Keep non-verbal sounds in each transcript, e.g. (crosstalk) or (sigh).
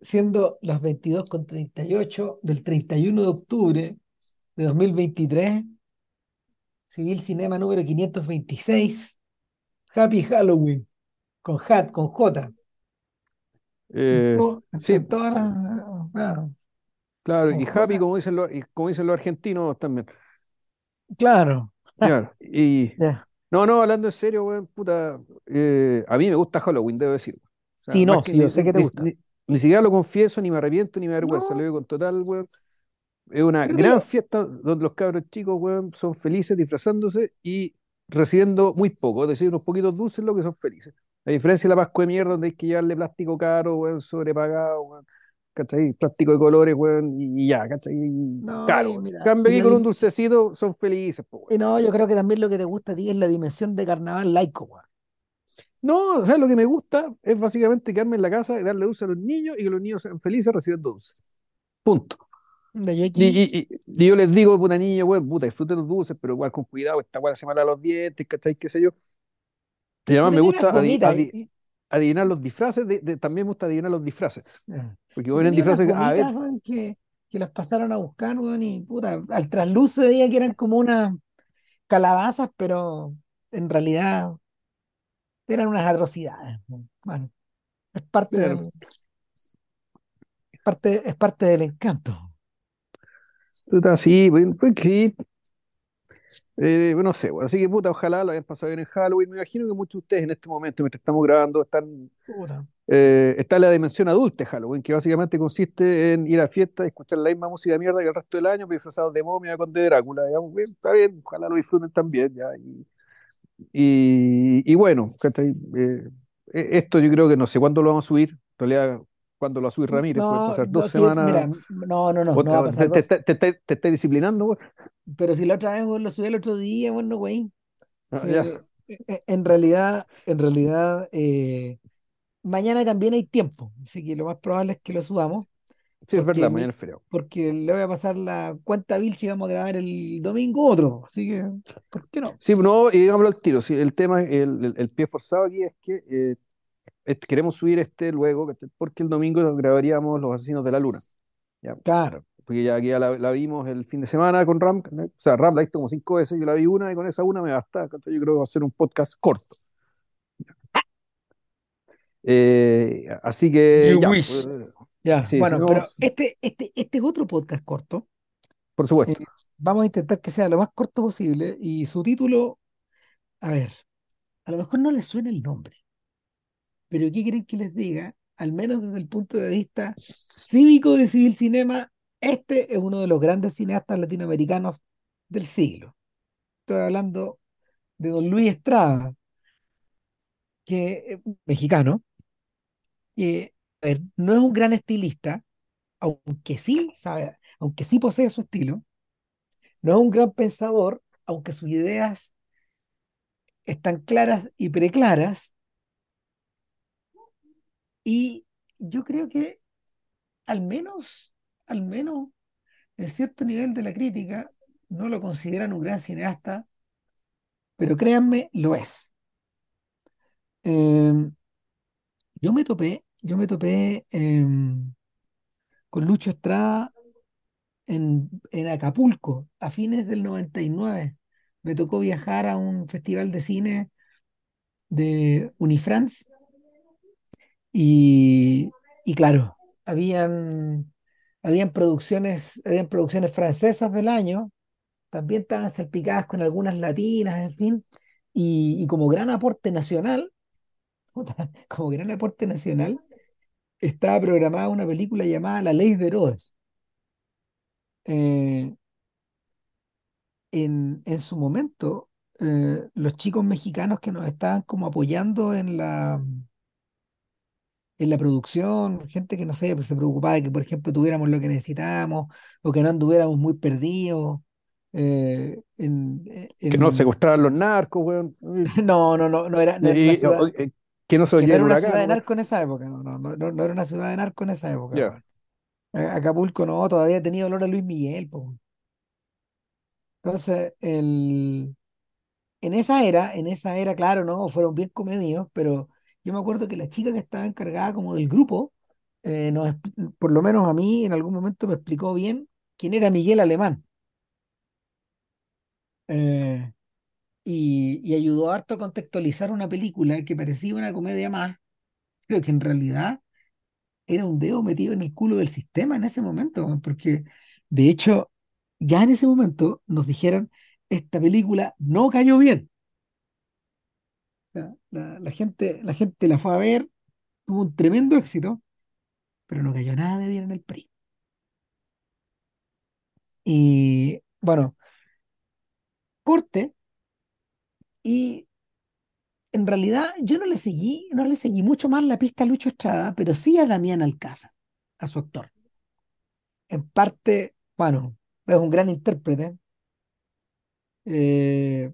siendo las 22.38 del 31 de octubre de 2023, Civil Cinema número 526, Happy Halloween, con Hat, con J. Eh, sí, en todas las. Claro, claro, con y happy, como dicen los, y como dicen los argentinos también. Claro. Claro. Y (laughs) no, no, hablando en serio, weón, puta, eh, a mí me gusta Halloween, debo decir. O sea, Sí, no, que yo sé que te ni, gusta. ni- ni siquiera lo confieso, ni me arrepiento, ni me avergüenza, lo digo con total, weón. Es una pero gran lo. fiesta donde los cabros chicos, weón, son felices disfrazándose y recibiendo muy poco, es decir, unos poquitos dulces lo que son felices. A diferencia de la Pascua de mierda, donde hay que llevarle plástico caro, weón, sobrepagado, weón, ¿cachai? Plástico de colores, weón, y, ya, ¿cachai? No, caro, mira, Cambio aquí con un dulcecito, son felices, po, weón. y no, yo creo que también lo que te gusta a ti es la dimensión de carnaval laico, weón. No, o sea, lo que me gusta es básicamente quedarme en la casa y darle dulce a los niños y que los niños sean felices recibiendo dulces. Punto. Yo Y, yo les digo, puta niña, weón, puta, disfruten los dulces, pero igual con cuidado, esta weá se mala los dientes, ¿cachai? ¿Qué sé yo? Y además me gusta adi- gomitas. adi- y- adivinar los disfraces, de, de- también me gusta adivinar los disfraces. Ya. Porque disfraces, a ver, que, que las pasaron a buscar, weón, y puta, al trasluz se veía que eran como unas calabazas, pero en realidad eran unas atrocidades. Bueno, es parte bueno, del, es parte, es parte del encanto. sí, sí, eh, no sé, bueno, así que puta, ojalá lo hayan pasado bien en Halloween. Me imagino que muchos de ustedes en este momento, mientras estamos grabando, están, eh, está en la dimensión adulta de Halloween, que básicamente consiste en ir a fiestas y escuchar la misma música de mierda que el resto del año, pero disfrazados de momia con de Drácula, digamos, bien, está bien, ojalá lo disfruten también, ya, y, y, y bueno. Eh, eh, esto yo creo que no sé cuándo lo vamos a subir, en realidad, cuándo lo va a subir Ramírez, pueden No, pasar dos mira, semanas, no, no, no, o no va a te, pasar te, te, te, te- te estás disciplinando, güey. Pero si la otra vez, lo subí el otro día, bueno, güey. Ah, eh, eh, en realidad, en realidad, eh, mañana también hay tiempo, así que lo más probable es que lo subamos, sí, es porque, verdad, mañana es feriado. porque le voy a pasar la cuenta a Vilchi y vamos a grabar el domingo otro, así que, ¿por qué no? Sí, no, y digámoslo al tiro, sí, el tema, el, el, el pie forzado aquí es que eh, este- queremos subir este luego, porque el domingo grabaríamos Los Asesinos de la Luna, ¿ya? Claro, Porque ya, aquí ya la, la vimos el fin de semana con Ram, ¿no? o sea, Ram la visto como cinco veces, yo la vi una y con esa una me basta, ¿cachai? Yo creo que va a ser un podcast corto. Eh, así que You ya, wish. pues, ya, sí, sí, bueno, no, pero este, este, este es otro podcast corto, por eh, supuesto. vamos a intentar que sea lo más corto posible y su título, a ver, a lo mejor no les suena el nombre, pero ¿qué quieren que les diga? Al menos desde el punto de vista cívico de Civil Cinema, este es uno de los grandes cineastas latinoamericanos del siglo. Estoy hablando de don Luis Estrada, que eh, mexicano, que ver, no es un gran estilista, aunque sí sabe, aunque sí posee su estilo, no es un gran pensador, aunque sus ideas están claras y preclaras, y yo creo que al menos, al menos en cierto nivel de la crítica, no lo consideran un gran cineasta, pero créanme, lo es. Eh, yo me topé, yo me topé em, con Lucho Estrada en, en Acapulco a fines del 99. Me tocó viajar a un festival de cine de Unifrance y, y claro, habían, habían producciones, habían producciones francesas del año también estaban salpicadas con algunas latinas, en fin, y, y como gran aporte nacional, (laughs) como gran aporte nacional, estaba programada una película llamada La Ley de Herodes. Eh, en, en su momento, eh, los chicos mexicanos que nos estaban como apoyando en la, en la producción, gente que no sé, pues se preocupaba de que, por ejemplo, tuviéramos lo que necesitábamos o que no anduviéramos muy perdidos. eh, en, Que no secuestraran los narcos, weón. (laughs) No, no, no, no era, no era Y- ciudad, que no se lo que no lleve era una huracán, ciudad de narco en esa época, no, no, no, no, era una ciudad de narco en esa época. A- Acapulco no, todavía tenía olor a Luis Miguel, po. Entonces, el, en esa era, en esa era, claro, no, fueron bien comedidos, pero yo me acuerdo que la chica que estaba encargada como del grupo, eh, nos por lo menos a mí en algún momento me explicó bien quién era Miguel Alemán eh, y, ayudó harto a contextualizar una película que parecía una comedia más, pero que en realidad era un dedo metido en el culo del sistema en ese momento, porque de hecho ya en ese momento nos dijeron, esta película no cayó bien. La gente, la gente la fue a ver, tuvo un tremendo éxito, pero no cayó nada de bien en el PRI. Y bueno, corte, y en realidad yo no le seguí, no le seguí mucho más la pista a Lucho Estrada, pero sí a Damián Alcázar, a su actor. En parte, bueno, es un gran intérprete, eh,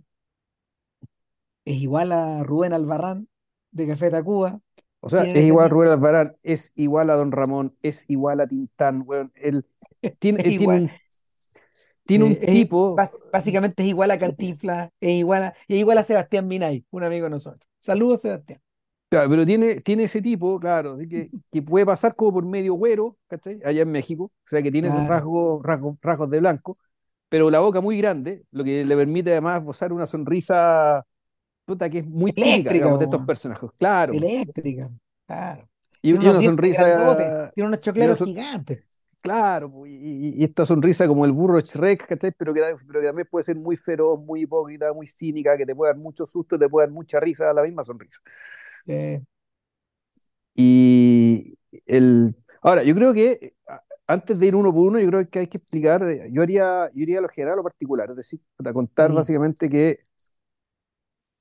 es igual a Rubén Albarrán de Café Tacuba, O sea, es igual a Rubén Albarrán, es igual a Don Ramón, es igual a Tintán, weón. Él (laughs) tiene, él tiene un, tiene un es- tipo, bás- básicamente es igual a Cantinflas, es igual a, es igual a Sebastián Minay, un amigo de nosotros. Saludos, Sebastián. claro, pero tiene, tiene ese tipo, claro, que, que puede pasar como por medio güero, ¿cachai? Allá en México, o sea, que tiene esos rasgos, rasgos, rasgos de blanco, pero la boca muy grande, lo que le permite además gozar una sonrisa, puta, que es muy eléctrica, digamos, de estos personajes, claro. eléctrica, claro. Tiene Y, unos una sonrisa, tiene unos una chocleros son- gigantes. Claro, y, y esta sonrisa como el burro Shrek, ¿cachai? Pero que, pero que también puede ser muy feroz, muy hipócrita, muy cínica, que te puede dar mucho susto, te puede dar mucha risa a la misma sonrisa. Eh, Y el, ahora, yo creo que antes de ir uno por uno, yo creo que hay que explicar, eh, yo haría, yo iría a lo general a lo particular, es decir, para contar mm, básicamente que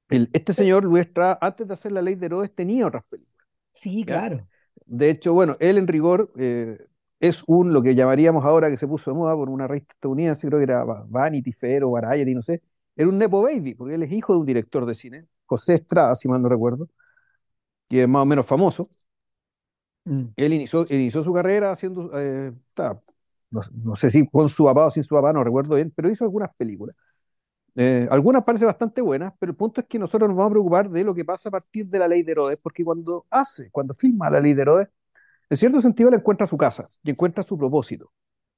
el, este señor Luis Estrada, antes de hacer la ley de Herodes, tenía otras películas, sí, ¿ya? claro. De hecho, bueno, él en rigor eh, es un, lo que llamaríamos ahora que se puso de moda por una revista estadounidense, creo que era Va- Vanity Fair o Variety, no sé, era un Nepo Baby, porque él es hijo de un director de cine, José Estrada, si mal no recuerdo, que es más o menos famoso. Mm, Él inició, inició su carrera haciendo, eh, ta, no, no sé si con su papá o sin su papá, no recuerdo bien, pero hizo algunas películas. Eh, algunas parecen bastante buenas, pero el punto es que nosotros nos vamos a preocupar de lo que pasa a partir de la ley de Herodes, porque cuando hace, cuando filma la ley de Herodes, en cierto sentido le encuentra su casa y encuentra su propósito.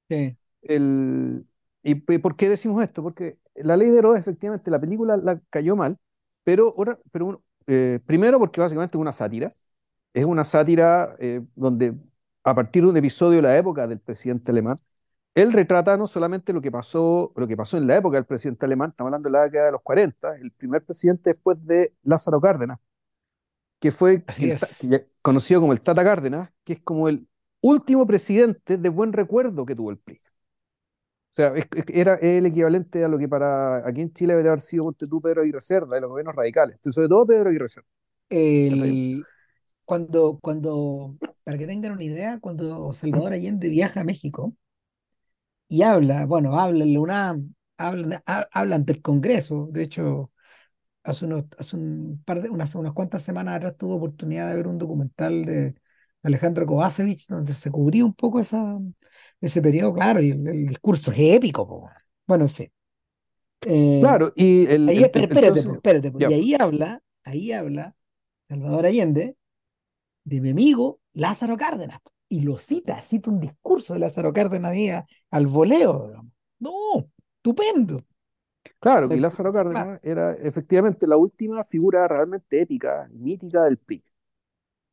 sí, El, ¿Y por qué decimos esto? Porque la ley de Herodes, efectivamente, la película la cayó mal, pero, ahora- pero eh, primero porque básicamente es una sátira, es una sátira eh, donde a partir de un episodio de la época del presidente alemán, él retrata no solamente lo que pasó, lo que pasó en la época del presidente alemán, estamos hablando de la década de los 40, el primer presidente después de Lázaro Cárdenas, que fue el que conocido como el Tata Cárdenas, que es como el último presidente de buen recuerdo que tuvo el PRI. O sea, es- era el equivalente a lo que para aquí en Chile debe haber sido ponte tú, Pedro Aguirre Cerda, de los gobiernos radicales, pero sobre todo Pedro Aguirre Cerda. El, cuando, cuando, para que tengan una idea, cuando Salvador Allende viaja a México y habla, bueno, habla en la UNAM, habla, ha- habla ante el Congreso, de hecho, hace, unos, hace un par de, unas, unas cuantas semanas atrás tuve oportunidad de ver un documental de Alejandro Kovacevic donde se cubría un poco esa, ese periodo, claro, y el, el discurso es épico, po. Bueno, en fin. Eh, Claro, y el, ahí, el- espérate, entonces, espérate, ya, y ahí habla, ahí habla Salvador Allende de mi amigo Lázaro Cárdenas. Y lo cita, cita un discurso de Lázaro Cárdenas al voleo. digamos. No, estupendo. Claro, por Lázaro. Cárdenas era efectivamente la última figura realmente épica, mítica del PRI.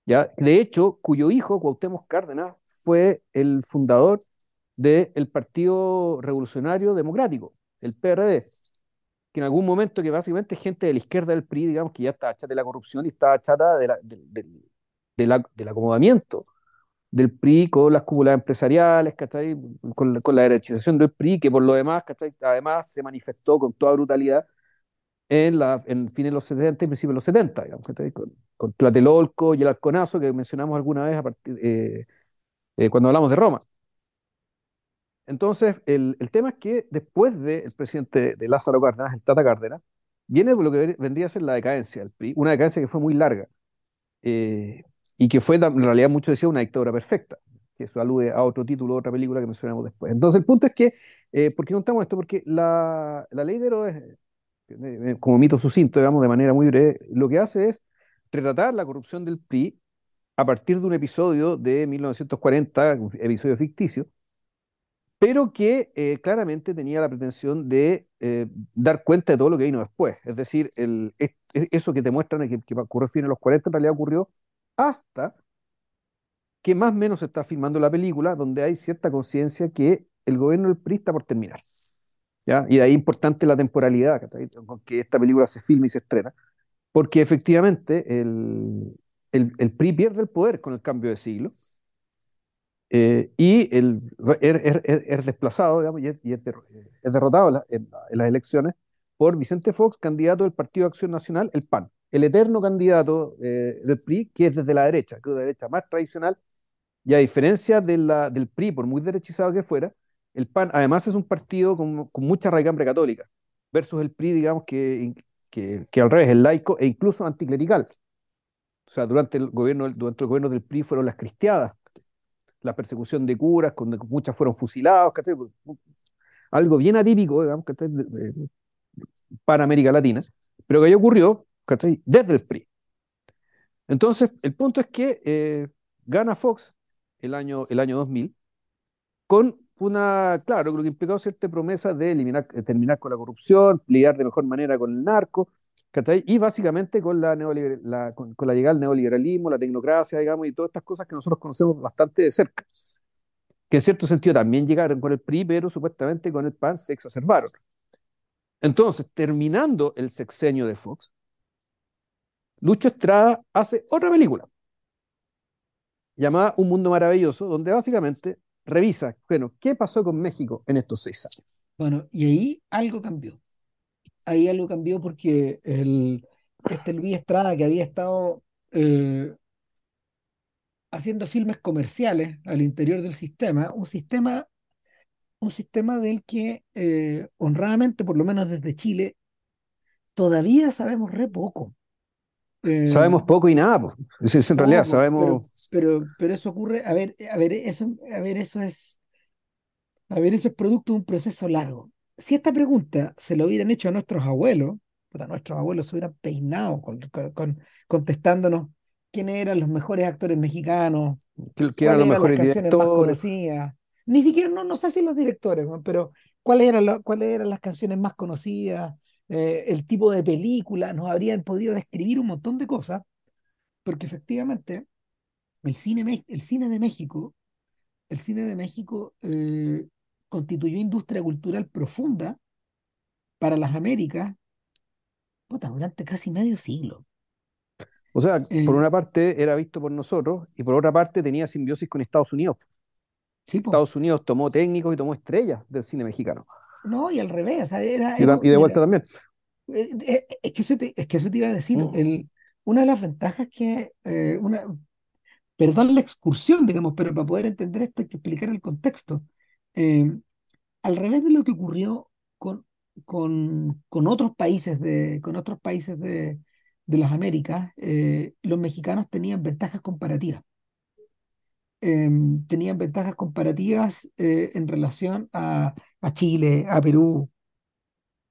¿ya? De hecho, cuyo hijo, Cuauhtémoc Cárdenas, fue el fundador del Partido Revolucionario Democrático, el PRD, que en algún momento, que básicamente gente de la izquierda del PRI, digamos, que ya estaba chata de la corrupción y estaba chata de la- de la- del acomodamiento del PRI con las cúpulas empresariales, ¿cachai? Con, con la derechización del PRI, que por lo demás, ¿cachai? Además se manifestó con toda brutalidad en, la, en fines de los 70 y principios de los 70, digamos, ¿cachai? Con, con Tlatelolco y el Halconazo, que mencionamos alguna vez a partir, eh, eh, cuando hablamos de Roma. Entonces, el, el tema es que después del presidente de Lázaro Cárdenas, el Tata Cárdenas, viene lo que vendría a ser la decadencia del PRI, una decadencia que fue muy larga eh, y que fue, en realidad, muchos decían una dictadura perfecta, que eso alude a otro título, otra película que mencionamos después. Entonces, el punto es que, eh, ¿por qué contamos esto? Porque la, la ley de Herodes, eh, eh, como mito sucinto, digamos, de manera muy breve, lo que hace es retratar la corrupción del PRI a partir de un episodio de 1940, un episodio ficticio, pero que claramente tenía la pretensión de dar cuenta de todo lo que vino después. Es decir, el, eso que te muestran que, que ocurrió a los 40 en realidad ocurrió hasta que más o menos se está filmando la película, donde hay cierta conciencia que el gobierno del PRI está por terminar. ¿ya? Y de ahí importante la temporalidad con que esta película se filma y se estrena, porque efectivamente el, el, el PRI pierde el poder con el cambio de siglo eh, y el, er, er, er, es, desplazado digamos, y, es, es, derrotado en, las elecciones por Vicente Fox, candidato del Partido de Acción Nacional, el PAN, el eterno candidato eh, del PRI, que es desde la derecha, que es la derecha más tradicional, y a diferencia del PRI, por muy derechizado que fuera, el PAN además es un partido con, mucha raigambre católica, versus el PRI, digamos, que, que, al revés, es laico e incluso anticlerical. O sea, durante el gobierno, durante el gobierno del PRI fueron las cristiadas, la persecución de curas, cuando muchas fueron fusilados, algo bien atípico, digamos, para América Latina, pero que ahí ocurrió desde el PRI. Entonces, el punto es que eh, gana Fox el año, el año 2000 con una, claro, lo que implicaba cierta promesa de eliminar, terminar con la corrupción, lidiar de mejor manera con el narco, y básicamente con la, la con, la llegada del neoliberalismo, la tecnocracia, digamos, y todas estas cosas que nosotros conocemos bastante de cerca, que en cierto sentido también llegaron con el PRI, pero supuestamente con el PAN se exacerbaron. Entonces, terminando el sexenio de Fox, Lucho Estrada hace otra película llamada Un Mundo Maravilloso, donde básicamente revisa, bueno, ¿qué pasó con México en estos seis años? Bueno, y ahí algo cambió ahí algo cambió porque el, este Luis Estrada que había estado eh, haciendo filmes comerciales al interior del sistema, un sistema, un sistema del que eh, honradamente, por lo menos desde Chile, todavía sabemos re poco. Eh, sabemos poco y nada, pues. en realidad sabemos. Pero, pero, pero, eso ocurre, a ver, a ver, eso, a ver, eso es, a ver, eso es producto de un proceso largo si esta pregunta se lo hubieran hecho a nuestros abuelos, pues nuestros abuelos se hubieran peinado con, contestándonos quiénes eran los mejores actores mexicanos, cuáles eran, las canciones más conocidas. Ni siquiera, no, no sé si los directores, pero cuáles eran, cuáles eran las canciones más conocidas, eh, el tipo de película, nos habrían podido describir un montón de cosas, porque efectivamente el cine, el cine de México, el cine de México eh, constituyó industria cultural profunda para las Américas durante casi medio siglo. O sea, por eh, una parte era visto por nosotros y por otra parte tenía simbiosis con Estados Unidos. Estados Unidos tomó técnicos y tomó estrellas del cine mexicano. No, y al revés. era, y, de vuelta también. Eh, eh, es que, eso te, es que eso te iba a decir. Mm. El, una de las ventajas que, una, perdón la excursión, digamos, pero para poder entender esto hay que explicar el contexto. al revés de lo que ocurrió con, con, con otros países de, con otros países de, de las Américas, eh, los mexicanos tenían ventajas comparativas. Em, tenían ventajas comparativas eh, en relación a, Chile, a Perú,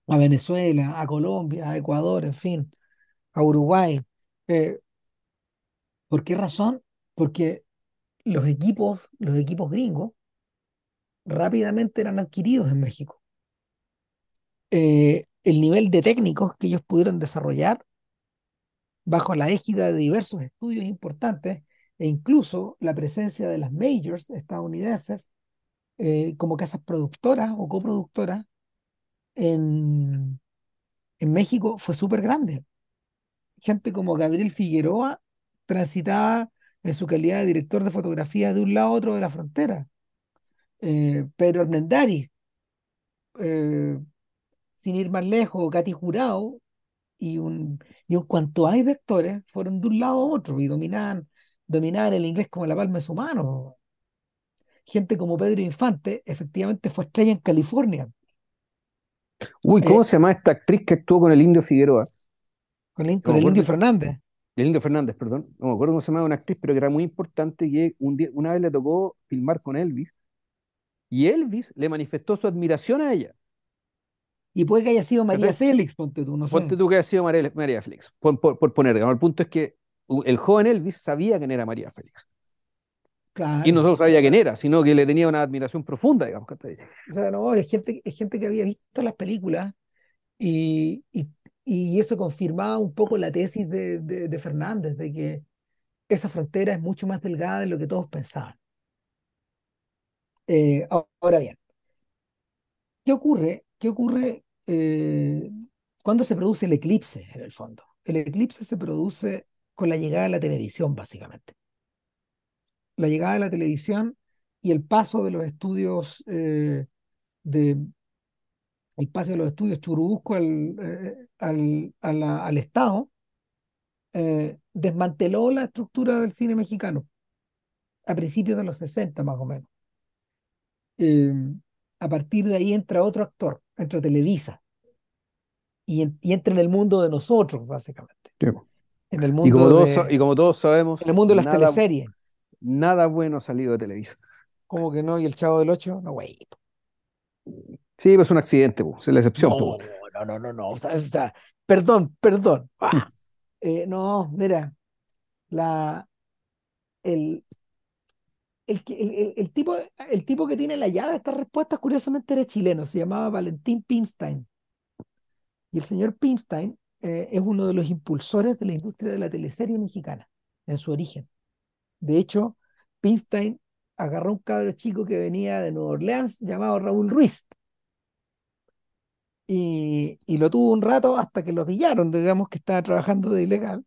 a Venezuela, a Colombia, a Ecuador, en fin, a Uruguay. Eh, ¿por qué razón? Porque los equipos, los equipos gringos rápidamente eran adquiridos en México. Eh, el nivel de técnicos que ellos pudieron desarrollar bajo la égida de diversos estudios importantes e incluso la presencia de las majors estadounidenses eh, como casas productoras o coproductoras en, en México fue súper grande. Gente como Gabriel Figueroa transitaba en su calidad de director de fotografía de un lado a otro de la frontera. Eh, Pedro Armendari, eh, sin ir más lejos, Katy Jurado y un, y un cuanto hay de actores fueron de un lado a otro y dominaban, dominaban el inglés como la palma de su mano. Gente como Pedro Infante efectivamente fue estrella en California. Uy, ¿cómo eh, se llama esta actriz que actuó con el Indio Figueroa? Con, el, con el Indio Fernández. El Indio Fernández, perdón. No me acuerdo cómo se llamaba una actriz, pero que era muy importante y un día, una vez le tocó filmar con Elvis y Elvis le manifestó su admiración a ella. Y puede que haya sido María Félix, ponte tú, no sé. Ponte tú que haya sido María, María Félix, por, por, poner, el punto es que el joven Elvis sabía quién era María Félix. Claro. Y no solo sabía quién era, sino que le tenía una admiración profunda, digamos. O sea, no, es gente, es gente que había visto las películas y, y, y eso confirmaba un poco la tesis de, de, de Fernández, de que esa frontera es mucho más delgada de lo que todos pensaban. Eh, ahora bien, ¿qué ocurre? ¿Qué ocurre eh, cuando se produce el eclipse en el fondo? El eclipse se produce con la llegada de la televisión, básicamente. La llegada de la televisión y el paso de los estudios eh, de el paso de los estudios Churubusco al, eh, al, al Estado eh, desmanteló la estructura del cine mexicano a principios de los 60 más o menos. Eh, a partir de ahí entra otro actor, entra Televisa y, en- y entra en el mundo de nosotros, básicamente. En el Y como, mundo todos, de, y como todos sabemos, en el mundo de las nada, teleseries. nada bueno ha salido de Televisa. ¿Cómo que no? ¿Y el Chavo del Ocho? No, güey. Sí, pues es un accidente, po, es la excepción. No, po. no, no, no, no. O sea, o sea, perdón, perdón. Ah, eh, no, mira, la, el, el, que- el, el- el tipo, el tipo que tiene la llave de estas respuestas, curiosamente era chileno, se llamaba Valentín Pimstein. Y el señor Pimstein eh, es uno de los impulsores de la industria de la teleserie mexicana, en su origen. De hecho, Pimstein agarró un cabro chico que venía de Nueva Orleans llamado Raúl Ruiz. Y, y lo tuvo un rato hasta que lo pillaron, digamos que estaba trabajando de ilegal.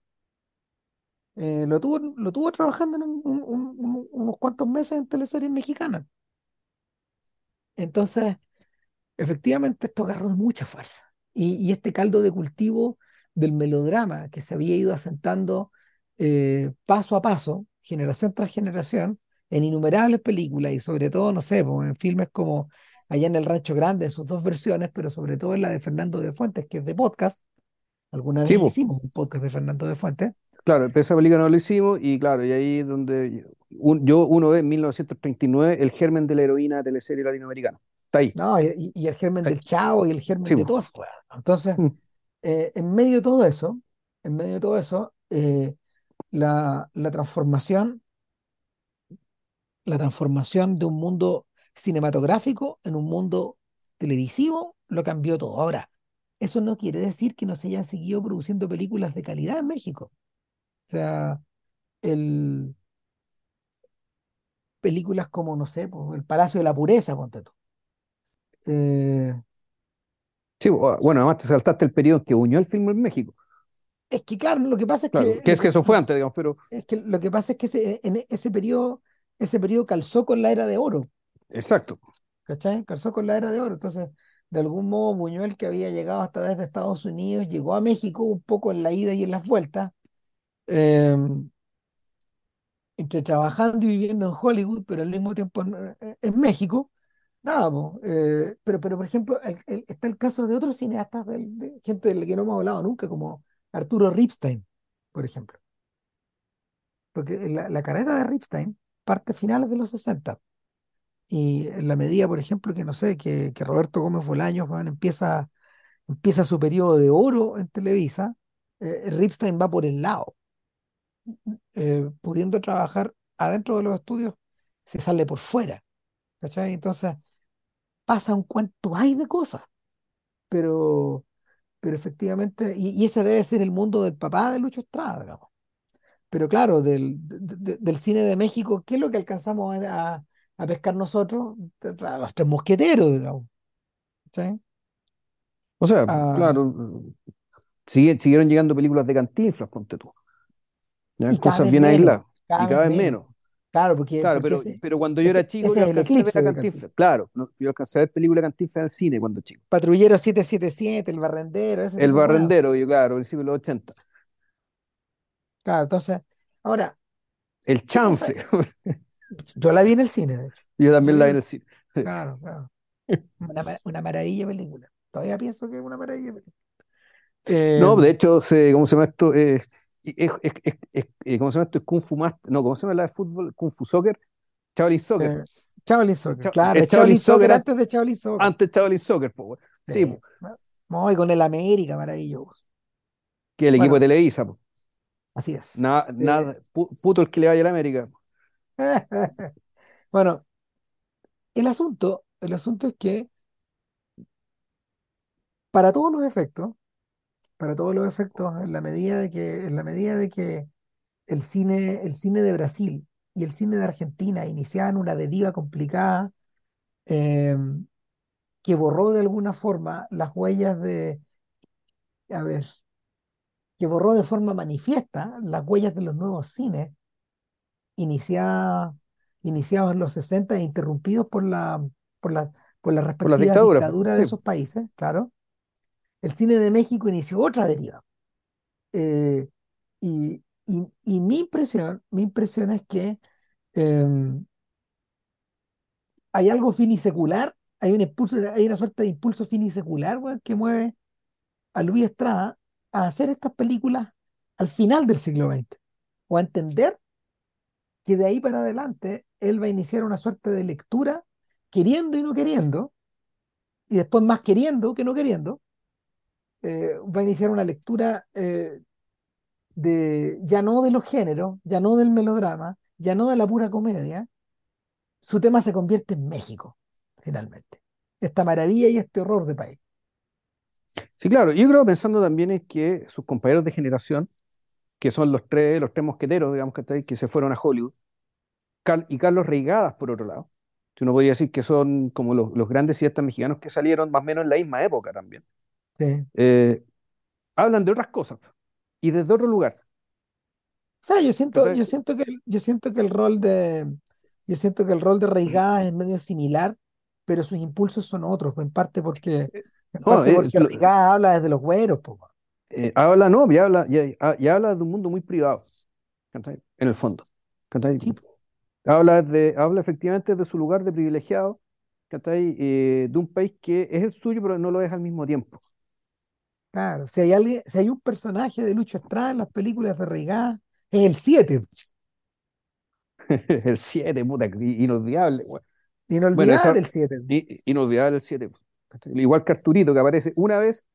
Eh, lo tuvo, lo tuvo trabajando en un- un- un- un- unos cuantos meses en teleseries mexicanas. Entonces, efectivamente, esto agarró mucha fuerza. Y, y este caldo de cultivo del melodrama que se había ido asentando eh, paso a paso, generación tras generación, en innumerables películas y sobre todo, no sé, pues, en filmes como Allá en el Rancho Grande, en sus dos versiones, pero sobre todo en la de Fernando de Fuentes, que es de podcast. Alguna Sí, vez po. hicimos un podcast de Fernando de Fuentes. Claro, esa película no lo hicimos y claro, y ahí donde un- yo uno ve en 1939 el germen de la heroína de teleserie latinoamericana. Está ahí. No, y, y el germen Está ahí. del Chavo y el germen Sí, de po. todas. Entonces, Mm. Eh, en medio de todo eso, en medio todo eso, eh, la, la transformación, la transformación de un mundo cinematográfico en un mundo televisivo lo cambió todo. Ahora, eso no quiere decir que no se hayan seguido produciendo películas de calidad en México. O sea, el, películas como, no sé, pues, El Palacio de la Pureza, ponte tú. Eh, Sí, bueno, además te saltaste el periodo en que unió el film en México. es que, claro, lo que pasa es Claro, que, que es que eso fue antes, digamos, pero Es que lo que pasa es que ese, en ese periodo, ese periodo calzó con la era de oro, exacto. ¿cachai? Calzó con la era de oro. Entonces, de algún modo, Buñuel, que había llegado hasta desde Estados Unidos, llegó a México un poco en la ida y en las vueltas, eh, entre trabajando y viviendo en Hollywood, pero al mismo tiempo en, en México. Nada, po, eh, pero, pero por ejemplo, el- el- está el caso de otros cineastas, de, gente de la que no hemos hablado nunca, como Arturo Ripstein, por ejemplo. Porque la, la carrera de Ripstein parte finales de los 60. Y en la medida, por ejemplo, que no sé, que, que Roberto Gómez Bolaños empieza, empieza su periodo de oro en Televisa, eh, Ripstein va por el lado, eh, pudiendo trabajar adentro de los estudios, se sale por fuera. ¿Cachai? Entonces pasa un cuento hay de cosas, pero, pero efectivamente, y, y ese debe ser el mundo del papá de Lucho Estrada, digamos. Pero claro, del, de- de- del cine de México, ¿qué es lo que alcanzamos a, a- pescar nosotros? A los tres mosqueteros, digamos. O sea, Ah, claro, sigue- siguieron llegando películas de Cantinflas, ponte tú. Ya, Cosas bien aisladas. Y cada vez menos. Claro, porque, Claro, porque pero, ese, pero cuando yo era chico, yo es el alcancé a ver eclipse a de Cantinflas. Cantinflas. Claro, no, yo alcancé a ver películas de Cantinflas en el cine cuando chico. Patrullero 777, El Barrendero, ese El. Barrendero, yo, claro, de los 80. Claro, entonces, ahora, El. Chanfle. (laughs) Yo la vi en el cine, de hecho. Yo también la vi en el el cine. Claro, claro. Una, una maravilla de película. Todavía pienso que es una maravilla de película. No, Eh, de hecho, se, ¿cómo se llama esto? Eh, es, es- es- es- eh, ¿cómo se llama esto? Es Kung Fu Master. No, ¿cómo se llama la de fútbol? Kung Fu Soccer. Shaolin Soccer. eh, Shaolin Soccer, Cha- claro, es Shaolin Shaolin Soccer antes de Shaolin Soccer. antes Shaolin Soccer, po, weón. Sí, Sí. po, No, y con el América, maravilloso. que el equipo de Televisa. po. Así es. Nada, Eh, nada, pu- puto el que le vaya a la América. (laughs) bueno, el asunto, el asunto es que para todos los efectos, para todos los efectos, en la medida de que, en la medida de que el cine, el cine de Brasil y el cine de Argentina iniciaban una deriva complicada eh, que borró de alguna forma las huellas de, a ver, que borró de forma manifiesta las huellas de los nuevos cines iniciadas, iniciados en los 60 e interrumpidos por la, por la, por dictaduras, po. dictaduras de sí. esos países, claro. El cine de México inició otra deriva. Eh, y, mi impresión, mi impresión es que em, hay algo finisecular, hay hay una suerte de impulso finisecular, que mueve a Luis Estrada a hacer estas películas al final del siglo XX, o a entender que de ahí para adelante él va a iniciar una suerte de lectura, queriendo y no queriendo, y después más queriendo que no queriendo, eh, va a iniciar una lectura eh, de, ya no de los géneros, ya no del melodrama, ya no de la pura comedia, su tema se convierte en México, finalmente. Esta maravilla y este horror de país. Sí, claro. Yo creo pensando también en que sus compañeros de generación, que son los tres, los tres mosqueteros, digamos que, que se fueron a Hollywood, y Carlos Reigadas, por otro lado, uno podría decir que son como los, los grandes cineastas mexicanos que salieron más o menos en la misma época también. Sí. Eh, hablan de otras cosas y desde otro lugar. O sea, yo siento, yo siento que, yo siento que el rol de, yo siento que el rol de Reigadas es medio similar, pero sus impulsos son otros, en parte porque, en No, parte eh, porque Reigadas habla desde los güeros, eh, habla, no, y habla, y, y habla de un mundo muy privado. En el fondo. Habla, de, habla efectivamente de su lugar de privilegiado. Eh, de un país que es el suyo, pero no lo es al mismo tiempo. Claro. Si hay alguien, si hay un personaje de Lucho Estrada en las películas de Reigadas, es el 7, (laughs) El 7, puta, inolvidable. güey. Bueno, inolvidable esa, el 7. i- inolvidable el 7. Igual que Arturito, que aparece una vez,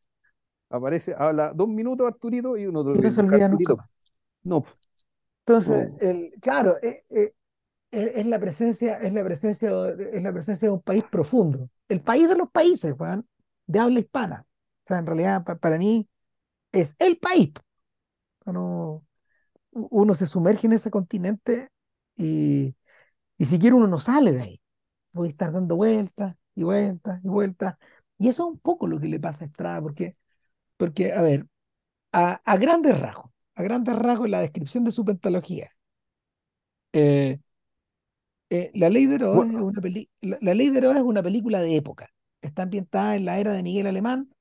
aparece, habla dos minutos Arturito y uno no se olvida nunca Arturito. No, Entonces, no. el, claro, eh, eh, es, es la presencia, es la presencia, es la presencia de un país profundo. El país de los países, weón, de habla hispana. O sea, en realidad, pa- para mí, es el país. Uno, uno se sumerge en ese continente y, y si quiere uno no sale de ahí. Voy a estar dando vueltas y vueltas y vueltas. Y eso es un poco lo que le pasa a Estrada, porque, porque a ver, a, a grandes rasgos, a grandes rasgos, la descripción de su pentología. eh, eh, La Ley de Herodes es una peli- la, La Ley de Herodes es una película de época. Está ambientada en la era de Miguel Alemán,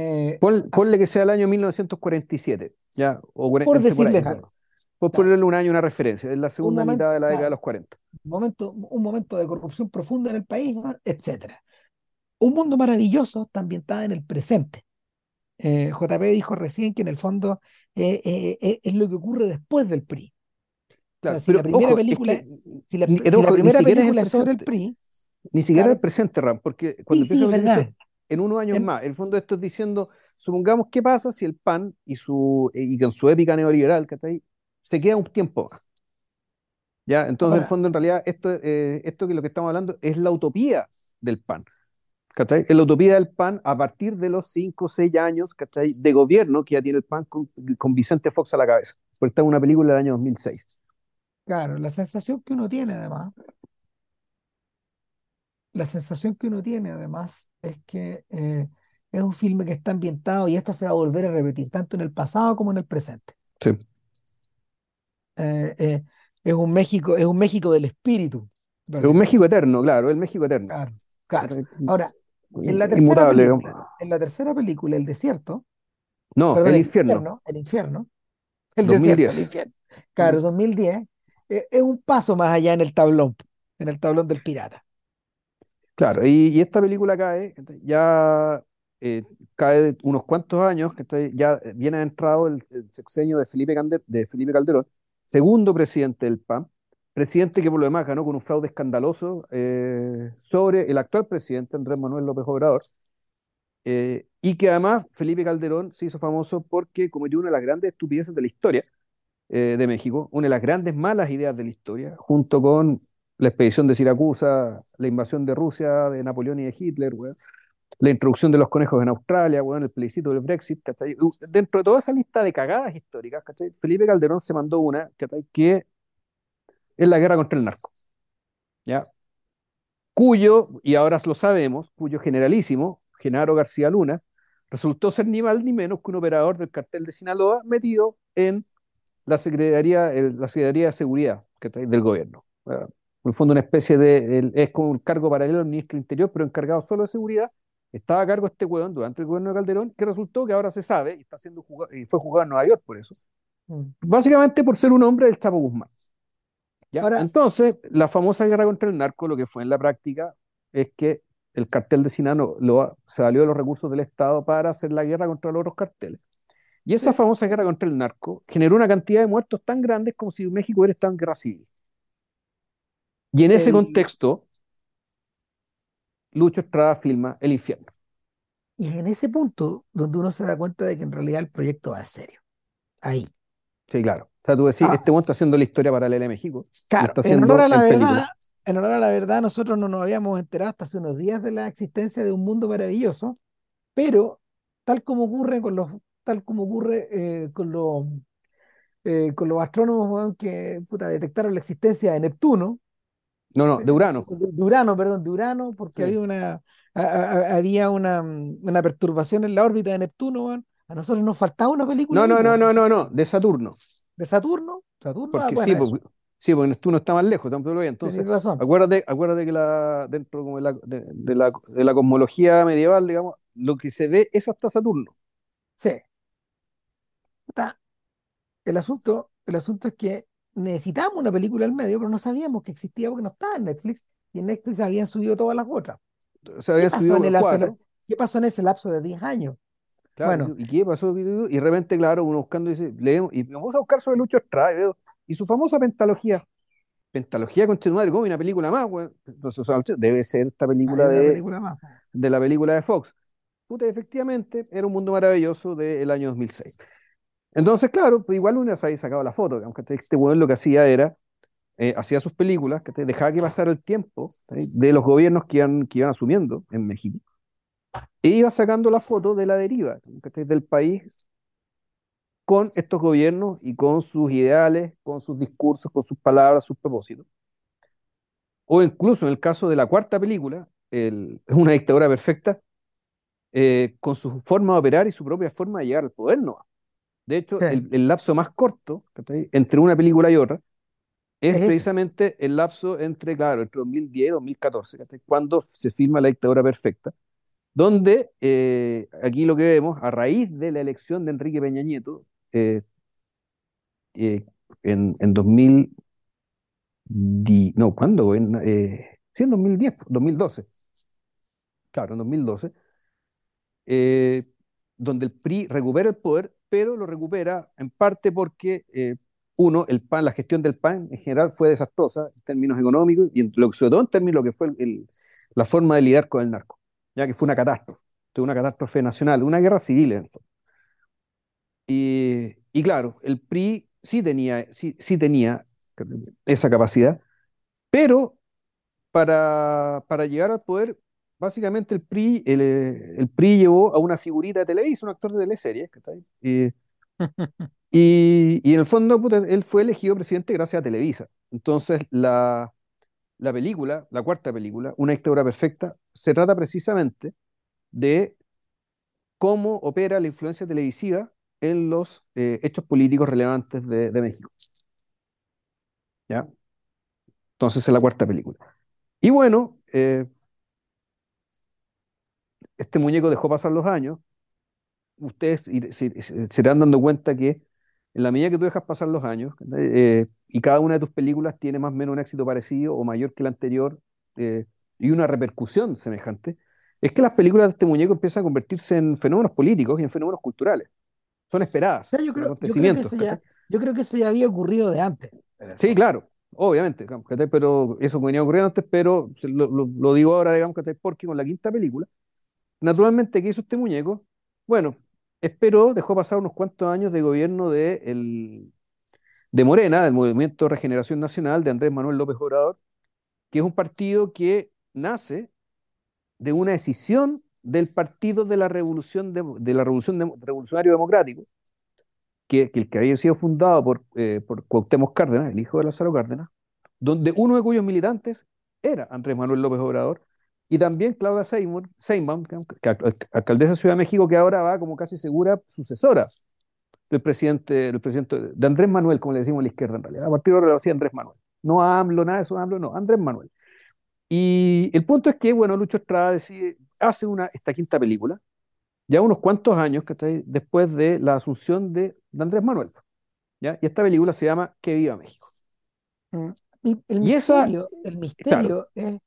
eh, pon- a- ponle que sea el año 1947, ya, o por entre por ahí, decirles o sea, algo. por Claro. ponerle un año una referencia, es la Un segunda mitad de la década de claro, los 40. un momento, un momento de corrupción profunda en el país, ¿no? etcétera. Un mundo maravilloso está ambientada en el presente. Eh, JP dijo recién que en el fondo eh, eh, es lo que ocurre después del PRI. O sea, Claro, si la primera ojo, es película, que, si la, si ojo, primera es película es sobre el PRI, ni siquiera es el claro, presente, Ram, porque cuando sí, sí, es a. en unos años Em, más, en el fondo esto es diciendo, supongamos qué pasa si el PAN y su y que en su épica neoliberal, ¿cachai? se queda un tiempo más. ¿ya? Entonces, en el fondo, en realidad, esto, eh, esto que lo que estamos hablando es la utopía del PAN. ¿cachai? Es la utopía del PAN a partir de los 5 o 6 años ¿cachai? de gobierno que ya tiene el PAN con, con Vicente Fox a la cabeza. Porque está en una película del año 2006. claro, la sensación que uno tiene además, la sensación que uno tiene además es que eh, es un filme que está ambientado y esto se va a volver a repetir tanto en el pasado como en el presente. Sí. Eh, eh, es un México, es un México del espíritu, Es un. México eterno, claro, el México eterno. Claro, claro. Ahora, en la tercera película, en la tercera película, El Desierto, No, perdón, el El infierno, Infierno, El Infierno, El Desierto, El 2010. Infierno, claro, 2010, eh, es un paso más allá en el tablón, en el tablón del pirata. Claro, y, esta película cae, ya eh, cae unos cuantos años, ¿cachai? ya viene adentrado el, sexenio de Felipe, de Felipe Calderón, segundo presidente del PAN, presidente que por lo demás ganó con un fraude escandaloso eh, sobre el actual presidente Andrés Manuel López Obrador, eh, y que además Felipe Calderón se hizo famoso porque cometió una de las grandes estupideces de la historia, de México, una de las grandes malas ideas de la historia, junto con la expedición de Siracusa, la invasión de Rusia, de Napoleón y de Hitler, la introducción de los conejos en Australia, bueno, el plebiscito del Brexit, dentro de toda esa lista de cagadas históricas, Felipe Calderón se mandó una que es la guerra contra el narco. ¿ya? Cuyo, y ahora lo sabemos, cuyo generalísimo, Genaro García Luna, resultó ser ni más ni menos que un operador del cartel de Sinaloa metido en la Secretaría, la Secretaría de Seguridad del gobierno. En el fondo, una especie de. es como un cargo paralelo al ministro Interior, pero encargado solo de seguridad. Estaba a cargo este hueón durante el gobierno de Calderón, que resultó que ahora se sabe, y, está siendo y fue jugado en Nueva York por eso. Mm. Básicamente por ser un hombre del Chapo Guzmán. ¿Ya? Entonces, la famosa guerra contra el narco, lo que fue en la práctica es que el cartel de Sinano lo, se valió de los recursos del Estado para hacer la guerra contra los otros carteles. Y esa famosa guerra contra el narco generó una cantidad de muertos tan grandes como si México hubiera estado en guerra civil. Y en ese contexto, Lucho Estrada filma El infierno. Y en ese punto donde uno se da cuenta de que en realidad el proyecto va a serio. Ahí. Sí, claro. O sea, tú decís, ah. este mundo está haciendo la historia paralela de México. Claro, en honor a la verdad, en honor a la verdad, nosotros no nos habíamos enterado hasta hace unos días de la existencia de un mundo maravilloso, pero tal como ocurre con los tal como ocurre eh, con, los, eh, con los astrónomos que detectaron la existencia de Neptuno. No, no, de Urano. De, Urano, perdón, de Urano, porque había, una, había una, una, perturbación en la órbita de Neptuno. A nosotros nos faltaba una película. No, no, no, no, no, no, de Saturno. ¿De Saturno? Saturno porque, sí, porque, sí, porque Neptuno está más lejos, tampoco Entonces, razón. Acuérdate, acuérdate que la, dentro como de, la, de, la, de la cosmología medieval, digamos, lo que se ve es hasta Saturno. Sí el asunto, el asunto es que necesitábamos una película al medio, pero no sabíamos que existía porque no estaba en Netflix y en Netflix habían subido todas las otras. ¿Qué, pasó en el ¿Qué pasó en ese lapso de 10 años? bueno, ¿y qué pasó? Y de repente, claro, uno buscando dice, leemos, y vamos a buscar sobre Lucho Estrada y su famosa pentalogía. Pentalogía con madre, como una película más, Entonces, debe ser esta película, de, de la película de Fox. Puta, efectivamente, era un mundo maravilloso del año 2006. Entonces, claro, pues igual uno se había sacado la foto, aunque este weón lo que hacía era, eh, hacía sus películas, que te dejaba que pasara el tiempo de los gobiernos que iban, asumiendo en México, e iba sacando la foto de la deriva del país con estos gobiernos y con sus ideales, con sus discursos, con sus palabras, sus propósitos. O incluso en el caso de la cuarta película, el, una dictadura perfecta, eh, con su forma de operar y su propia forma de llegar al poder, no. De hecho, el, lapso más corto entre una película y otra es, precisamente el lapso entre, claro, entre 2010 y 2014, cuando se filma La dictadura perfecta, donde eh, aquí lo que vemos, a raíz de la elección de Enrique Peña Nieto, eh, eh, en, en 2000, no, ¿cuándo? En, sí, en 2010, 2012. Claro, en 2012 donde el PRI recupera el poder, pero lo recupera en parte porque, eh, uno, el PAN, la gestión del PAN en general fue desastrosa en términos económicos y en, sobre todo en términos de lo que fue la forma de lidiar con el narco, ya que fue una catástrofe, una catástrofe nacional, una guerra civil en el fondo. Y, y claro, el PRI sí tenía, sí, sí tenía esa capacidad, pero para, para llegar al poder básicamente el PRI, eh, el, PRI llevó a una figurita de Televisa, un actor de teleseries, (laughs) y, y, en el fondo él fue elegido presidente gracias a Televisa. Entonces la, la película, la cuarta película, Una dictadura perfecta, se trata precisamente de cómo opera la influencia televisiva en los eh, hechos políticos relevantes de, México. ¿Ya? Entonces es la cuarta película. Y bueno, eh, este muñeco dejó pasar los años, ustedes se, irán dando cuenta que en la medida que tú dejas pasar los años, eh, y cada una de tus películas tiene más o menos un éxito parecido o mayor que la anterior, eh, y una repercusión semejante, es que las películas de este muñeco empiezan a convertirse en fenómenos políticos y en fenómenos culturales. Son esperadas. yo, creo, que eso ya, había ocurrido de antes. Sí, claro, obviamente, pero eso venía ocurriendo antes, pero lo, digo ahora, digamos, porque con la quinta película Naturalmente, ¿qué hizo este muñeco? Bueno, esperó, dejó pasar unos cuantos años de gobierno de, el, de Morena, del Movimiento Regeneración Nacional de Andrés Manuel López Obrador, que es un partido que nace de una decisión del Partido de la Revolución, de, la Revolución Revolucionario Democrático, que, el que había sido fundado por, eh, por Cuauhtémoc Cárdenas, el hijo de Lázaro Cárdenas, donde uno de cuyos militantes era Andrés Manuel López Obrador, y también Claudia Seymour, que, alcaldesa de Ciudad de México, que ahora va como casi segura sucesora del presidente, del presidente de Andrés Manuel, como le decimos a la izquierda en realidad. A partir de ahora lo hacía Andrés Manuel. No AMLO, nada de eso, AMLO, no, Andrés Manuel. Y el punto es que, bueno, Lucho Estrada decide, hace una, esta quinta película, ya unos cuantos años que después de la asunción de, Andrés Manuel. ¿ya? Y esta película se llama Que viva México. Mm. Y el misterio, el misterio es,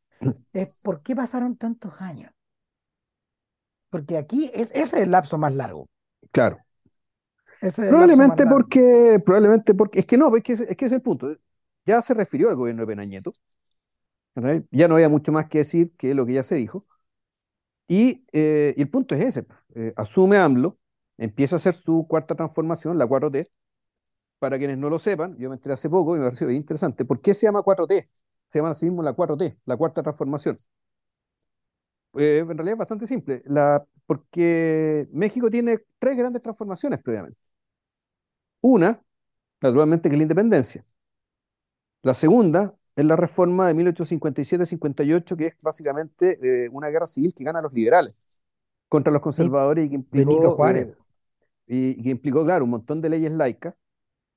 es, por qué pasaron tantos años. Porque aquí es, ese es el lapso más largo. Claro. probablemente porque, probablemente porque, es que no, es que, es que es el punto. Ya se refirió al gobierno de Peña Ya no había mucho más que decir que lo que ya se dijo. Y, eh, y el punto es ese. Eh, asume AMLO, empieza a hacer su cuarta transformación, la 4T. Para quienes no lo sepan, yo me enteré hace poco y me pareció interesante. ¿Por qué se llama 4T? Se llama así mismo la 4T, la cuarta transformación. Eh, en realidad es bastante simple, la, porque México tiene tres grandes transformaciones previamente. Una, naturalmente, que es la independencia. La segunda es la reforma de 1857-58, que es básicamente eh, una guerra civil que gana los liberales contra los conservadores y que implicó, eh, y, que implicó, claro, un montón de leyes laicas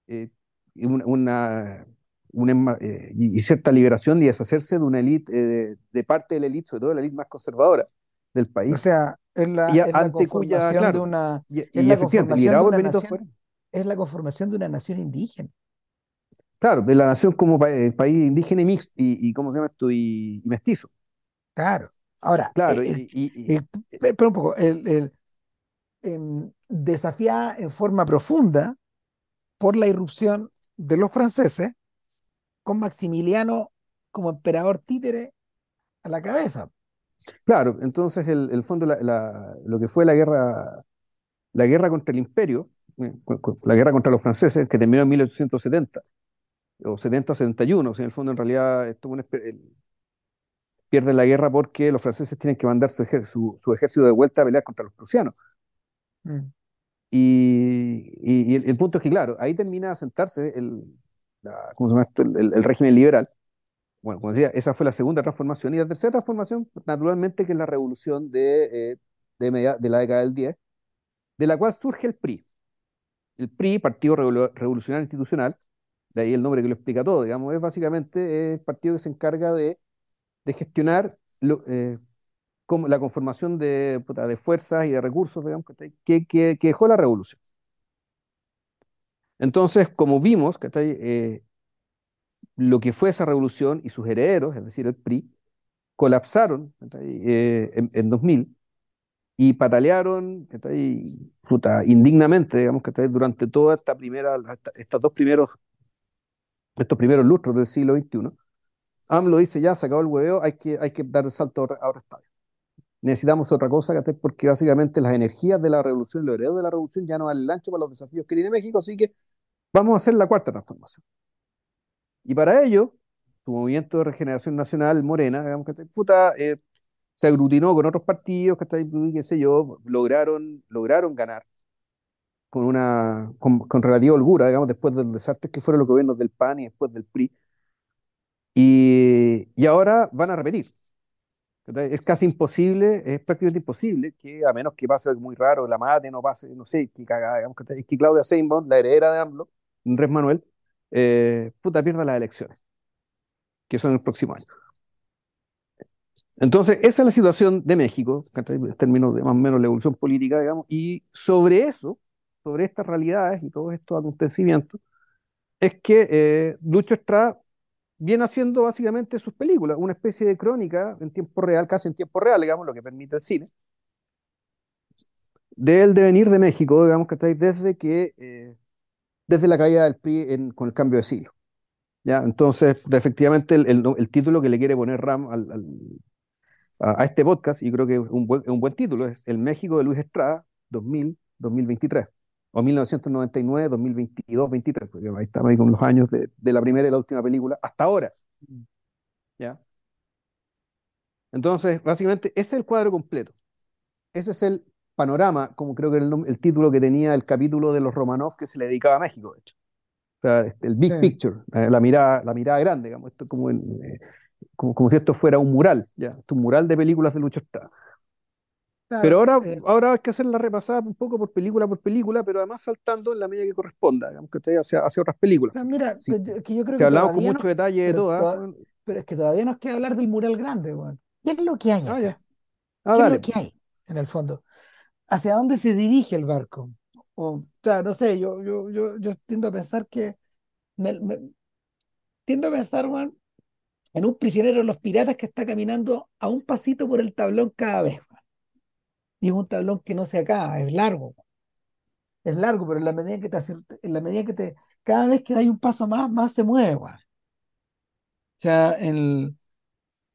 y una, eh, y cierta liberación y deshacerse de una élite, eh, de, parte de la élite, sobre todo de la élite más conservadora del país. O sea, es la, es la conformación de una. Y, es la nación, Es la conformación de una nación indígena. Claro, de la nación como eh, país indígena y mixto, y, ¿cómo se llama esto? Y, mestizo. Claro. Ahora, claro, pero un poco, desafiada en forma profunda por la irrupción de los franceses con Maximiliano como emperador títere a la cabeza. Claro, entonces el, el fondo, lo que fue la guerra, la guerra contra el imperio, eh, la guerra contra los franceses, que terminó en 1870, o 70 o 71, o sea, en el fondo en realidad esto pierden la guerra porque los franceses tienen que mandar su, ejército de vuelta a pelear contra los prusianos. Mm. Y, el, el, punto es que, claro, ahí termina de sentarse el, El, régimen liberal. Bueno, como decía, esa fue la segunda transformación. Y la tercera transformación, naturalmente, que es la revolución de, eh, de, de la década del 10, de la cual surge el PRI. El PRI, Partido Revolucionario Institucional, de ahí el nombre que lo explica todo, digamos, es básicamente el partido que se encarga de, de gestionar lo, eh, la conformación de, de, fuerzas y de recursos digamos, que, que, que, dejó la revolución. Entonces, como vimos, que eh, lo que fue esa revolución y sus herederos, es decir, el PRI, colapsaron eh, en, 2000 y patalearon indignamente, digamos, que durante toda esta primera, estos dos primeros, estos primeros lustros del siglo XXI. AMLO dice, ya, se acabó el hueveo, hay que, hay que dar el salto a otro estadio. Necesitamos otra cosa, porque básicamente las energías de la revolución, los herederos de la revolución ya no van el ancho para los desafíos que tiene México, así que Vamos a hacer la cuarta transformación. Y para ello, su movimiento de regeneración nacional, Morena, digamos que puta, eh, se aglutinó con otros partidos, que qué sé yo, lograron, lograron ganar con una con, relativa holgura, digamos, después del desastre que fueron los gobiernos del PAN y después del PRI. Y, y ahora van a repetir. Es casi imposible, es prácticamente imposible que, a menos que pase algo muy raro, la mate, no pase, no sé, que digamos, que, Claudia Sheinbaum, la heredera de AMLO, Andrés Manuel, eh, puta, pierda las elecciones, que son el próximo año. Entonces, esa es la situación de México, en términos de más o menos la evolución política, digamos, y sobre eso, sobre estas realidades y todos estos acontecimientos, es que eh, Lucho Estrada viene haciendo básicamente sus películas, una especie de crónica en tiempo real, casi en tiempo real, digamos, lo que permite el cine, del devenir de México, digamos, que estáis desde que eh, desde la caída del PRI con el cambio de siglo. ¿ya? Entonces, efectivamente, el, título que le quiere poner Ram a, este podcast, y creo que es un buen, un buen título, es El México de Luis Estrada 2000-2023. O 1999, 2022, 23, porque ahí estamos ahí con los años de, de la primera y la última película, hasta ahora. ¿ya? Entonces, básicamente, ese es el cuadro completo. Ese es el panorama, como creo que el, el título que tenía el capítulo de los Romanov que se le dedicaba a México, de hecho. O sea, este, el big Sí. picture, eh, la mirada, la mirada grande, digamos, esto como, en, eh, como, como si esto fuera un mural, ¿ya? Esto un mural de películas de Lucho Estrada. Pero Claro, ahora, eh, ahora hay que hacer la repasada un poco por película por película, pero además saltando en la medida que corresponda, digamos, que esté hacia, hacia otras o películas. sea, mira, Si, pues, yo- que yo creo si que hablamos con todavía mucho no, detalle de pero, todas, to- bueno, pero es que todavía nos queda hablar del mural grande, weón. ¿Qué es lo que hay ah, ya, ah, ¿Qué es lo dale. que hay en el fondo? ¿Hacia dónde se dirige el barco? O, o sea, no sé, yo, yo, yo, yo tiendo a pensar que me, me- tiendo a pensar, weón, en un prisionero de los piratas que está caminando a un pasito por el tablón cada vez, weón. Y es un tablón que no se acaba, es largo, es largo, pero en la medida que te en la medida que te, cada vez que hay un paso más, más se mueve. O sea,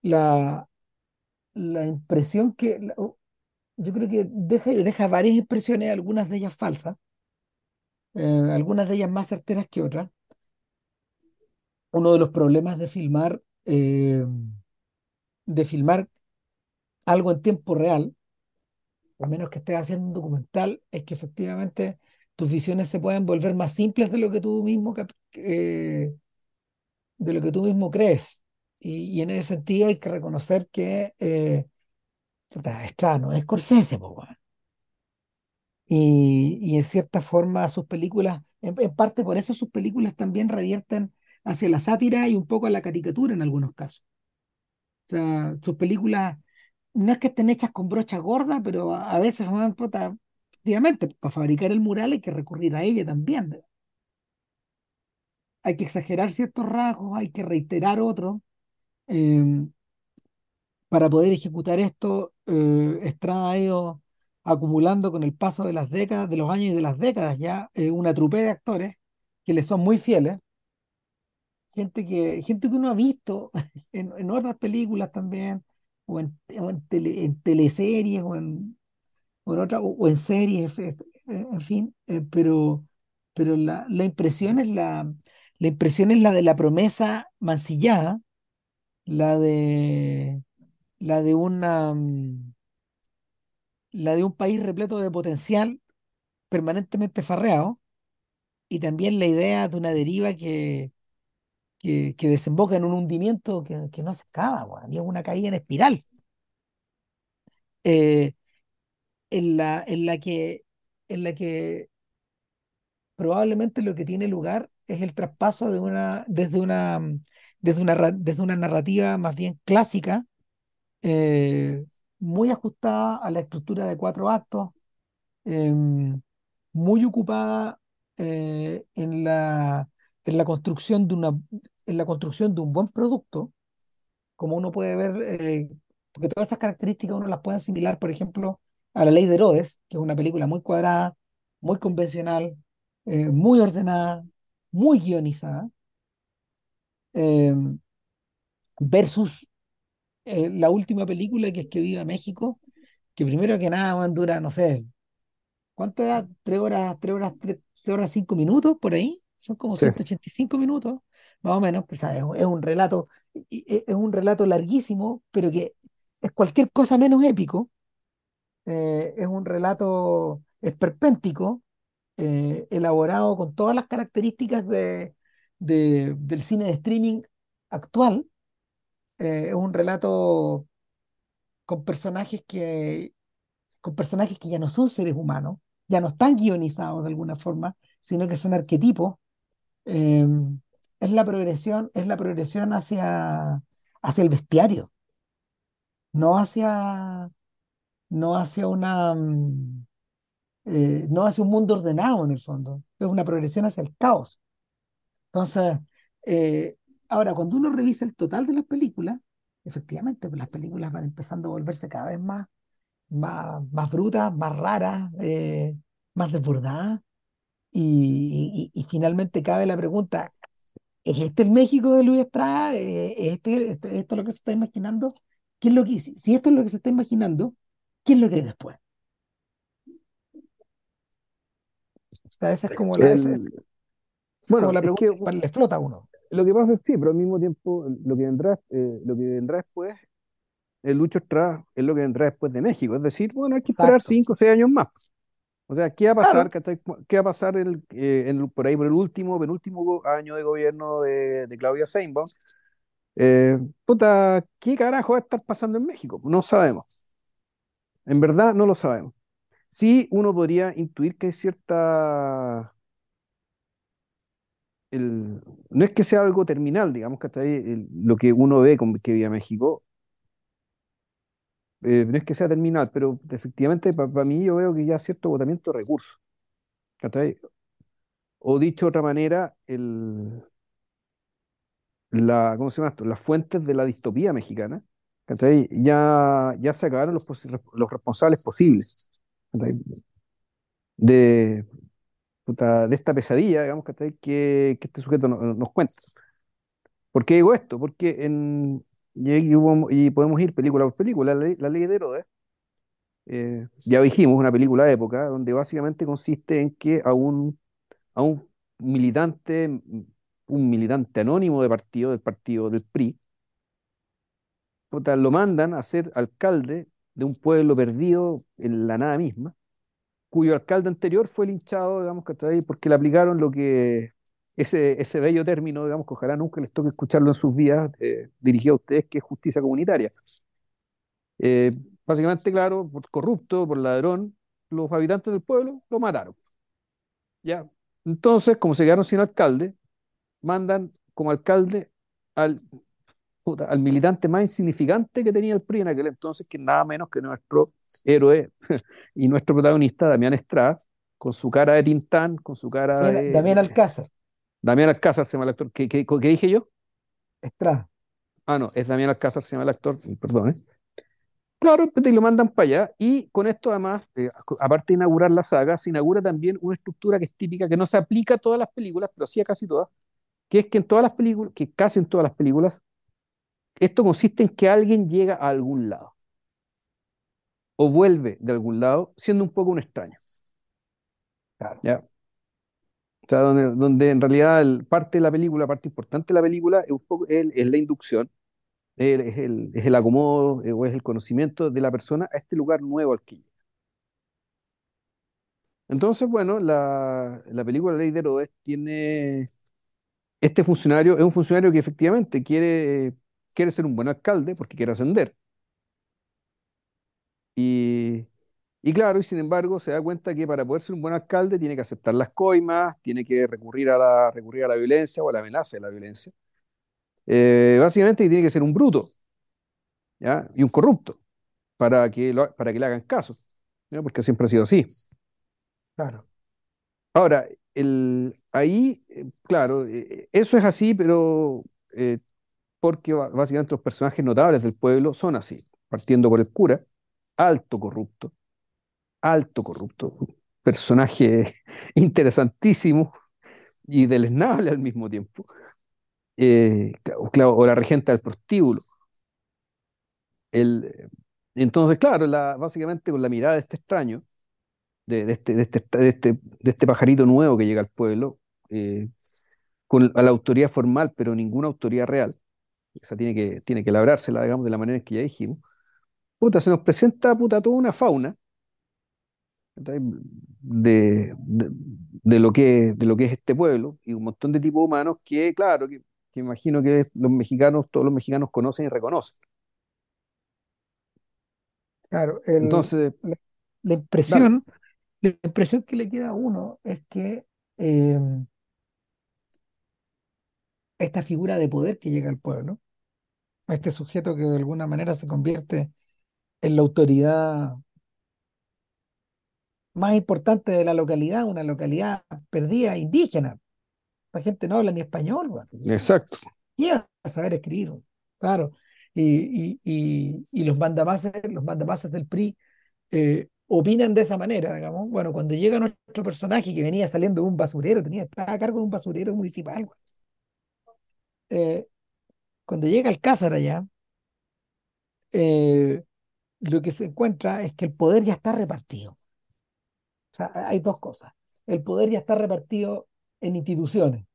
la, la impresión que, yo creo que deja, deja varias impresiones, algunas de ellas falsas, eh, algunas de ellas más certeras que otras. Uno de los problemas de filmar, eh, de filmar algo en tiempo real, a menos que estés haciendo un documental, es que efectivamente tus visiones se pueden volver más simples de lo que tú mismo, eh, de lo que tú mismo crees. Y, y en ese sentido hay que reconocer que eh, Estrada no es Scorsese, po. Y, y en cierta forma sus películas, en, en parte por eso sus películas también revierten hacia la sátira y un poco a la caricatura en algunos casos. O sea, sus películas no es que estén hechas con brocha gorda, pero a, veces, efectivamente, para fabricar el mural hay que recurrir a ella también. Hay que exagerar ciertos rasgos, hay que reiterar otros. eh, para poder ejecutar esto, eh, Estrada ha ido acumulando con el paso de las décadas, de los años y de las décadas ya, eh, una trupe de actores que le son muy fieles, gente que, gente que uno ha visto (laughs) en, en otras películas también, o en, tele- en teleseries, o en, o otra- o, en series, en fin, eh, pero, pero la, la impresión es la, la impresión es la de la promesa mancillada, la de la de una mm, la de un país repleto de potencial permanentemente farreado y también la idea de una deriva que, que, desemboca en un hundimiento que, no se acaba, y es una caída en espiral, eh, en la, en la que, en la que probablemente lo que tiene lugar es el traspaso de una, desde una, mm, desde una, desde una narrativa más bien clásica, eh, muy ajustada a la estructura de cuatro actos, em, muy ocupada eh, en la, en la construcción de una, en la construcción de un buen producto, como uno puede ver, eh, porque todas esas características uno las puede asimilar, por ejemplo, a La Ley de Herodes, que es una película muy cuadrada, muy convencional, eh, muy ordenada, muy guionizada, eh, versus la última película que es que Viva México, que primero que nada, dura, no sé, ¿Cuánto era? ¿Tres horas, tres horas, tres horas, cinco minutos por ahí? Son como Sí, 185 minutos, más o menos. Pues, ¿sabes? Es un relato, es un relato larguísimo, pero que es cualquier cosa menos épico. Eh, es un relato esperpéntico, eh, elaborado con todas las características de, de- del cine de streaming actual. Eh, es un relato con personajes que con personajes que ya no son seres humanos, ya no están guionizados de alguna forma, sino que son arquetipos. Eh, es la progresión, es la progresión hacia, hacia el bestiario, no hacia, no hacia una, mm, eh, no hacia un mundo ordenado en el fondo, es una progresión hacia el caos. Entonces, eh, ahora, cuando uno revisa el total de las películas, efectivamente, pues las películas van empezando a volverse cada vez más más, más brutas, más raras, eh, más desbordadas. Y, y- y finalmente cabe la pregunta, ¿es este el México de Luis Estrada? Eh, ¿Es este, esto, esto es lo que se está imaginando? ¿Qué es lo que, si, esto es lo que se está imaginando, ¿qué es lo que hay después? O sea, esa es como la, esa es, es como bueno, la es pregunta que más le flota a uno. lo que pasa es sí, pero al mismo tiempo lo que vendrá, eh, lo que vendrá después, el Lucho Estrada es lo que vendrá después de México. Es decir, bueno, hay que esperar Exacto. cinco o seis años más. O sea, ¿qué va a pasar? ¿Qué va a pasar el, eh, el- por ahí por el último, penúltimo año de gobierno de, de Claudia Sheinbaum? Eh, puta, ¿qué carajo va a estar pasando en México? No sabemos. En verdad no lo sabemos. Sí, uno podría intuir que hay cierta... El, no es que sea algo terminal, digamos, que lo que uno ve con que vive México, eh, no es que sea terminal, pero efectivamente para mí yo veo que ya cierto agotamiento de recursos. O dicho de otra manera, la, ¿cómo se llama esto? Las fuentes de la distopía mexicana. Ya, ya se acabaron los, los responsables posibles. De, de esta pesadilla, digamos. Que, que este sujeto no- nos cuenta. ¿Por qué digo esto? Porque en, y, podemos ir película por película, la, ley de Herodes, eh, ya dijimos, una película de época, donde básicamente consiste en que a un, a un militante, un militante anónimo de partido, del partido del PRI, lo mandan a ser alcalde de un pueblo perdido en la nada misma, cuyo alcalde anterior fue linchado, digamos, ¿cachai? porque le aplicaron lo que, ese, ese bello término, digamos, que ojalá nunca les toque escucharlo en sus vidas, eh, dirigido a ustedes, que es justicia comunitaria. Eh, básicamente, claro, por corrupto, por ladrón, los habitantes del pueblo lo mataron, ¿ya? Entonces, como se quedaron sin alcalde, mandan como alcalde al puta, al militante más insignificante que tenía el PRI en aquel entonces, que nada menos que nuestro héroe (laughs) y nuestro protagonista, Damián Estrada, con su cara de Tintán, con su cara Damián, de... Damián Alcázar, Damián Alcázar se llama el actor. ¿Qué, qué- qué dije yo? Estrada. Ah, no, es Damián Alcázar se llama el actor, perdón, ¿eh? Claro, pues, y lo mandan para allá y con esto además, eh, aparte de inaugurar la saga, se inaugura también una estructura que es típica, que no se aplica a todas las películas, pero sí a casi todas, que es que en todas las películas, que casi en todas las películas, esto consiste en que alguien llega a algún lado o vuelve de algún lado siendo un poco un extraño, Claro, ¿ya? Donde, en realidad parte de la película, parte importante de la película es la inducción, es el, es el acomodo eh, o es el conocimiento de la persona a este lugar nuevo al. Entonces, bueno, la, la película Ley de Herodes tiene este funcionario, es un funcionario que efectivamente quiere, quiere ser un buen alcalde porque quiere ascender. Y, y claro, y sin embargo se da cuenta que para poder ser un buen alcalde tiene que aceptar las coimas, tiene que recurrir a la, recurrir a la violencia o a la amenaza de la violencia. Eh, básicamente tiene que ser un bruto, ¿ya? Y un corrupto para que, lo- para que le hagan caso, ¿ya? Porque siempre ha sido así. claro. Ahora, el, ahí, eh, claro, eh, eso es así, pero eh, porque básicamente los personajes notables del pueblo son así, partiendo por el cura, alto corrupto, alto corrupto, personaje (laughs) interesantísimo y deleznable al mismo tiempo. Eh, o la regenta del prostíbulo. El, entonces, claro, la, básicamente con la mirada de este extraño, de, este, este, de, este, de este pajarito nuevo que llega al pueblo, eh, con a la autoridad formal, pero ninguna autoridad real, o sea, tiene que, tiene que labrársela, digamos, de la manera en que ya dijimos, puta, se nos presenta, puta, toda una fauna. De, de, de lo que, de lo que es este pueblo y un montón de tipos humanos que, claro, que, que imagino que los mexicanos, todos los mexicanos conocen y reconocen. Claro, el, Entonces, la, la dale, impresión, la impresión que le queda a uno es que eh, esta figura de poder que llega al pueblo, este sujeto que de alguna manera se convierte en la autoridad más importante de la localidad, una localidad perdida, indígena. La gente no habla ni español, exacto, ¿Quién va a saber escribir? Claro. Y, y, y, y los mandamases, los mandamases del PRI eh, opinan de esa manera, digamos. Bueno, cuando llega nuestro personaje que venía saliendo de un basurero, tenía, estaba a cargo de un basurero municipal. Eh, cuando llega Alcázar allá, eh, lo que se encuentra es que el poder ya está repartido. O sea, hay dos cosas. el poder ya está repartido en instituciones.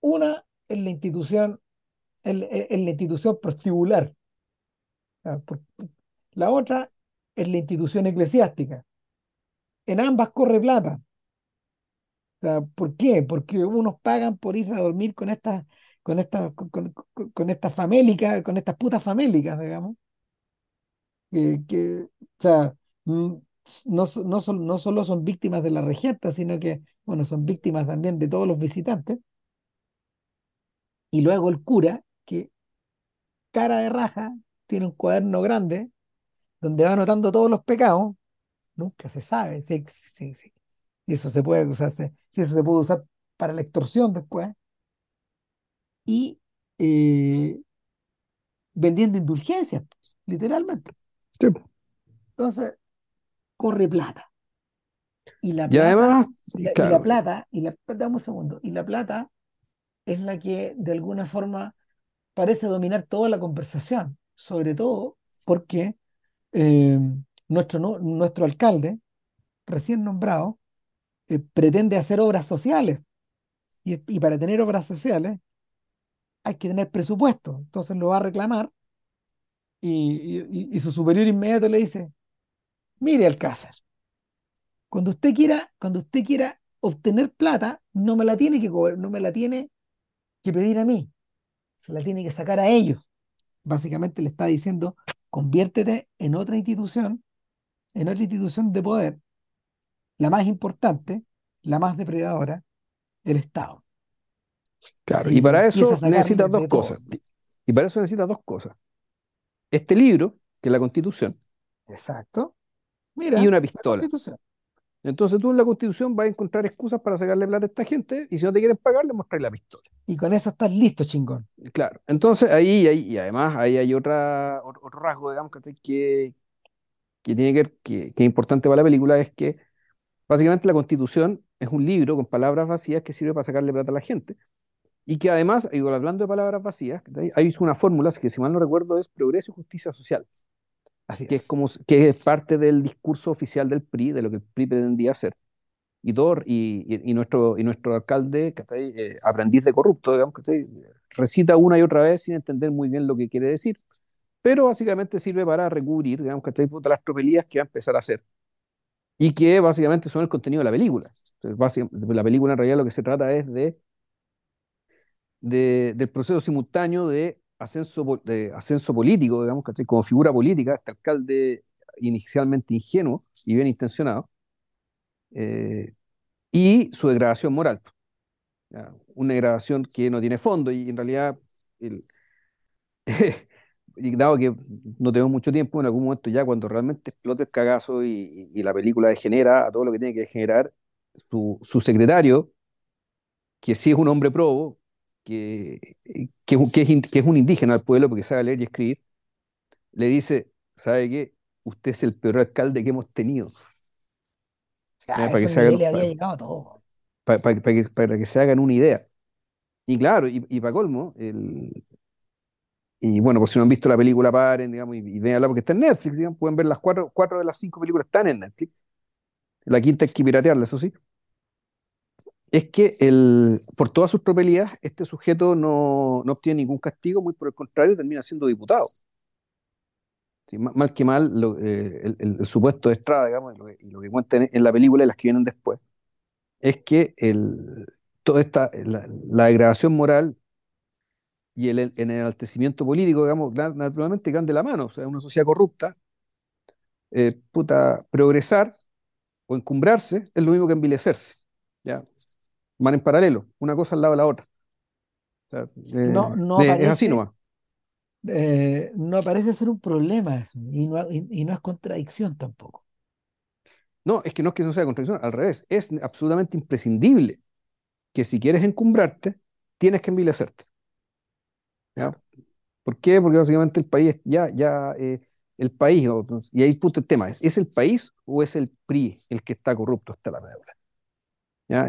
Una es la institución, en, en la institución prostibular. Ah, La otra es la institución eclesiástica. En ambas corre plata. O sea, ¿por qué? Porque unos pagan por ir a dormir con estas, con estas, con- con estas famélicas, con estas putas famélicas, digamos. Que, que, o sea, mm, no, no, son- no solo son víctimas de la regenta, sino que, bueno, son víctimas también de todos los visitantes. Y luego el cura, que cara de raja, tiene un cuaderno grande donde va anotando todos los pecados, nunca se sabe si, si- si- si eso se puede usarse, si eso se puede usar para la extorsión después, y eh, vendiendo indulgencias, literalmente. Sí. Entonces, corre plata. Y la Y plata, además, y la, y la plata, y la, dame un segundo, y la plata es la que de alguna forma parece dominar toda la conversación, sobre todo porque eh, nuestro, no- nuestro alcalde, recién nombrado, eh, pretende hacer obras sociales. Y, y para tener obras sociales hay que tener presupuesto. Entonces lo va a reclamar y, y- y su superior inmediato le dice, mire Alcázar, cuando usted quiera, cuando usted quiera obtener plata, no me la tiene que, co- no me la tiene que pedir a mí, se la tiene que sacar a ellos. Básicamente le está diciendo, conviértete en otra institución, en otra institución de poder, la más importante, la más depredadora, el Estado. claro. Y Y para eso necesitas dos todo. cosas. Y para eso necesitas dos cosas. Este libro, que es la Constitución, Exacto. Y una la pistola. Entonces tú en la Constitución vas a encontrar excusas para sacarle plata a esta gente y si no te quieren pagar, le mostráis la pistola. Y con eso estás listo, chingón. Claro. Entonces ahí, ahí y además ahí hay otra, otro rasgo, digamos, que, que, que tiene que ver, que, que es importante para la película, es que básicamente la Constitución es un libro con palabras vacías que sirve para sacarle plata a la gente. Y que además, digo, hablando de palabras vacías, hay una fórmula que si mal no recuerdo es progreso y justicia social, Así que es como que es parte del discurso oficial del PRI, de lo que el PRI pretendía hacer. Y, todo, y, y, y nuestro, y nuestro alcalde, ¿cachai? Eh, aprendiz de corrupto, digamos, ¿cachai? recita una y otra vez sin entender muy bien lo que quiere decir, pero básicamente sirve para recubrir, digamos, ¿cachai? Las tropelías que va a empezar a hacer y que básicamente son el contenido de la película. Entonces, la película en realidad lo que se trata es de, de del proceso simultáneo de ascenso, de ascenso político, digamos, ¿cachai? Como figura política, este alcalde inicialmente ingenuo y bien intencionado, eh, y su degradación moral. Una degradación que no tiene fondo y en realidad, (laughs) dado que no tenemos mucho tiempo, en algún momento ya cuando realmente explote el cagazo y- y la película degenera a todo lo que tiene que generar, su, su secretario, que sí es un hombre probo, que, que, es un- que es que es un indígena al pueblo porque sabe leer y escribir, le dice, ¿sabe qué? Usted es el peor alcalde que hemos tenido. Ya, ¿ya? a Para que se hagan, niveles había para, llegado todo. para- para que, para que- para que se hagan una idea. Y claro, y, y para colmo, el, y bueno, por si no han visto la película, paren, digamos, y, y véanla porque está en Netflix, digamos, pueden ver las cuatro, cuatro de las cinco películas están en Netflix. La quinta hay que piratearla, eso sí. Es que el, por todas sus tropelías, este sujeto no, no obtiene ningún castigo, muy por el contrario, termina siendo diputado. Sí, ma- mal que mal, eh, el, el- el supuesto de Estrada, digamos, y lo que, lo cuentan en, la película y las que vienen después, es que el, toda esta, la, degradación moral y el, el enaltecimiento político, digamos, na- naturalmente van de la mano. O sea, una sociedad corrupta, eh, puta, progresar o encumbrarse es lo mismo que envilecerse. ¿ya? Van en paralelo, una cosa al lado de la otra. O sea, No, no eh, es así nomás. eh, no parece ser un problema eso, y no, y, y no es contradicción tampoco. No, es que no es que eso sea contradicción, al revés, es absolutamente imprescindible que si quieres encumbrarte, tienes que envilecerte. ¿ya? ¿Por qué? Porque básicamente el país, ya, ya, eh, el país, y ahí punto el tema, ¿es, ¿es el país o es el PRI el que está corrupto hasta la médula?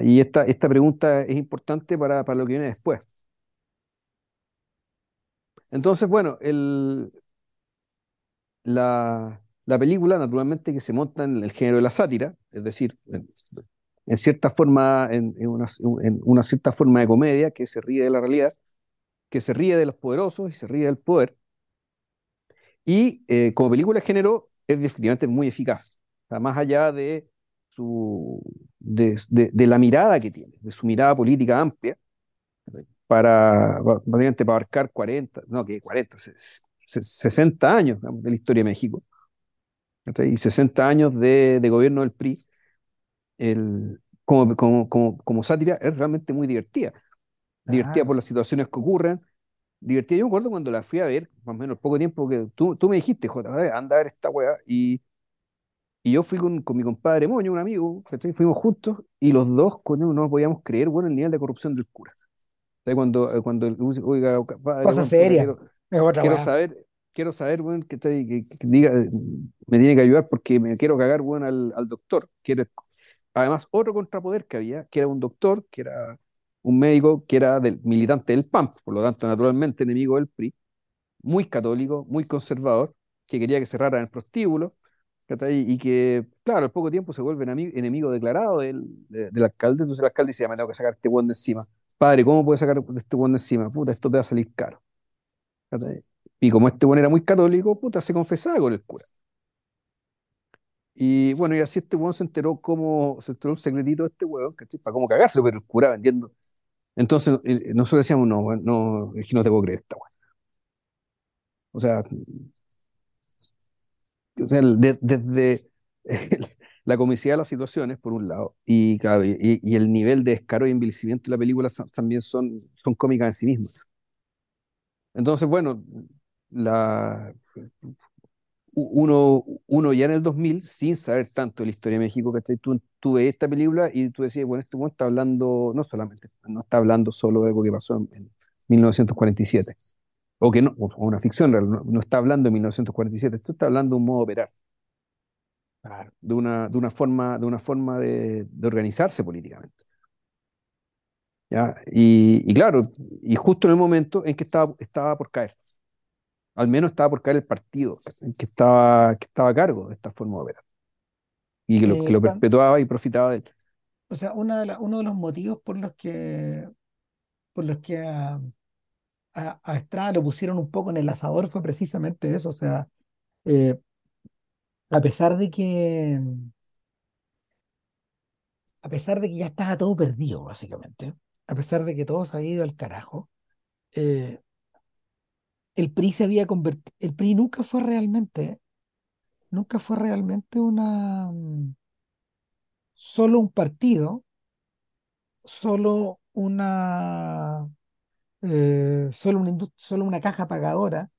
Y esta, esta pregunta es importante para, para lo que viene después. Entonces, bueno, el, la, la película, naturalmente, que se monta en el género de la sátira, es decir, en- cierta forma, en, una, en una cierta forma de comedia que se ríe de la realidad, que se ríe de los poderosos y se ríe del poder. Y eh, como película de género es definitivamente muy eficaz. O más allá de, su, de, de, de, la mirada que tiene, de su mirada política amplia, para, para abarcar 40, no, que 40, 60 años de la historia de México, y 60 años de, de gobierno del PRI, el, como, como, como, como, sátira es realmente muy divertida. Divertida por las situaciones que ocurren, divertida. Yo me acuerdo cuando la fui a ver, más o menos poco tiempo, que tú, tú me dijiste, J, anda a ver esta weá, y, y yo fui con, con mi compadre Moño, un amigo, fuimos juntos, y los dos, coño, no podíamos creer, bueno, el nivel de corrupción del cura. Cuando, eh, cuando, oiga, padre, Cosa bueno, seria. Quiero, quiero saber, quiero saber, bueno, que, que, que, diga, me tiene que ayudar porque me quiero cagar, bueno, al, al doctor. Quiero, además, otro contrapoder que había, que era un doctor, que era un médico que era del militante del PAMP, por lo tanto, naturalmente enemigo del PRI, muy católico, muy conservador, que quería que cerraran el prostíbulo, y que, claro, al poco tiempo se vuelve enemigo declarado del, del alcalde, entonces el alcalde dice, ya me tengo que sacar este buen de encima. Padre, ¿cómo puede sacar este de encima? Puta, esto te va a salir caro. Y como este buen era muy católico, puta, se confesaba con el cura. Y bueno, y así este weón se enteró cómo, se enteró un secretito de este weón, Para cómo cagarse, pero el cura vendiendo. Entonces eh, nosotros decíamos, no, no, es que no te puedo creer esta weón. O sea, o sea desde (laughs) la comicidad de las situaciones, por un lado, y, claro, y, y, el nivel de descaro y envilecimiento de la película también son, son cómicas en sí mismas. Entonces, bueno, la, uno, uno ya en el 2000, sin saber tanto de la historia de México, que tú, tú ves esta película y tú decías, bueno, este está hablando, no solamente, no está hablando solo de algo que pasó en, 1947, o que no, o una ficción real, no, está hablando de 1947, esto está hablando de un modo de operar, de una, de una forma, de, una forma de, de organizarse políticamente. ¿Ya? Y, y, claro, y justo en el momento en que estaba, estaba por caer al menos estaba por caer el partido que estaba, que estaba a cargo de esta forma de operar y que lo, que lo eh, perpetuaba y profitaba de él. O sea, una de la, uno de los motivos por los que, por los que a, a, Estrada lo pusieron un poco en el asador fue precisamente eso. O sea, eh, a pesar de que a pesar de que ya estaba todo perdido, básicamente, a pesar de que todo se había ido al carajo, eh, el PRI se había convertido, el PRI nunca fue realmente, nunca fue realmente una, solo un partido, solo una, eh, solo una, solo una caja pagadora,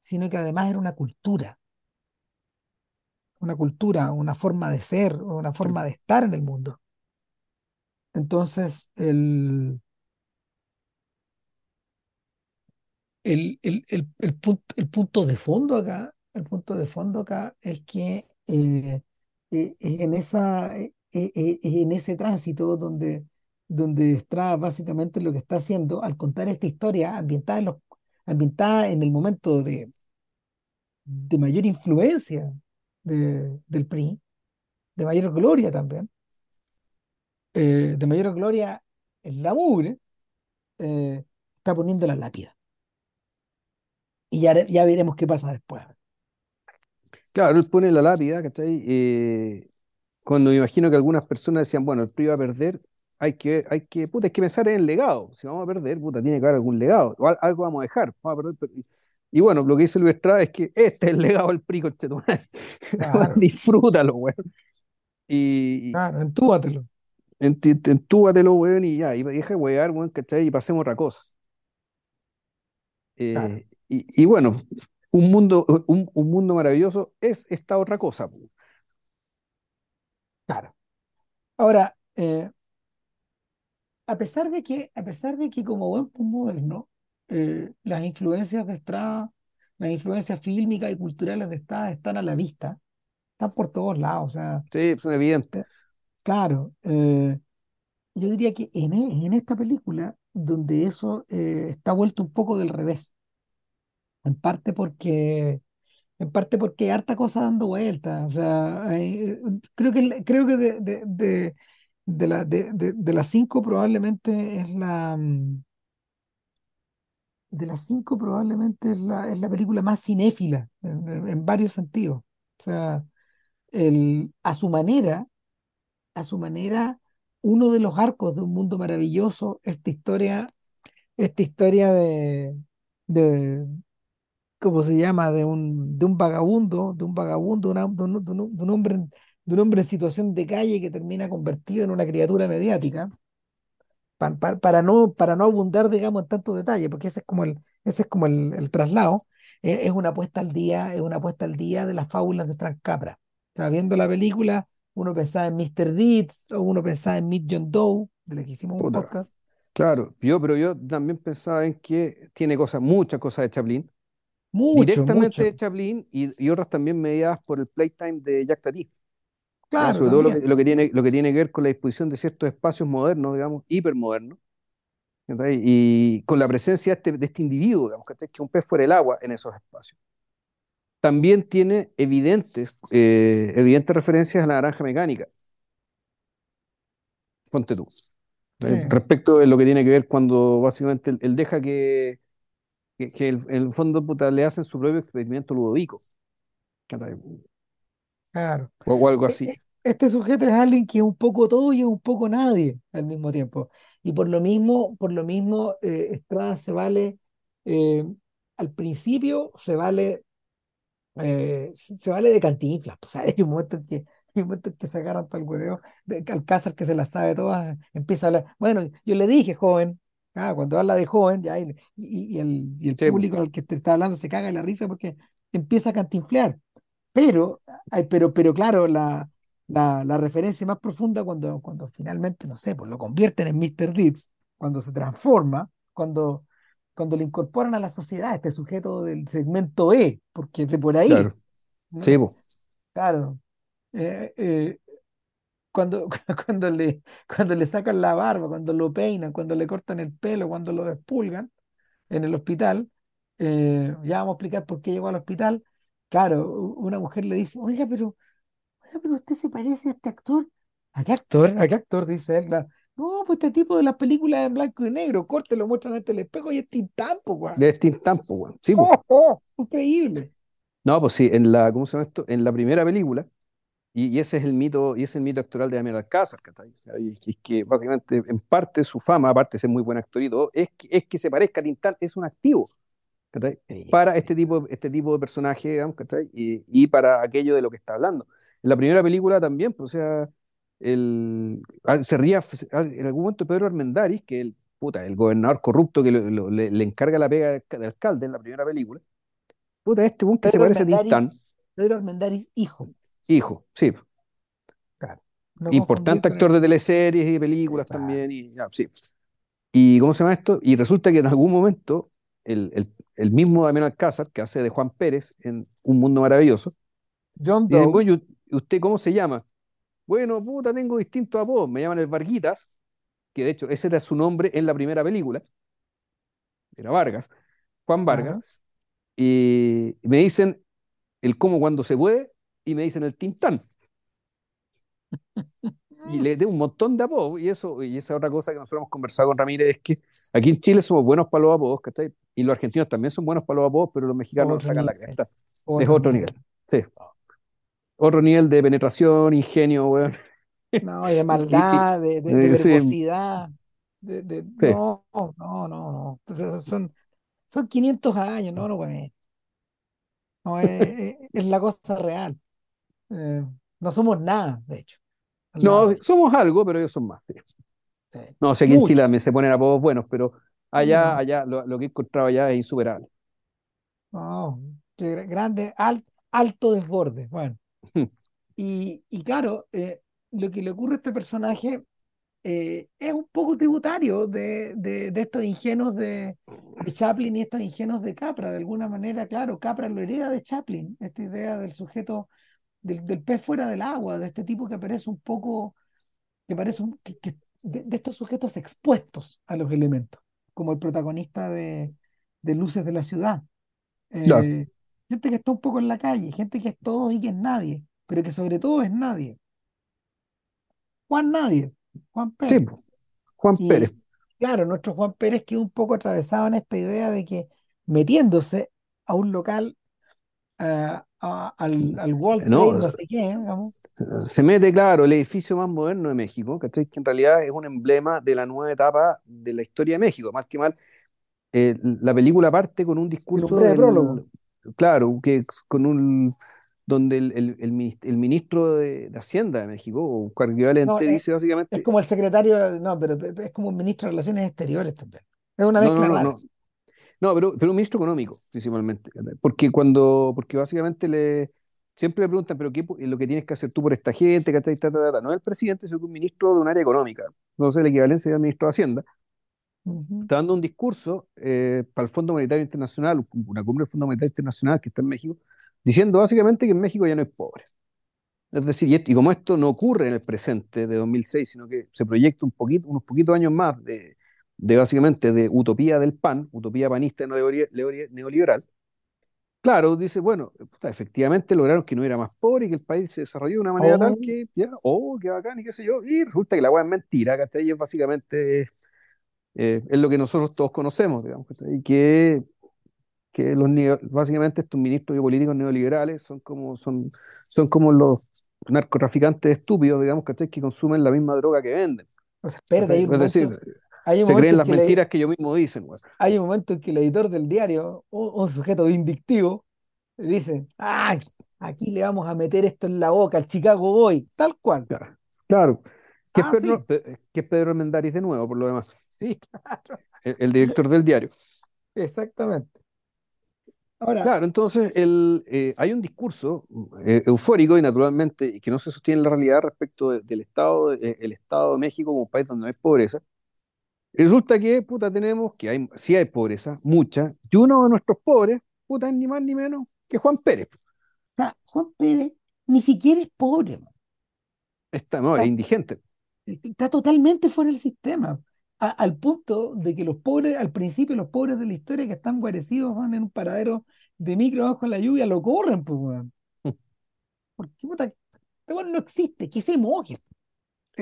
sino que además era una cultura, una cultura, una forma de ser, una forma de estar en el mundo. Entonces, el, el, el, el, el, punto, el punto de fondo acá, el punto de fondo acá es que eh, eh, en esa, eh, en ese tránsito donde, donde Estrada básicamente lo que está haciendo al contar esta historia ambientada en, el momento de, de mayor influencia de, del PRI, de mayor gloria también, de mayor gloria en la mugre, está poniendo la lápida y ya, ya veremos qué pasa después. Claro, él pone la lápida, ¿cachai? Eh, cuando me imagino que algunas personas decían, bueno, el PRI va a perder, hay que, hay que, puta, hay que pensar en el legado. Si vamos a perder, puta, tiene que haber algún legado. O algo vamos a dejar. Vamos a perder, y bueno, lo que dice Luis Estrada es que este es el legado del PRI, (laughs) claro. Disfrútalo, weón. Y, claro, entúbatelo. Entúbatelo, weón, y ya, y deja de wear, weón, ¿cachai? Y pasemos otra cosa. Eh, y, bueno, un mundo, un, mundo maravilloso es esta otra cosa. Claro. Ahora, eh, a pesar de que, a pesar de que como buen moderno, eh, las influencias de Estrada, las influencias fílmicas y culturales de Estrada están a la vista, están por todos lados. O sea, sí, es evidente. Eh, claro, yo diría que en, e, en, esta película, donde eso está vuelto un poco del revés. En parte porque, en parte porque hay harta cosa dando vueltas. O sea, creo que, creo que de, de, de, la, de, de, de las cinco probablemente es la... mm, De las cinco probablemente es la, es la película más cinéfila en, varios sentidos. O sea, el, a su manera, a su manera, uno de los arcos de un mundo maravilloso, esta historia, esta historia de, de, ¿cómo se llama? De un, de un vagabundo, de un vagabundo, una- de un, de un- de un hombre, de un hombre en situación de calle que termina convertido en una criatura mediática, pa- pa- para no, para no abundar, digamos, en tanto detalle, porque ese es como el, ese es como el, el traslado, eh, es una puesta al día, es una puesta al día de las fábulas de Frank Capra. O sea, viendo la película, uno pensaba en Mr. Deeds o uno pensaba en Meet John Doe, de la que hicimos un podcast. Claro, yo, pero yo también pensaba en que tiene cosas, muchas cosas de Chaplin, Mucho, directamente mucho. de Chaplin y, y otras también mediadas por el playtime de Jacques Tati. Claro, Sobre todo lo que, también. lo que tiene, lo que tiene que ver con la disposición de ciertos espacios modernos, digamos, hipermodernos, y con la presencia de este, de este individuo, digamos, que es un pez fuera del agua en esos espacios. También tiene evidentes, eh, evidentes referencias a la naranja mecánica, ponte tú. Respecto de lo que tiene que ver cuando básicamente él, él deja que, que, que el- en el fondo puta, le hacen su propio experimento ludovico. Claro. o, algo e- así. e- Este sujeto es alguien que es un poco todo y es un poco nadie al mismo tiempo. Y por lo mismo, por lo mismo, eh, Estrada se vale, eh, al principio se vale, eh, se se vale de Cantinflas. (laughs) O sea, hay un momento en que, hay un momento en que se agarran para el hueveo, de Alcázar que se las sabe todas, empieza a hablar. Bueno, yo le dije joven, ah, cuando habla de joven, ya, y, y- y el, y el Sí, po. público al que te está hablando se caga de la risa porque empieza a cantinflear. Pero, pero, pero claro, la, la, la referencia más profunda cuando, cuando finalmente, no sé, pues lo convierten en Mr. Deeds, cuando se transforma, cuando, cuando le incorporan a la sociedad este sujeto del segmento E, porque es de por ahí, Claro, sí, ¿no? po. Claro. eh, eh, cuando, (laughs) cuando le, cuando le sacan la barba, cuando lo peinan, cuando le cortan el pelo, cuando lo despulgan en el hospital, eh, ya vamos a explicar por qué llegó al hospital. Claro, una mujer le dice, oiga, pero Oiga, pero usted se parece a este actor. ¿A qué actor? ¿A qué actor? Dice él. claro. No, pues este tipo de las películas en blanco y negro, corte, lo muestran ante el espejo y es Tintán, po, weón. De Steam Tampo, weón. Sí. ¡Oh, oh! Increíble. No, pues sí, en la, ¿cómo se llama esto? En la primera película, y, y ese es el mito, y ese es el mito actoral de Damián Alcázar, ¿cachai? O sea, y- y es que básicamente, en parte, su fama, aparte de ser muy buen actor y todo, es que, es que se parezca a Tintán, es un activo, Para este tipo, este tipo de personaje, digamos. Y, y para aquello de lo que está hablando. En la primera película también, pues, o sea, el, ah, se ría, ah, en algún momento Pedro Armendáriz, que el, puta, el gobernador corrupto que lo- lo- le, le encarga la pega de, de alcalde en la primera película, puta, este buen que se parece a Tintán, Pedro Armendáriz, hijo. hijo, sí, Claro. No importante actor el. de teleseries y de películas claro. también, y sí. ¿Y cómo se llama esto? Y resulta que en algún momento el, el, el mismo Damián Alcázar, que hace de Juan Pérez en Un Mundo Maravilloso, John Doe. bueno, ¿y ¿usted cómo se llama? Bueno, puta, tengo distintos apodos, me llaman el Varguitas, que de hecho ese era su nombre en la primera película, era Vargas, Juan. Vargas, y me dicen el cómo cuando se puede, y me dicen el Tintán. (laughs) y le dé un montón de apodos. Y eso, y esa otra cosa que nosotros hemos conversado con Ramírez es que aquí en Chile somos buenos para los apodos, ¿cachai? Y los argentinos también son buenos para los apodos, pero los mexicanos Otro sacan la cresta. Es Otro nivel. nivel. Sí. Otro nivel de penetración, ingenio, weón. No, y de (laughs) y- maldad, de, de, de sí, verbosidad. De, de- sí. no, no, no, no. Son, son 500 años, no, no, güey. No, es, es- es la cosa real. Eh, no somos nada, de hecho, No, somos algo, pero ellos son más. sí. Sí. No, sé aquí en Chile se ponen apodos buenos, pero allá, No, allá, lo, lo que he encontrado allá es insuperable. no, qué gra- grande, al- alto desborde. Bueno, y, y claro, eh, lo que le ocurre a este personaje eh, es un poco tributario de, de, de estos ingenuos de, de Chaplin y estos ingenuos de Capra. De alguna manera, claro, Capra lo hereda de Chaplin, esta idea del sujeto, del, del pez fuera del agua, de este tipo que aparece un poco, que parece un, que, que- de, de estos sujetos expuestos a los elementos, como el protagonista de, de Luces de la Ciudad. Claro. Eh, gente que está un poco en la calle, gente que es todo y que es nadie, pero que sobre todo es nadie. Juan Nadie. Juan Sí, Pérez. po, Juan Pérez. Claro, nuestro Juan Pérez quedó un poco atravesado en esta idea de que metiéndose a un local, a- a- al, al World Trade, No, no sé qué, digamos, se mete, claro, el edificio más moderno de México, ¿cachai? Que en realidad es un emblema de la nueva etapa de la historia de México. Más que mal, eh, la película parte con un discurso breve prólogo. claro, que es con un, donde el, el- el el ministro de, de Hacienda de México, o un cargo No, es, dice es básicamente, como el secretario, de- no, pero pe- pe- es como un ministro de Relaciones Exteriores también. Es una mezcla no, no, no, pero, pero un ministro económico, principalmente, porque cuando, porque básicamente le, siempre le preguntan, pero qué, lo que tienes que hacer tú por esta gente. Ta, ta, ta, ta. No es el presidente, sino que un ministro de un área económica, no sé, la equivalencia del ministro de Hacienda, Ujú. está dando un discurso eh, para el Fondo Monetario Internacional, una cumbre del Fondo Monetario Internacional que está en México, diciendo básicamente que en México ya no es pobre. Es decir, y, esto- y como esto no ocurre en el presente de 2006, sino que se proyecta un poquito, unos poquitos años más de, de básicamente de utopía del PAN, utopía panista neoliberal, neoliberal, claro, dice, bueno, puta, efectivamente lograron que no era más pobre y que el país se desarrolló de una manera tal Oh, que, ya, oh, qué bacán y qué sé yo, y resulta que la weá es mentira, ¿cachai? Y es básicamente eh, es lo que nosotros todos conocemos, digamos, ¿cachai? Y que, que los básicamente estos ministros políticos neoliberales son como, son, son como los narcotraficantes estúpidos, digamos, ¿cachai? Que consumen la misma droga que venden, Es decir, hay se creen en las que mentiras que ellos mismos dicen, güey. hay un momento en que el editor del diario, un, un sujeto vindictivo, dice, ¡ay! Aquí le vamos a meter esto en la boca al Chicago Boy, tal cual. Claro, claro. Que es Ah, Pedro, sí, que es Pedro Armendáriz de nuevo, por lo demás, sí, (laughs) claro, el, el director del diario. exactamente. Ahora, Claro, entonces el, eh, hay un discurso eh, eufórico y naturalmente que no se sostiene en la realidad respecto de- del estado, de- el estado de México como un país donde no hay pobreza. Resulta que, puta, tenemos que hay, sí hay pobreza, mucha, y uno de nuestros pobres, puta, es ni más ni menos que Juan Pérez. o sea, Juan Pérez ni siquiera es pobre, man. Está, no, es indigente. está totalmente fuera del sistema. A- al punto de que los pobres, al principio, los pobres de la historia que están guarecidos van en un paradero de micro bajo la lluvia, lo corren, pues, weón. (laughs) Porque, puta, este no existe, que se moje.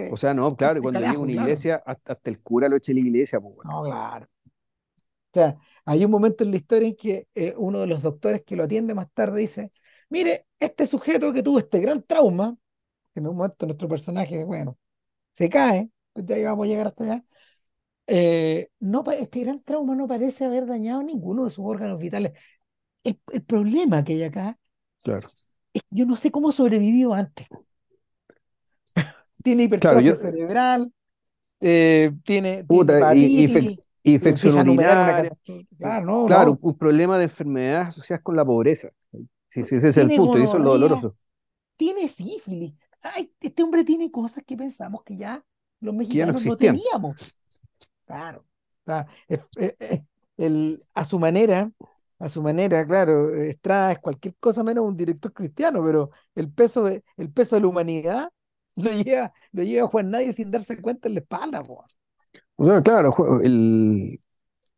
O sea, no, claro, cuando llega una claro. iglesia, hasta, hasta el cura lo echa a la iglesia, pues, bueno. No, claro. O sea, hay un momento en la historia en que eh, uno de los doctores que lo atiende más tarde dice, mire, este sujeto que tuvo este gran trauma, que en un momento nuestro personaje, bueno, se cae, pues ya vamos a llegar hasta allá, eh, no, este gran trauma no parece haber dañado ninguno de sus órganos vitales. El, el problema que hay acá Claro. es que yo no sé cómo sobrevivió antes. Tiene Claro, yo, hipertrofia cerebral, eh, tiene, tiene puta, y, y infec- hepatitis, y infección empieza a enumerar una urinaria, cantidad. Claro, no, claro, no. un problema de enfermedades asociadas con la pobreza. Sí, sí, ese es el Tiene punto, y eso es lo doloroso. tiene sífilis. Ay, este hombre tiene cosas que pensamos que ya los que ya no mexicanos no teníamos. Claro. El- a su manera, a su manera, claro, Estrada es cualquier cosa menos un director cristiano, pero el peso de, el peso de la humanidad (laughs) lo lleva, lo lleva Juan Nadie sin darse cuenta en la espalda, po. O sea, claro, el,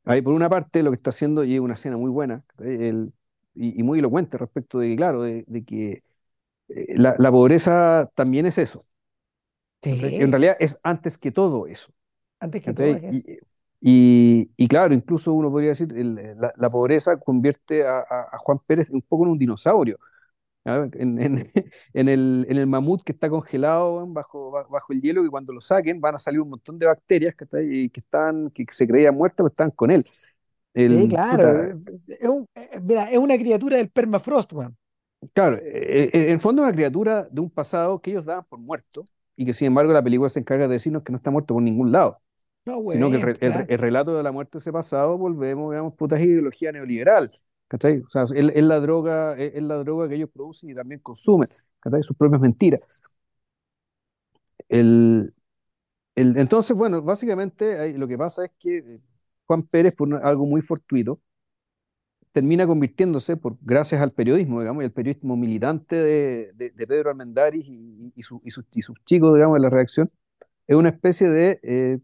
ahí por una parte lo que está haciendo, y es una escena muy buena, el- y, y muy elocuente respecto de, claro, de, de que eh, la, la pobreza también es eso. ¿cachai? En Sí, realidad es antes que todo eso. antes que todo eso. Y, y, y claro, incluso uno podría decir, el- la, la pobreza convierte a, a- a Juan Pérez un poco en un dinosaurio. En, en- (laughs) en el, en el mamut que está congelado bajo, ba- bajo el hielo, que cuando lo saquen van a salir un montón de bacterias ¿cachai? y que, están, que se creían muertas, pero están con él. Sí, claro. puta, eh, Es un- eh, mira, es una criatura del permafrost, weón. claro, eh, eh, en el fondo es una criatura de un pasado que ellos daban por muerto y que sin embargo la película se encarga de decirnos que no está muerto por ningún lado. No, sino que el, relato de la muerte de ese pasado, volvemos, digamos, puta es ideología neoliberal, ¿cachai? O sea, es, es la droga, es, la droga que ellos producen y también consumen, ¿cachai? Sus propias mentiras. El, el- entonces, bueno, básicamente lo que pasa es que eh, Juan Pérez, por algo muy fortuito, termina convirtiéndose, por, gracias al periodismo, digamos, y el periodismo militante de, de- Pedro Armendáriz y, y, y sus, chicos, digamos, de la redacción, es una especie de, eh,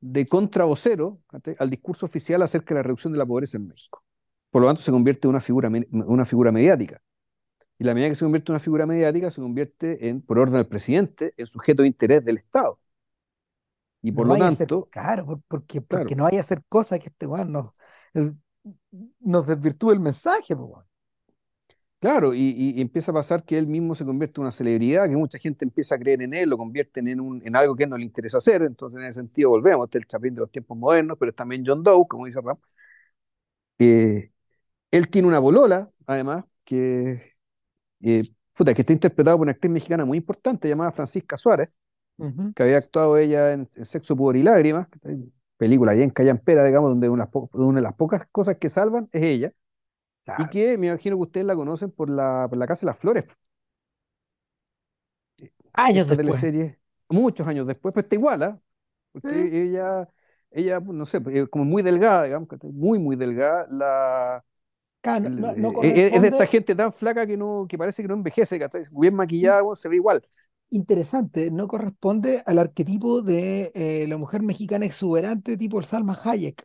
de contravocero al discurso oficial acerca de la reducción de la pobreza en México. Por lo tanto, se convierte en una figura, una figura mediática. Y la medida que se convierte en una figura mediática, se convierte en, por orden del presidente, en sujeto de interés del Estado. Y por No lo tanto, por- porque, porque claro, no vaya a hacer cosas que este weón nos, el- nos desvirtúe el mensaje, weón. claro, y, y- y empieza a pasar que él mismo se convierte en una celebridad, que mucha gente empieza a creer en él, lo convierten en, un, en algo que no le interesa hacer. Entonces, en ese sentido, volvemos, este es el Chapín de los tiempos modernos, pero es también John Doe, como dice Ram. Eh, él tiene una bolola, además, que, eh, puta, que está interpretada por una actriz mexicana muy importante llamada Francisca Suárez que había actuado ella en, en Sexo, Pudor y Lágrimas, película bien callampera, digamos, donde una, de las pocas cosas que salvan es ella, y que me imagino que ustedes la conocen por la, por la Casa de las Flores, Años esta después. teleserie, muchos años después, pues está igual, ¿ah? ¿sí? Porque ella, ella, pues, no sé, eh, como muy delgada, digamos, muy, muy delgada, la, Claro, el- no, no eh, eh, es de esta gente tan flaca que, no, que parece que no envejece, que está bien maquillada, se ve igual. interesante, no corresponde al arquetipo de eh, la mujer mexicana exuberante tipo Salma Hayek.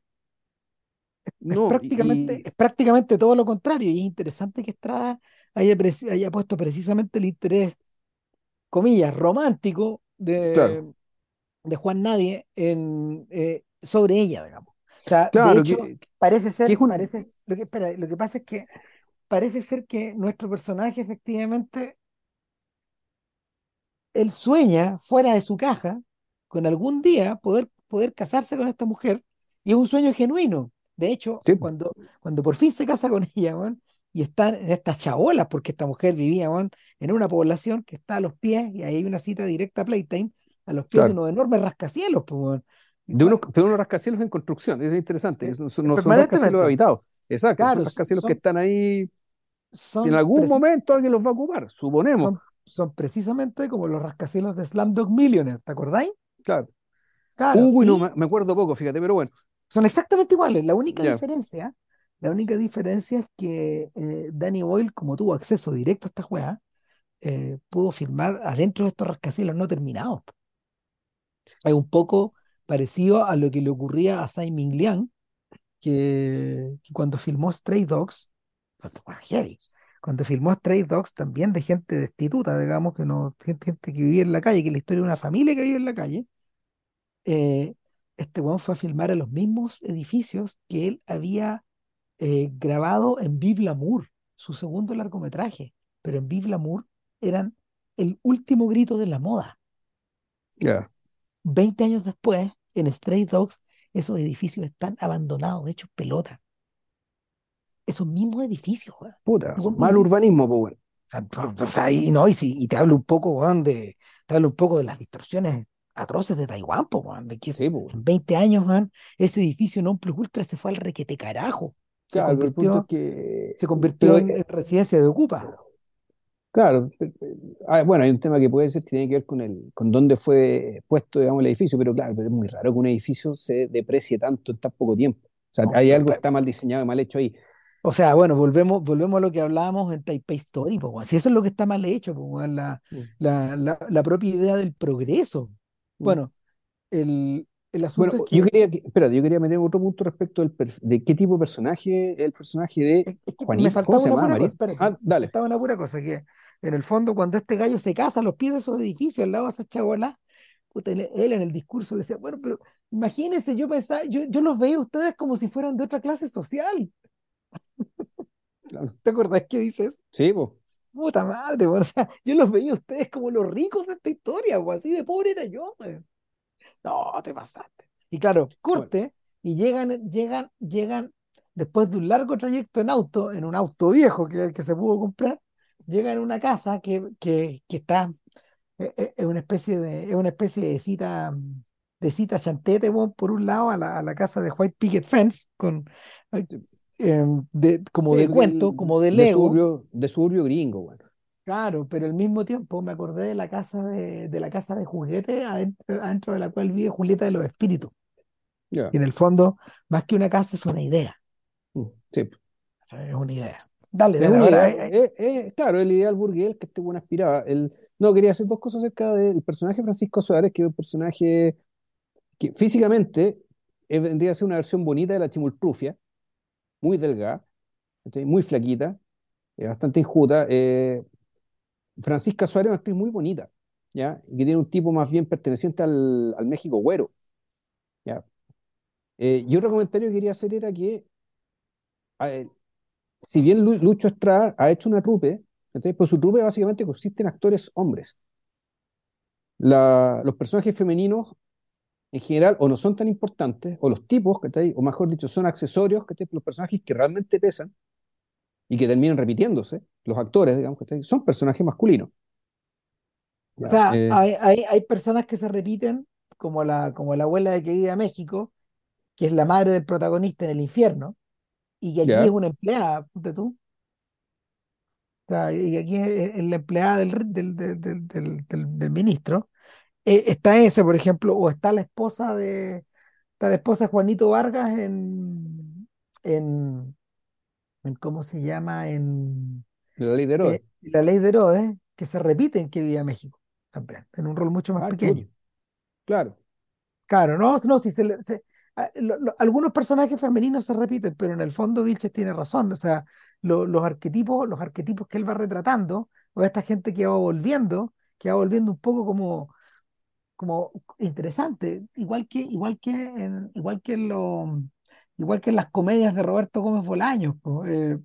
Es No, prácticamente, y, es prácticamente todo lo contrario, y es interesante que Estrada haya, haya puesto precisamente el interés, comillas, romántico claro, de, de Juan Nadie en, eh, sobre ella, digamos. O sea, de hecho, que, parece que ser, un, parece, lo que, espera, lo que pasa es que parece ser que nuestro personaje efectivamente él sueña fuera de su caja con algún día poder, poder casarse con esta mujer y es un sueño genuino. De hecho, sí, cuando, cuando por fin se casa con (laughs) ella, y están en estas chabolas, porque esta mujer vivía en una población que está a los pies, y ahí hay una cita directa a Playtime, a los pies de unos enormes rascacielos, pues, De unos, de unos rascacielos en construcción, es interesante, eh, es- no son, rascacielos habitados, exacto, claro, rascacielos que están ahí, en algún momento alguien los va a ocupar, suponemos, son, son precisamente como los rascacielos de Slumdog Millionaire, ¿te acordáis? claro. Claro, Uy, no, y me, me acuerdo poco, fíjate, pero bueno, Son exactamente iguales. La única diferencia, la única diferencia es que eh, Danny Boyle, como tuvo acceso directo a esta juega, eh, pudo filmar adentro de estos rascacielos no terminados. Es un poco parecido a lo que le ocurría a Tsai Ming Liang, que, que cuando filmó Stray Dogs, cuando filmó Stray Dogs también de gente destituta, digamos, que no, gente, gente que vivía en la calle, que es la historia de una familia que vive en la calle, eh, este weón fue a filmar en los mismos edificios que él había eh, grabado en Vive l'Amour, su segundo largometraje. Pero en Vive l'Amour eran el último grito de la moda. ya, 20 años después, en Stray Dogs, esos edificios están abandonados, hechos pelota. Esos mismos edificios, weón. puta, weón mal urbanismo, pues bueno, o sea, o sea, y, no, y, si- y te hablo un poco, weón, de, te hablo un poco de las distorsiones atroces de Taiwán, po, weón, de que sí, pues, en 20 años, weón, ese edificio non plus ultra se fue al requete carajo. Se claro, punto es convirtió, que, se convirtió pero, en residencia de Ocupa. Claro, ah, bueno, hay un tema que puede ser que tiene que ver con el, con dónde fue puesto, digamos, el edificio, pero claro, pero es muy raro que un edificio se deprecie tanto en tan poco tiempo, o sea, ¿no? hay algo que está mal diseñado, mal hecho ahí, O sea, bueno, volvemos, volvemos a lo que hablábamos en Taipei Story, po. Si eso es lo que está mal hecho, po, weón, la, Mm, la, la, la propia idea del progreso. mm. Bueno, el, el Bueno, asunto es yo que, quería, que- espérate, yo quería meter otro punto respecto del de qué tipo de personaje es el personaje de es, es que me Juanito, ¿cómo faltaba una pura cosa, espérate, Ah, me dale, faltaba una pura cosa, que en el fondo cuando este gallo se casa a los pies de esos edificios, al lado de esas chabolas, puta, él, él en el discurso decía, bueno, pero imagínense, yo pensaba, yo, yo los veía a ustedes como si fueran de otra clase social. (laughs) claro. ¿Te acordás que dices? Sí, pues, Puta madre, o sea, yo los veía a ustedes como los ricos de esta historia, o así de pobre era yo, weón. No, te pasaste. Y claro, bueno, corte, y llegan, llegan, llegan, después de un largo trayecto en auto, en un auto viejo que, que se pudo comprar, llegan a una casa que, que, que está, eh, eh, es una especie de, es una especie de cita, de cita chantete, weón, por un lado, a la, a la casa de White Picket Fence, con, eh, de, como de cuento, como de de Lego. suburbio, de suburbio gringo, bueno, Claro, pero al mismo tiempo me acordé de la casa de, de la casa de juguete adentro, adentro de la cual vive Julieta de los Espíritus. Y en el fondo, más que una casa, es una idea. mm, sí. Es una idea. Dale, dale, una ahora. idea, eh, eh, eh, eh, claro, el ideal burgués que este buen aspiraba. El, no, quería hacer dos cosas acerca del personaje Francisco Suárez, que es un personaje que físicamente eh, vendría a ser una versión bonita de la chimultrufia, muy delgada, muy flaquita, bastante injusta. Francisca Suárez es una actriz muy bonita, ¿ya? Y que tiene un tipo más bien perteneciente al, al México güero, ¿ya? Eh, y otro comentario que quería hacer era que, si bien Lu- Lucho Estrada ha hecho una trupe, ¿cachai? pues su trupe básicamente consiste en actores hombres. La- los personajes femeninos en general o no son tan importantes, o los tipos, ¿cachai? o mejor dicho, son accesorios, ¿cachai? Los personajes que realmente pesan y que terminan repitiéndose, los actores, digamos, ¿cachai? son personajes masculinos. O sea, Eh, hay, hay, hay personas que se repiten, como la, como la abuela de que vive a México, que es la madre del protagonista en el infierno, y que aquí es una empleada, ponte tú. O sea, y que aquí es, la empleada del, del, del, del, ministro. Eh, está ese, por ejemplo, o está la esposa de, está la esposa de Juanito Vargas en, en, en ¿cómo se llama? En La ley de Herodes. eh, La Ley de Herodes, que se repite en que vive a México también, en un rol mucho más Ah, pequeño. claro. Claro, no, no, si se, se- a- lo- lo- algunos personajes femeninos se repiten, pero en el fondo Vilches tiene razón. O sea, lo- los arquetipos, los arquetipos que él va retratando, o esta gente que va volviendo, que va volviendo un poco como, como interesante, igual que, igual que en, igual que en lo, igual que en las comedias de Roberto Gómez Bolaños, eh,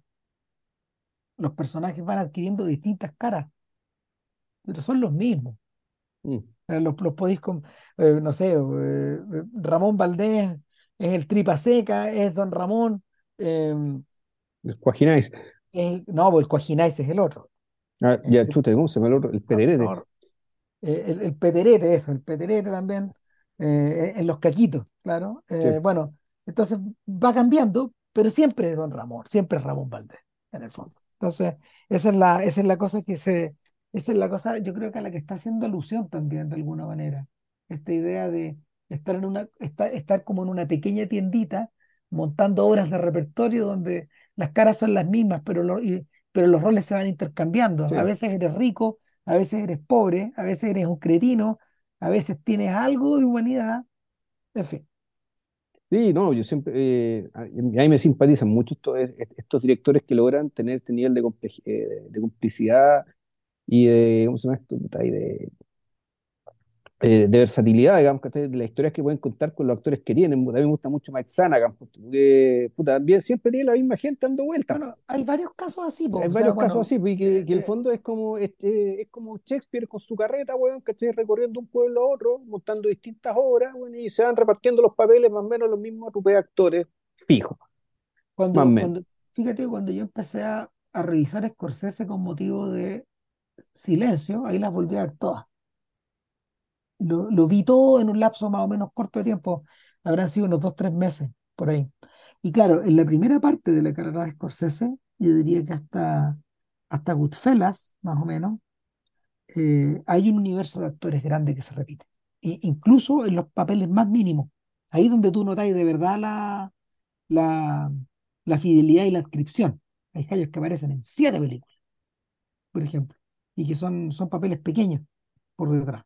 los personajes van adquiriendo distintas caras, pero son los mismos. Mm. Eh, Los, los podéis, com- eh, no sé, eh, Ramón Valdés es el tripa seca, es Don Ramón, eh, El Cuajináis. no, pues el Coajináis es el otro. Ah, ya, chute, ¿cómo se llama el otro? El no, Pedrerete. no, eh, el, el Peterete, eso, el Peterete también, eh, en los caquitos, claro. Sí. Bueno, entonces va cambiando, pero siempre es Don Ramón, siempre es Ramón Valdés, en el fondo. Entonces, esa es la, esa es la cosa que se, esa es la cosa, yo creo que a la que está haciendo alusión también, de alguna manera. Esta idea de estar en una, estar, estar como en una pequeña tiendita, montando obras de repertorio donde las caras son las mismas, pero, lo- y- pero los roles se van intercambiando. A veces eres rico, a veces eres pobre, a veces eres un cretino, a veces tienes algo de humanidad, en fin. Sí, no, yo siempre, eh, a, mí me simpatizan mucho estos, estos directores que logran tener este nivel de, eh, de complicidad y de, ¿cómo se llama esto? Y de, eh, de versatilidad, digamos, de las historias que pueden contar con los actores que tienen. A mí me gusta mucho Mike Flanagan, porque puta, también siempre tiene la misma gente dando vueltas. Bueno, hay varios casos así, po. Hay sea, varios casos bueno, así, porque que, eh, que el eh, fondo es como, este, es como Shakespeare con su carreta, weón, ¿cachai? Recorriendo un pueblo a otro, montando distintas obras, weón, y se van repartiendo los papeles más o menos los mismos de actores fijos, más cuando, menos. cuando, fíjate, cuando yo empecé a, a revisar Scorsese con motivo de Silencio, ahí las volví a ver todas. Lo, vi todo en un lapso más o menos corto de tiempo, habrán sido unos dos, tres meses, por ahí. Y claro, en la primera parte de la carrera de Scorsese, yo diría que hasta, hasta Goodfellas, más o menos, eh, hay un universo de actores grande que se repite. E- incluso en los papeles más mínimos. Ahí donde tú notáis de verdad la, la, la fidelidad y la adscripción. Hay gallos que aparecen en siete películas, por ejemplo, y que son, son papeles pequeños por detrás.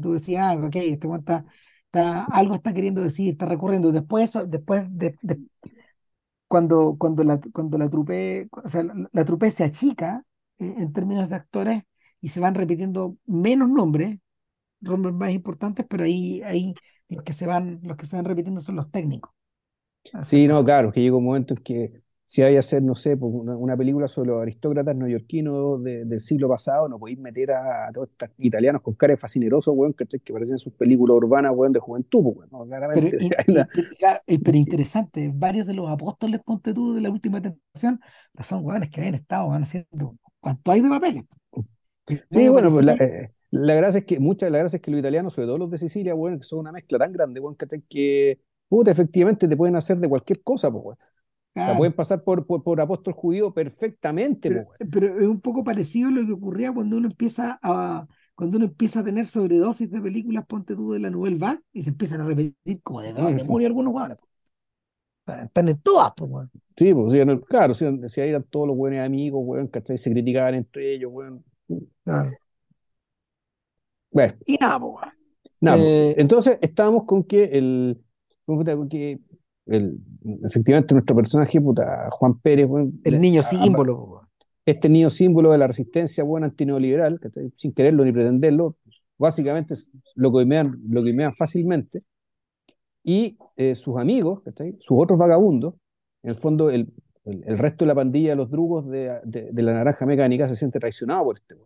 Tú decías, ah, ok, este está, está- algo está queriendo decir, está recurriendo. Después, eso, después de, de- cuando, cuando la, cuando la trupe, o sea, la, la trupe se achica eh, en términos de actores y se van repitiendo menos nombres, nombres más importantes, pero ahí, ahí los que se van, los que se van repitiendo son los técnicos. Esas Sí, no, claro, que llega un momento en que si hay a hacer, no sé, pues, una, una película sobre los aristócratas neoyorquinos de- del siglo pasado, no podéis meter a, todos estos italianos con cara de fascinerosos, weón, ¿cachai? que parecen sus películas urbanas, weón, de juventud, pues, weón, no, claramente pero, (laughs) ya, eh, pero (laughs) interesante, varios de los apóstoles, ponte tú, de la última tentación, son hueones que habían estado van haciendo cuánto hay de papeles. Y Sí, bueno, pues la, eh, la gracia es que, muchas de la gracia es que los italianos, sobre todo los de Sicilia, weón, que son una mezcla tan grande, weón, ¿cachai? que, puta, efectivamente te pueden hacer de cualquier cosa, pues, weón. O sea, pueden pasar por, por, por apóstol judío perfectamente, pero, pues, pero es un poco parecido a lo que ocurría cuando uno empieza a, cuando uno empieza a tener sobredosis de películas, ponte tú, de la Nouvelle Vague, y se empiezan a repetir como de Mm, sí. demonio algunos hueones. Están en todas, pues, weón. Sí, pues, sí, no, claro, si, si ahí eran todos los buenos amigos, weón, ¿cachai? Se criticaban entre ellos, weón. Claro. Bueno, Y nada, pues, nada, Eh, entonces estábamos con que el, con que el, efectivamente nuestro personaje, puta, Juan Pérez, el niño a- a- símbolo, weón. este niño símbolo de la resistencia buena antineoliberal, ¿cachai? sin quererlo ni pretenderlo, básicamente lo coimean, lo coimean fácilmente, y eh, sus amigos, ¿cachai? sus otros vagabundos, en el fondo el, el, el resto de la pandilla de los drugos de, de, de, la naranja mecánica se siente traicionado por este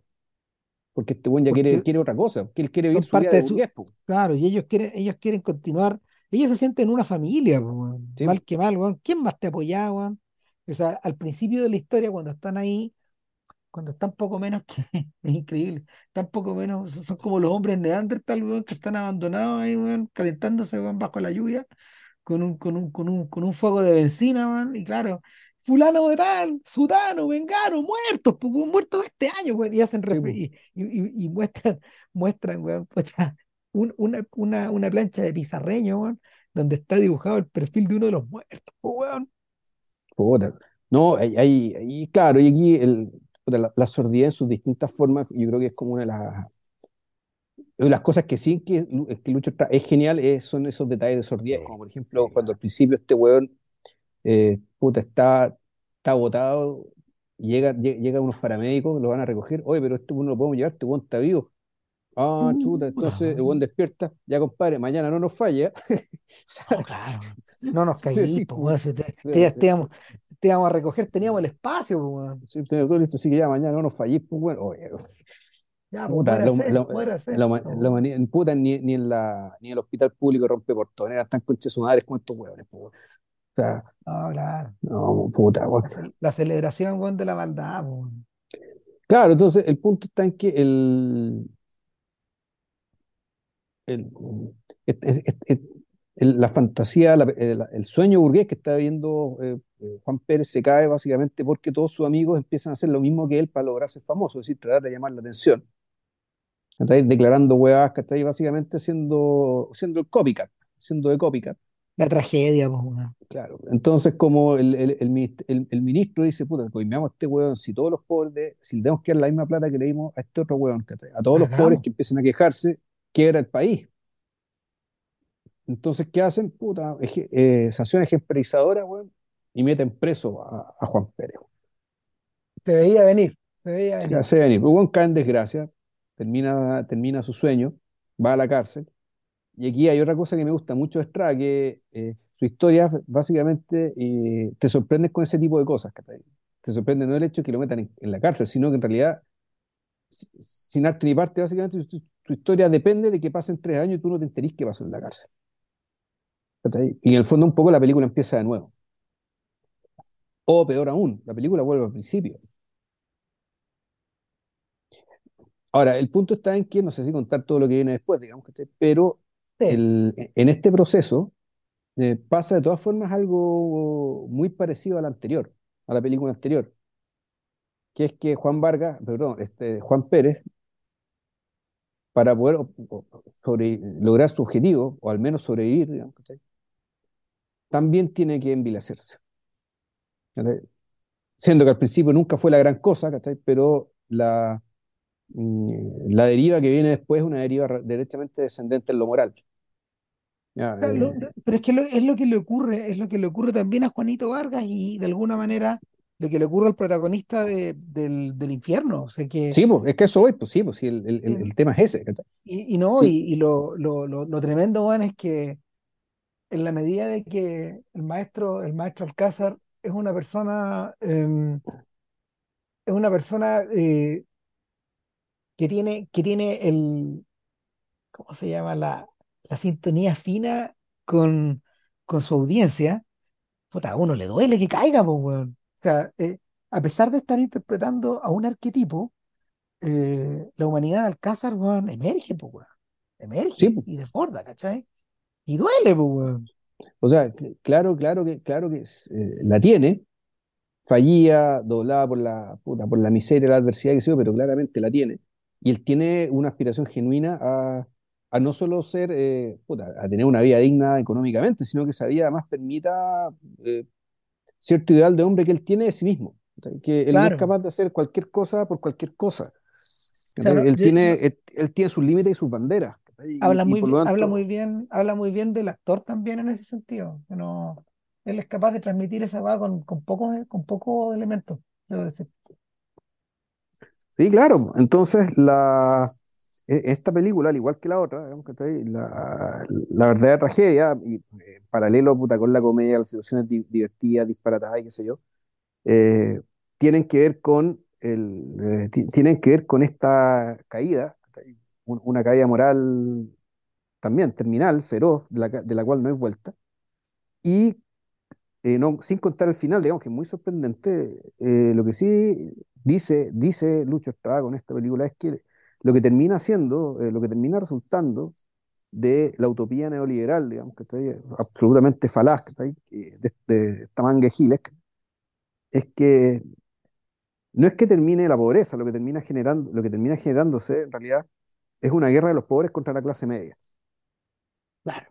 porque este buen ya quiere, quiere otra cosa, que él quiere vivir su vida de, su... Claro, y ellos quieren, ellos quieren continuar, ellos se sienten una familia, sí. mal que mal, weón. ¿quién más te apoyaba? O sea, al principio de la historia, cuando están ahí, cuando están poco menos que, (laughs) es increíble, están poco menos, son como los hombres neandertal, weón, que están abandonados ahí, weón, calentándose, weón, bajo la lluvia, con un, con un, con un, con un fuego de benzina, weón, y claro, fulano de tal, sudano, vengano, muertos, muertos este año, weón, y hacen sí, y, y, y, muestran, (laughs) muestran, weón, un, una, una, una plancha de pizarreño, weón, donde está dibujado el perfil de uno de los muertos, weón. Puta. No, hay, hay, hay, claro, y aquí el, la, la, sordidez en sus distintas formas, yo creo que es como una de las, de las cosas que sí que, que Lucho está, es genial es, son esos detalles de sordidez, como por ejemplo cuando al principio este weón eh, puta, está, está agotado, llega, llega unos paramédicos, lo van a recoger, oye, pero este uno lo podemos llevar, este weón está vivo. Ah, chuta, entonces el buen despierta, ya compadre, mañana no nos falla. (laughs) no, claro, no nos caímos, sí, pues, te, te, te, íbamos, te íbamos a recoger, teníamos el espacio, pues, sí, todo listo, así que ya mañana no nos fallís, pues bueno, oye, ya, puta, pues, la, hacer, la, puta, ni, ni, en la, ni en el hospital público rompe portones, están conches su madre con estos huevones, pues. O sea, no, claro. No, puta, la, la, celebración, de la maldad, pues. Claro, entonces el punto está en que el, el, el, el la fantasía, la, el, sueño burgués que está viendo eh, Juan Pérez se cae básicamente porque todos sus amigos empiezan a hacer lo mismo que él para lograr ser famoso, es decir, tratar de llamar la atención. Declarando huevas, ¿cachai? Básicamente siendo, siendo el copycat, siendo de copycat. La tragedia, pues, Claro. Entonces, como el, el, el, el ministro dice, puta, coimeamos a este hueón, si todos los pobres, de, si le tenemos que dar la misma plata que le dimos a este otro hueón, a todos los pobres que empiezan a quejarse, quiebra el país. Entonces, ¿qué hacen? Puta, eh, sanción ejemplarizadora, weón, y meten preso a, a, Juan Pérez. Se veía venir, se veía venir. Se, veía venir. Hugo cae en desgracia, termina, termina su sueño, va a la cárcel. Y aquí hay otra cosa que me gusta mucho de Estrada, que eh, su historia básicamente eh, te sorprende con ese tipo de cosas. Te sorprende no el hecho de que lo metan en, en la cárcel, sino que en realidad, sin arte ni parte, básicamente tu historia depende de que pasen tres años y tú no te enterís qué pasó en la cárcel. Y en el fondo un poco la película empieza de nuevo. O peor aún, la película vuelve al principio. Ahora, el punto está en que, no sé si contar todo lo que viene después, digamos, pero el, en este proceso eh, pasa de todas formas algo muy parecido al anterior, a la película anterior, que es que Juan Vargas, perdón, este, Juan Pérez para poder sobre, lograr su objetivo, o al menos sobrevivir, digamos, también tiene que envilecerse. Siendo que al principio nunca fue la gran cosa, pero la, mm, la deriva que viene después es una deriva derechamente descendente en lo moral. Ya, eh, pero es que lo, es lo que le ocurre, es lo que le ocurre también a Juanito Vargas y de alguna manera lo que le ocurre al protagonista de, del, del, infierno. O sea que, sí, pues, es que eso hoy, pues sí, pues sí, el, el, el, el tema es ese. Y, y no, sí. y, y, lo, lo, lo, lo tremendo, bueno, es que en la medida de que el maestro, el maestro Alcázar es una persona, eh, es una persona eh, que tiene, que tiene el, ¿cómo se llama? La, la sintonía fina con, con su audiencia, puta, a uno le duele que caiga, pues, weón. Sea, eh, a pesar de estar interpretando a un arquetipo, eh, la humanidad de Alcázar, weón, emerge, pues, weón. Emerge sí, pues. y desborda, ¿cachai? Y duele, pues, weón. O sea, claro, claro que, claro que eh, la tiene, fallía, doblada por la, puta, por la miseria, la adversidad que sea, pero claramente la tiene. Y él tiene una aspiración genuina a, a no solo ser, eh, puta, a tener una vida digna económicamente, sino que esa vida además permita eh, cierto ideal de hombre que él tiene de sí mismo. Que él claro. no es capaz de hacer cualquier cosa por cualquier cosa. Él, yo, tiene, yo, él, él, tiene sus límites y sus banderas. Y, habla, muy, tanto... habla, muy bien, habla muy bien del actor también en ese sentido. Que él es capaz de transmitir esa va con, con, pocos, con pocos elementos. Sí, claro. Entonces, la, esta película, al igual que la otra. La, la verdadera tragedia, y eh, paralelo puta, con la comedia, las situaciones di- divertidas, disparatadas y qué sé yo, eh, tienen que ver con el, eh, ti- tienen que ver con esta caída, una caída moral también terminal, feroz, de la, de la cual no hay vuelta, y eh, no, sin contar el final, digamos que es muy sorprendente, eh, lo que sí dice, dice Lucho Estrada con esta película es que lo que termina haciendo, eh, lo que termina resultando de la utopía neoliberal, digamos, que está absolutamente falaz, que está ahí, eh, de, de esta manga de giles, es que no es que termine la pobreza, lo que termina generando, lo que termina generándose en realidad es una guerra de los pobres contra la clase media. Claro.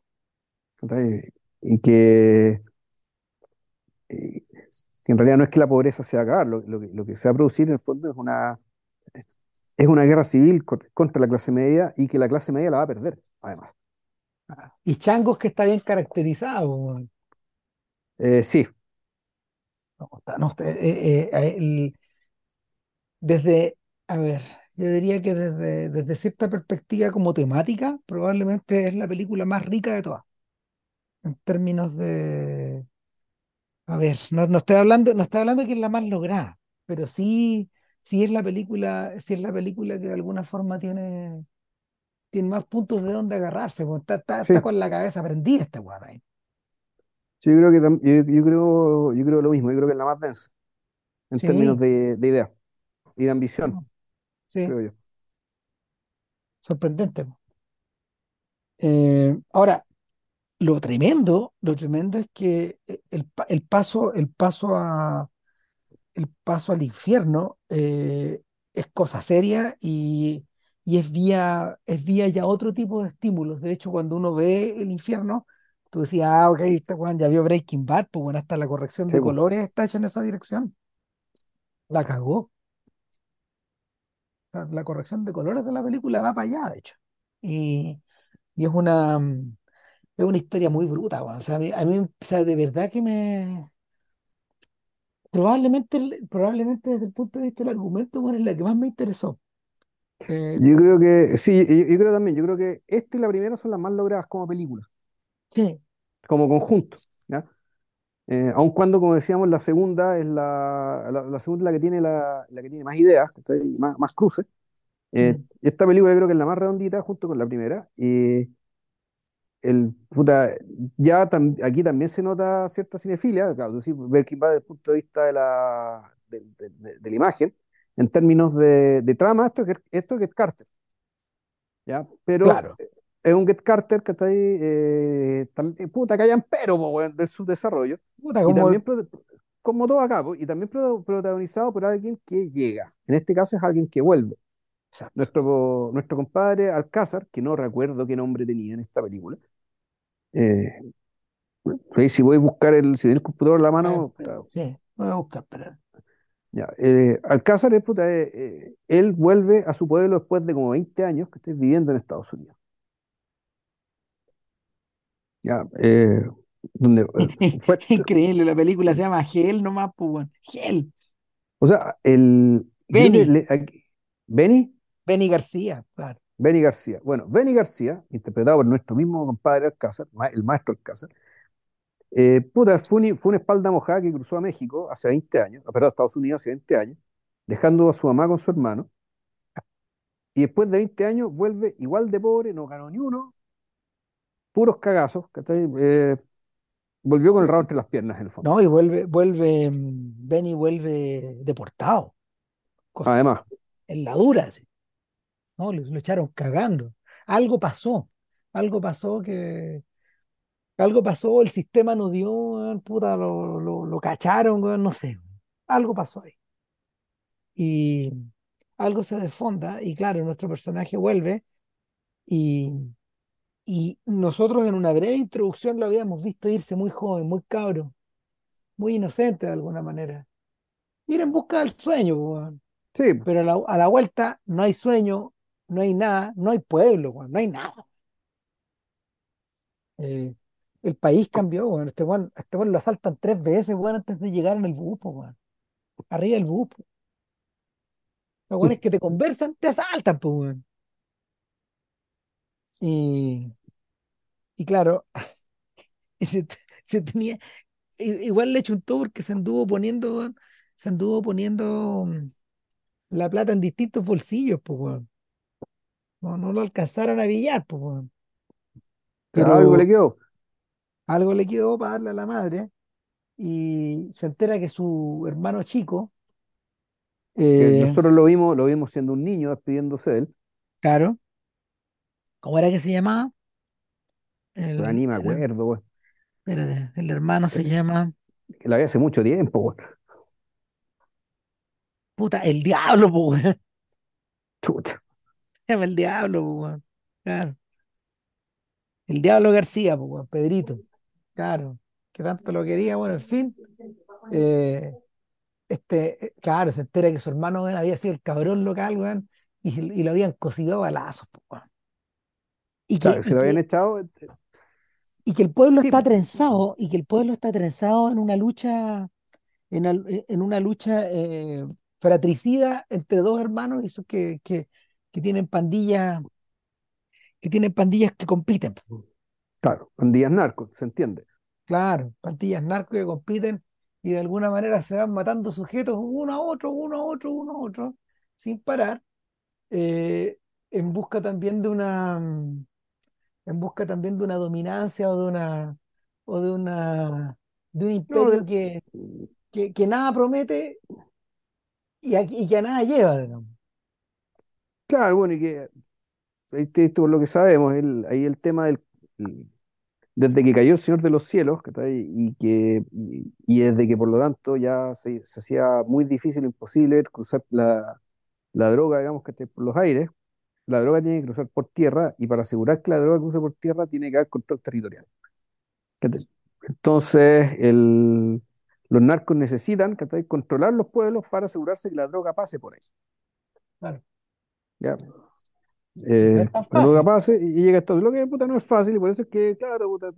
Y que, que en realidad no es que la pobreza se va a acabar, lo, lo que, lo que se va a producir en el fondo es una, es una guerra civil co- contra la clase media y que la clase media la va a perder, además. Ah, Y Changos que está bien caracterizado. Eh, sí, No, no, eh, eh, el- desde, a ver, yo diría que desde, desde cierta perspectiva como temática, probablemente es la película más rica de todas, en términos de, a ver, no, no estoy hablando, no estoy hablando que es la más lograda, pero sí, sí es la película, sí es la película que de alguna forma tiene, tiene más puntos de donde agarrarse, porque está, está, con la cabeza prendida este weón ahí. Sí, yo creo que yo, yo creo, yo creo lo mismo, yo creo que es la más densa en términos de, de idea y de ambición, sí, creo yo. sorprendente. Eh, ahora, lo tremendo, lo tremendo es que eh, el, el paso, el paso a, el paso al infierno eh, es cosa seria y, y es vía, es vía ya otro tipo de estímulos. De hecho, cuando uno ve el infierno, tú decías, ah, ok, este Juan ya vio Breaking Bad, pues bueno, hasta la corrección Sí, de pues. colores está hecha en esa dirección. La cagó. La, la corrección de colores de la película va para allá, de hecho. Y, y es una, mm, es una historia muy bruta, weón. O sea, a mí, a mí, o sea, de verdad que me, Probablemente, probablemente desde el punto de vista del argumento, bueno, es la que más me interesó. Eh, Yo creo que, sí, yo, yo creo también, yo creo que esta y la primera son las más logradas como películas, sí, como conjunto, ¿ya? Eh, aun cuando, como decíamos, la segunda es la, la, la segunda la que tiene, la, la que tiene más ideas, más, más cruces. Eh, mm, esta película yo creo que es la más redondita junto con la primera. Y el, puta, ya tam- aquí también se nota cierta cinefilia, claro, sí, Breaking Bad desde el punto de vista de la, de, de- de- de la imagen, en términos de, de trama, esto esto es Get Carter, ¿ya? Pero claro. es un Get Carter que está ahí, eh, puta, que hayan pero, po, weón, de su desarrollo, Puta, y como, también, como todo acá, po, y también pro- protagonizado por alguien que llega, en este caso es alguien que vuelve. Exacto. Nuestro, nuestro compadre Alcázar, que no recuerdo qué nombre tenía en esta película, eh, si voy a buscar el, si el computador en la mano, puta, sí, voy a buscar, pero ya. Eh, Alcázar, es, puta, eh, él vuelve a su pueblo después de como 20 años que estoy viviendo en Estados Unidos. Ya, eh, donde, fue, (laughs) increíble, la película se llama Hell nomás, pues. Hell. o sea, el, Benny, le- aquí- Benny, Benny García, claro. Benny García. Bueno, Benny García, interpretado por nuestro mismo compadre Alcázar, el maestro Alcázar, eh, puta, fue, un- fue una espalda mojada que cruzó a México hace 20 años, perdón, a Estados Unidos hace 20 años, dejando a su mamá con su hermano Y después de 20 años vuelve igual de pobre, no ganó ni uno, puros cagazos. Eh, volvió con el rabo entre las piernas, en el fondo. No, y vuelve, vuelve, mm, Benny vuelve deportado, Además, en la dura, sí. ¿No? Lo, lo echaron cagando. Algo pasó, algo pasó que, algo pasó, el sistema no dio, puta, lo, lo, lo cacharon, no sé. Algo pasó ahí. Y algo se desfonda, y claro, nuestro personaje vuelve, y, y nosotros en una breve introducción lo habíamos visto irse muy joven, muy cabro, muy inocente de alguna manera. Ir en busca del sueño, sí, Pero a la, a la vuelta no hay sueño, no hay nada, no hay pueblo, no hay nada. Eh, el país cambió, weón. Este a este lo asaltan tres veces, weón, antes de llegar en el bus. Arriba del bus. po. Los que te conversan, te asaltan, pues. Y, y claro, (laughs) se, se tenía, igual le chuntó porque se anduvo poniendo, se anduvo poniendo mm, la plata en distintos bolsillos, pues. No, no lo alcanzaron a pillar, pues, weón. Algo le Pero quedó. algo le quedó para darle a la madre y se entera que su hermano chico, eh, nosotros lo vimos, lo vimos siendo un niño despidiéndose de él. claro, ¿cómo era que se llamaba? Pero El, ni me acuerdo, weón. espérate, el hermano se llama, Que la vi hace mucho tiempo, puta, el diablo. Chucha. (laughs) Llama el diablo, weón. Claro. El diablo García, weón, Pedrito. Claro. Que tanto lo quería, bueno, en fin. eh, este, eh, claro, se entera que su hermano, weón, había sido el cabrón local, weón, y, y lo habían cocido a balazos, weón. Y Claro, que, que se lo habían que, echado. y que el pueblo Sí, está trenzado, y que el pueblo está trenzado en una lucha, en, al- en una lucha eh, fratricida entre dos hermanos, y eso que, que, que tienen pandillas, que tienen pandillas que compiten. claro, pandillas narcos, se entiende. Claro, pandillas narcos que compiten y de alguna manera se van matando sujetos uno a otro, uno a otro, uno a otro, sin parar, eh, en busca también de una, en busca también de una dominancia o de una, o de una, de un No, imperio que, que, que nada promete y a, y que a nada lleva, digamos. Claro, bueno, y que ahí te- esto por lo que sabemos, el, ahí el tema del. Desde que cayó el Señor de los Cielos, y que y, desde que por lo tanto ya se, hacía muy difícil, imposible cruzar la, la droga, digamos, ¿cachai? por los aires, la droga tiene que cruzar por tierra y para asegurar que la droga cruce por tierra tiene que haber control territorial. Entonces, los narcos necesitan controlar los pueblos para asegurarse que la droga pase por ahí. Claro. ¿Ya? Y no es Eh, fácil. pase y llega hasta lo que puta, no es fácil y por eso es que, claro, puta,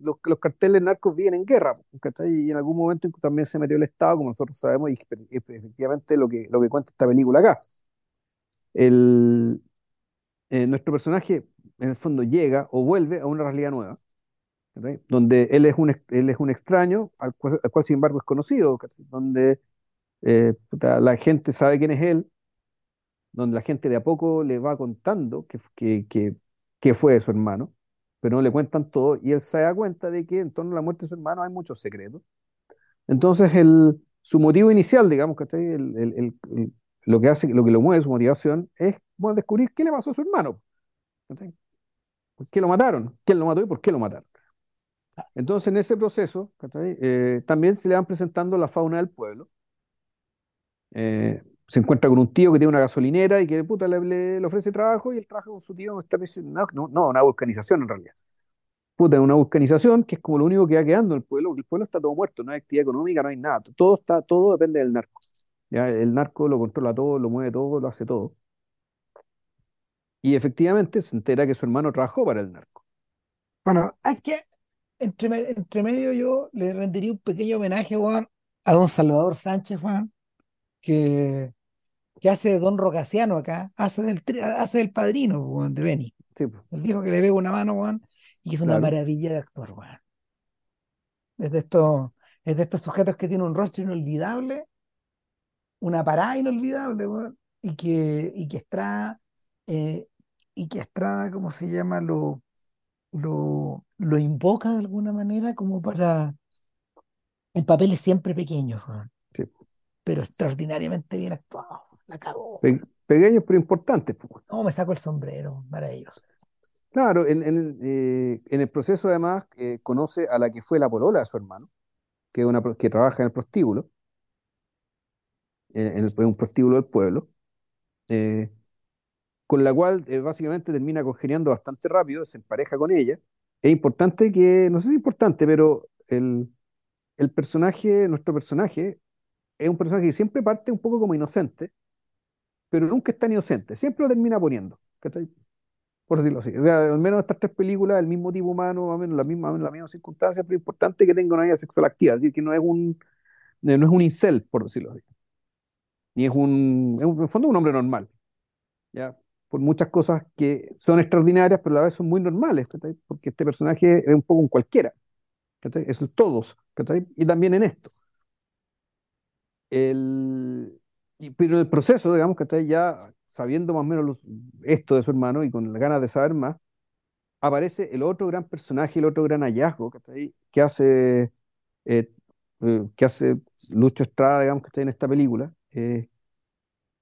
los, los carteles narcos viven en guerra, ¿cachai? Y en algún momento también se metió el Estado, como nosotros sabemos, y efectivamente lo que, lo que cuenta esta película acá. El, eh, nuestro personaje, en el fondo, llega o vuelve a una realidad nueva, ¿cachai? Donde él es un, él es un extraño, al cual, al cual, sin embargo es conocido, ¿cachai? Donde eh, puta, la gente sabe quién es él, donde la gente de a poco le va contando que, que, que, que fue de su hermano, pero no le cuentan todo, y él se da cuenta de que en torno a la muerte de su hermano hay muchos secretos. Entonces, el, su motivo inicial, digamos, ¿cachai? El, el, el, lo que hace, lo que lo mueve, su motivación, es bueno, descubrir qué le pasó a su hermano. ¿Por qué lo mataron? ¿Quién lo mató y por qué lo mataron? Entonces, en ese proceso, eh, también se le van presentando la fauna del pueblo. Eh, se encuentra con un tío que tiene una gasolinera y que puta, le, ofrece trabajo y él trabaja con su tío está, no, no, una vulcanización en realidad. Puta, una vulcanización que es como lo único que va quedando en el pueblo, el pueblo está todo muerto, no hay actividad económica, no hay nada, todo, está, todo depende del narco. ¿ya? El narco lo controla todo, lo mueve todo, lo hace todo. Y efectivamente se entera que su hermano trabajó para el narco. Bueno, hay que, entre, entre medio yo le rendiría un pequeño homenaje, Juan, a don Salvador Sánchez, Juan, que que hace Don Rocaciano acá, hace del, hace del padrino, weón, de Benny. Sí, pues, El viejo que le pega una mano, weón, y es una claro. maravilla de actor, weón. Es de estos, es de estos sujetos que tiene un rostro inolvidable, una parada inolvidable, weón, y que, y que Estrada, eh, y que Estrada, ¿cómo se llama? Lo, lo, lo invoca de alguna manera como para en papeles siempre pequeños, weón, Sí. pero extraordinariamente bien actuado. La cagó. Pe pequeños pero importantes. No, me saco el sombrero, maravilloso. Claro, en, en, eh, en, el proceso además eh, conoce a la que fue la polola de su hermano, que, una, que trabaja en el prostíbulo, en, el, en un prostíbulo del pueblo, eh, con la cual eh, básicamente termina congeniando bastante rápido, se empareja con ella. Es importante que, no sé si es importante, pero el, el personaje, nuestro personaje, es un personaje que siempre parte un poco como inocente, pero nunca es tan inocente, siempre lo termina poniendo, ¿cachai? por decirlo así. O sea, al menos estas tres películas, el mismo tipo humano, más o menos la misma, la misma circunstancia, pero importante que tenga una vida sexual activa, es decir, que no es un, no es un incel, por decirlo así. ni es un- en el fondo un hombre normal, ¿ya? Por muchas cosas que son extraordinarias, pero a la vez son muy normales, ¿cachai? Porque este personaje es un poco un cualquiera, ¿cachai? Es el todos, ¿cachai? Y también en esto. El, y- pero el proceso, digamos, que está ya sabiendo más o menos los- esto de su hermano y con las ganas de saber más, aparece el otro gran personaje, el otro gran hallazgo, ¿cachai? Que hace, eh, eh, que hace Lucho Estrada, digamos, que está en esta película, eh,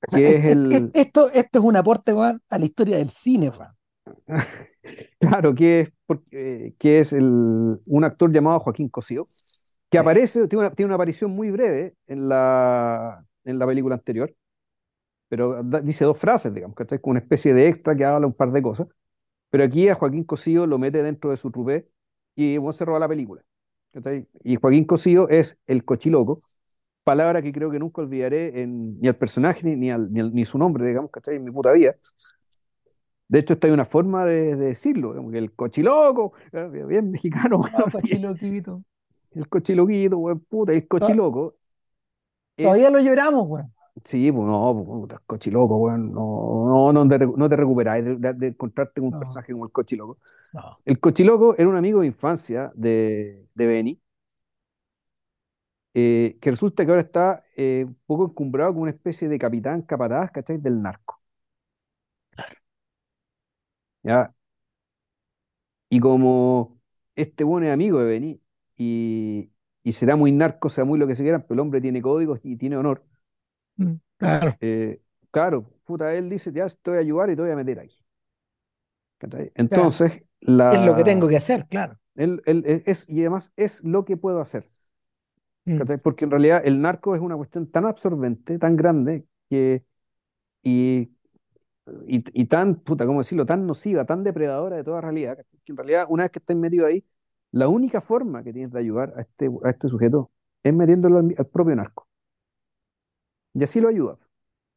O sea, que es- esto, esto es un aporte, a la historia del cine, (laughs) claro, que es, eh, que es el, un actor llamado Joaquín Cosío, que aparece, tiene una, tiene una aparición muy breve en la, en la película anterior, pero da- dice dos frases, digamos, que es como una especie de extra que habla un par de cosas. Pero aquí a Joaquín Cosío lo mete dentro de su trupé y bueno, se roba la película. Y Joaquín Cosío es el cochiloco, palabra que creo que nunca olvidaré en, ni al personaje ni, al- ni al- ni su nombre, digamos, ¿cachai? En mi puta vida. De hecho, esta hay una forma de, de decirlo, digamos, que el cochiloco, eh, bien, mexicano, Ah, Pachiloquito. (laughs) el cochiloquito, weón, puta, el To- cochiloco Todavía es, lo lloramos, weón. sí, pues no, pues, cochiloco, weón, no, no, no, te, no te recuperáis de, de- de encontrarte con un No, personaje como el cochiloco. no. El cochiloco era un amigo de infancia de, de Benny, eh, que resulta que ahora está eh, un poco encumbrado como una especie de capitán capataz, ¿cachai? Del narco. ¿ya? Y como este buen es amigo de Benny y, y será muy narco, será muy lo que se quieran, pero el hombre tiene códigos y tiene honor, Mm, Claro. eh, claro, puta, él dice, ya te voy a ayudar y te voy a meter aquí. ¿cachai? Claro. Entonces, Es lo que tengo la, que hacer, claro. él, él- es, y además es lo que puedo hacer. Mm. Porque en realidad el narco es una cuestión tan absorbente, tan grande, que, y, y, y tan, puta, ¿cómo decirlo?, tan nociva, tan depredadora de toda realidad. Que en realidad una vez que estés metido ahí, la única forma que tienes de ayudar a este, a este sujeto es metiéndolo al, propio narco. Y así lo ayuda.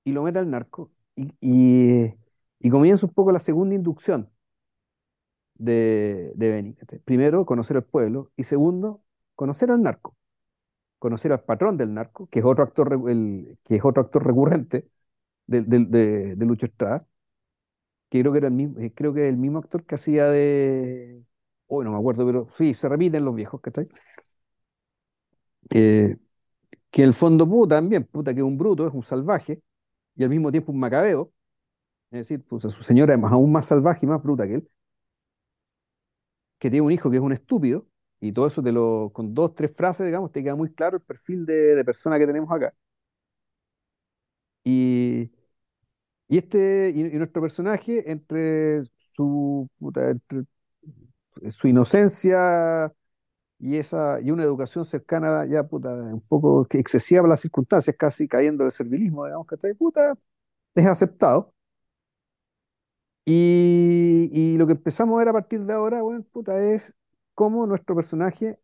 Y lo mete al narco. Y, y, comienza un poco la segunda inducción de, de. ¿cachai? Primero, conocer al pueblo. Y segundo, conocer al narco. Conocer al patrón del narco, que es otro actor, que es otro actor recurrente de, de, Lucho Estrada, que creo que era el mismo, eh, creo que el mismo actor que hacía de. Hoy no me acuerdo, pero sí, se repiten los viejos, ¿cachai? Eh, que el fondo, puta, también, puta, que es un bruto, es un salvaje, y al mismo tiempo un macabeo, es decir, pues, su señora es aún más salvaje y más bruta que él, que tiene un hijo que es un estúpido, y todo eso te lo, con dos, tres frases, digamos, te queda muy claro el perfil de, persona que tenemos acá. Y, y este, y, nuestro personaje, entre su, puta, su inocencia y esa, y una educación cercana ya, puta, un poco excesiva las circunstancias, casi cayendo del servilismo, digamos, que puta, es aceptado. Y, y lo que empezamos a ver a partir de ahora, bueno, puta, es cómo nuestro personaje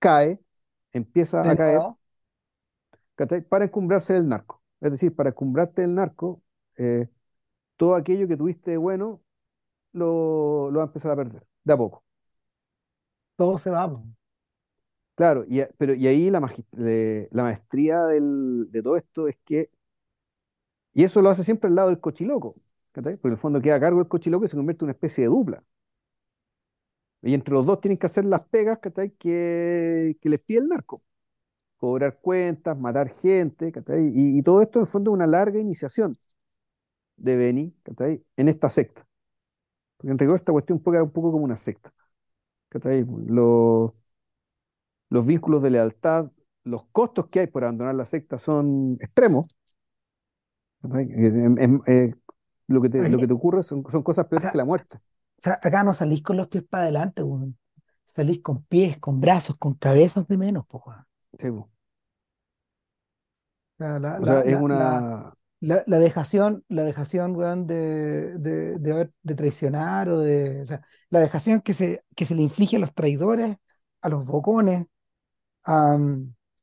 cae, empieza a caer. Para encumbrarse del narco. Es decir, para encumbrarte del narco, eh, todo aquello que tuviste de bueno lo, lo va a empezar a perder, de a poco. todo se va. Claro, y, a- pero, y ahí la, de- la maestría del- de todo esto es que, y eso lo hace siempre al lado del cochiloco, ¿cachai? Porque en el fondo queda a cargo del cochiloco y se convierte en una especie de dupla. Y entre los dos tienen que hacer las pegas, ¿cachai? Que, que les pide el narco. Cobrar cuentas, matar gente, ¿cachai? Y, y todo esto en el fondo es una larga iniciación de Benny, ¿cachai? En esta secta. Porque en rigor esta cuestión poco, un poco como una secta. Los, los vínculos de lealtad, los costos que hay por abandonar la secta son extremos. Eh, lo que te, lo que te ocurre son, son cosas peores Acá, que la muerte. o sea, acá no salís con los pies para adelante. Salís con pies, con brazos, con cabezas de menos, po. Sí. O sea, la, O sea, la, es una... la, la dejación, la dejación, weón, de, de, de, traicionar o de, o sea, la dejación que se, que se le inflige a los traidores, a los bocones, a,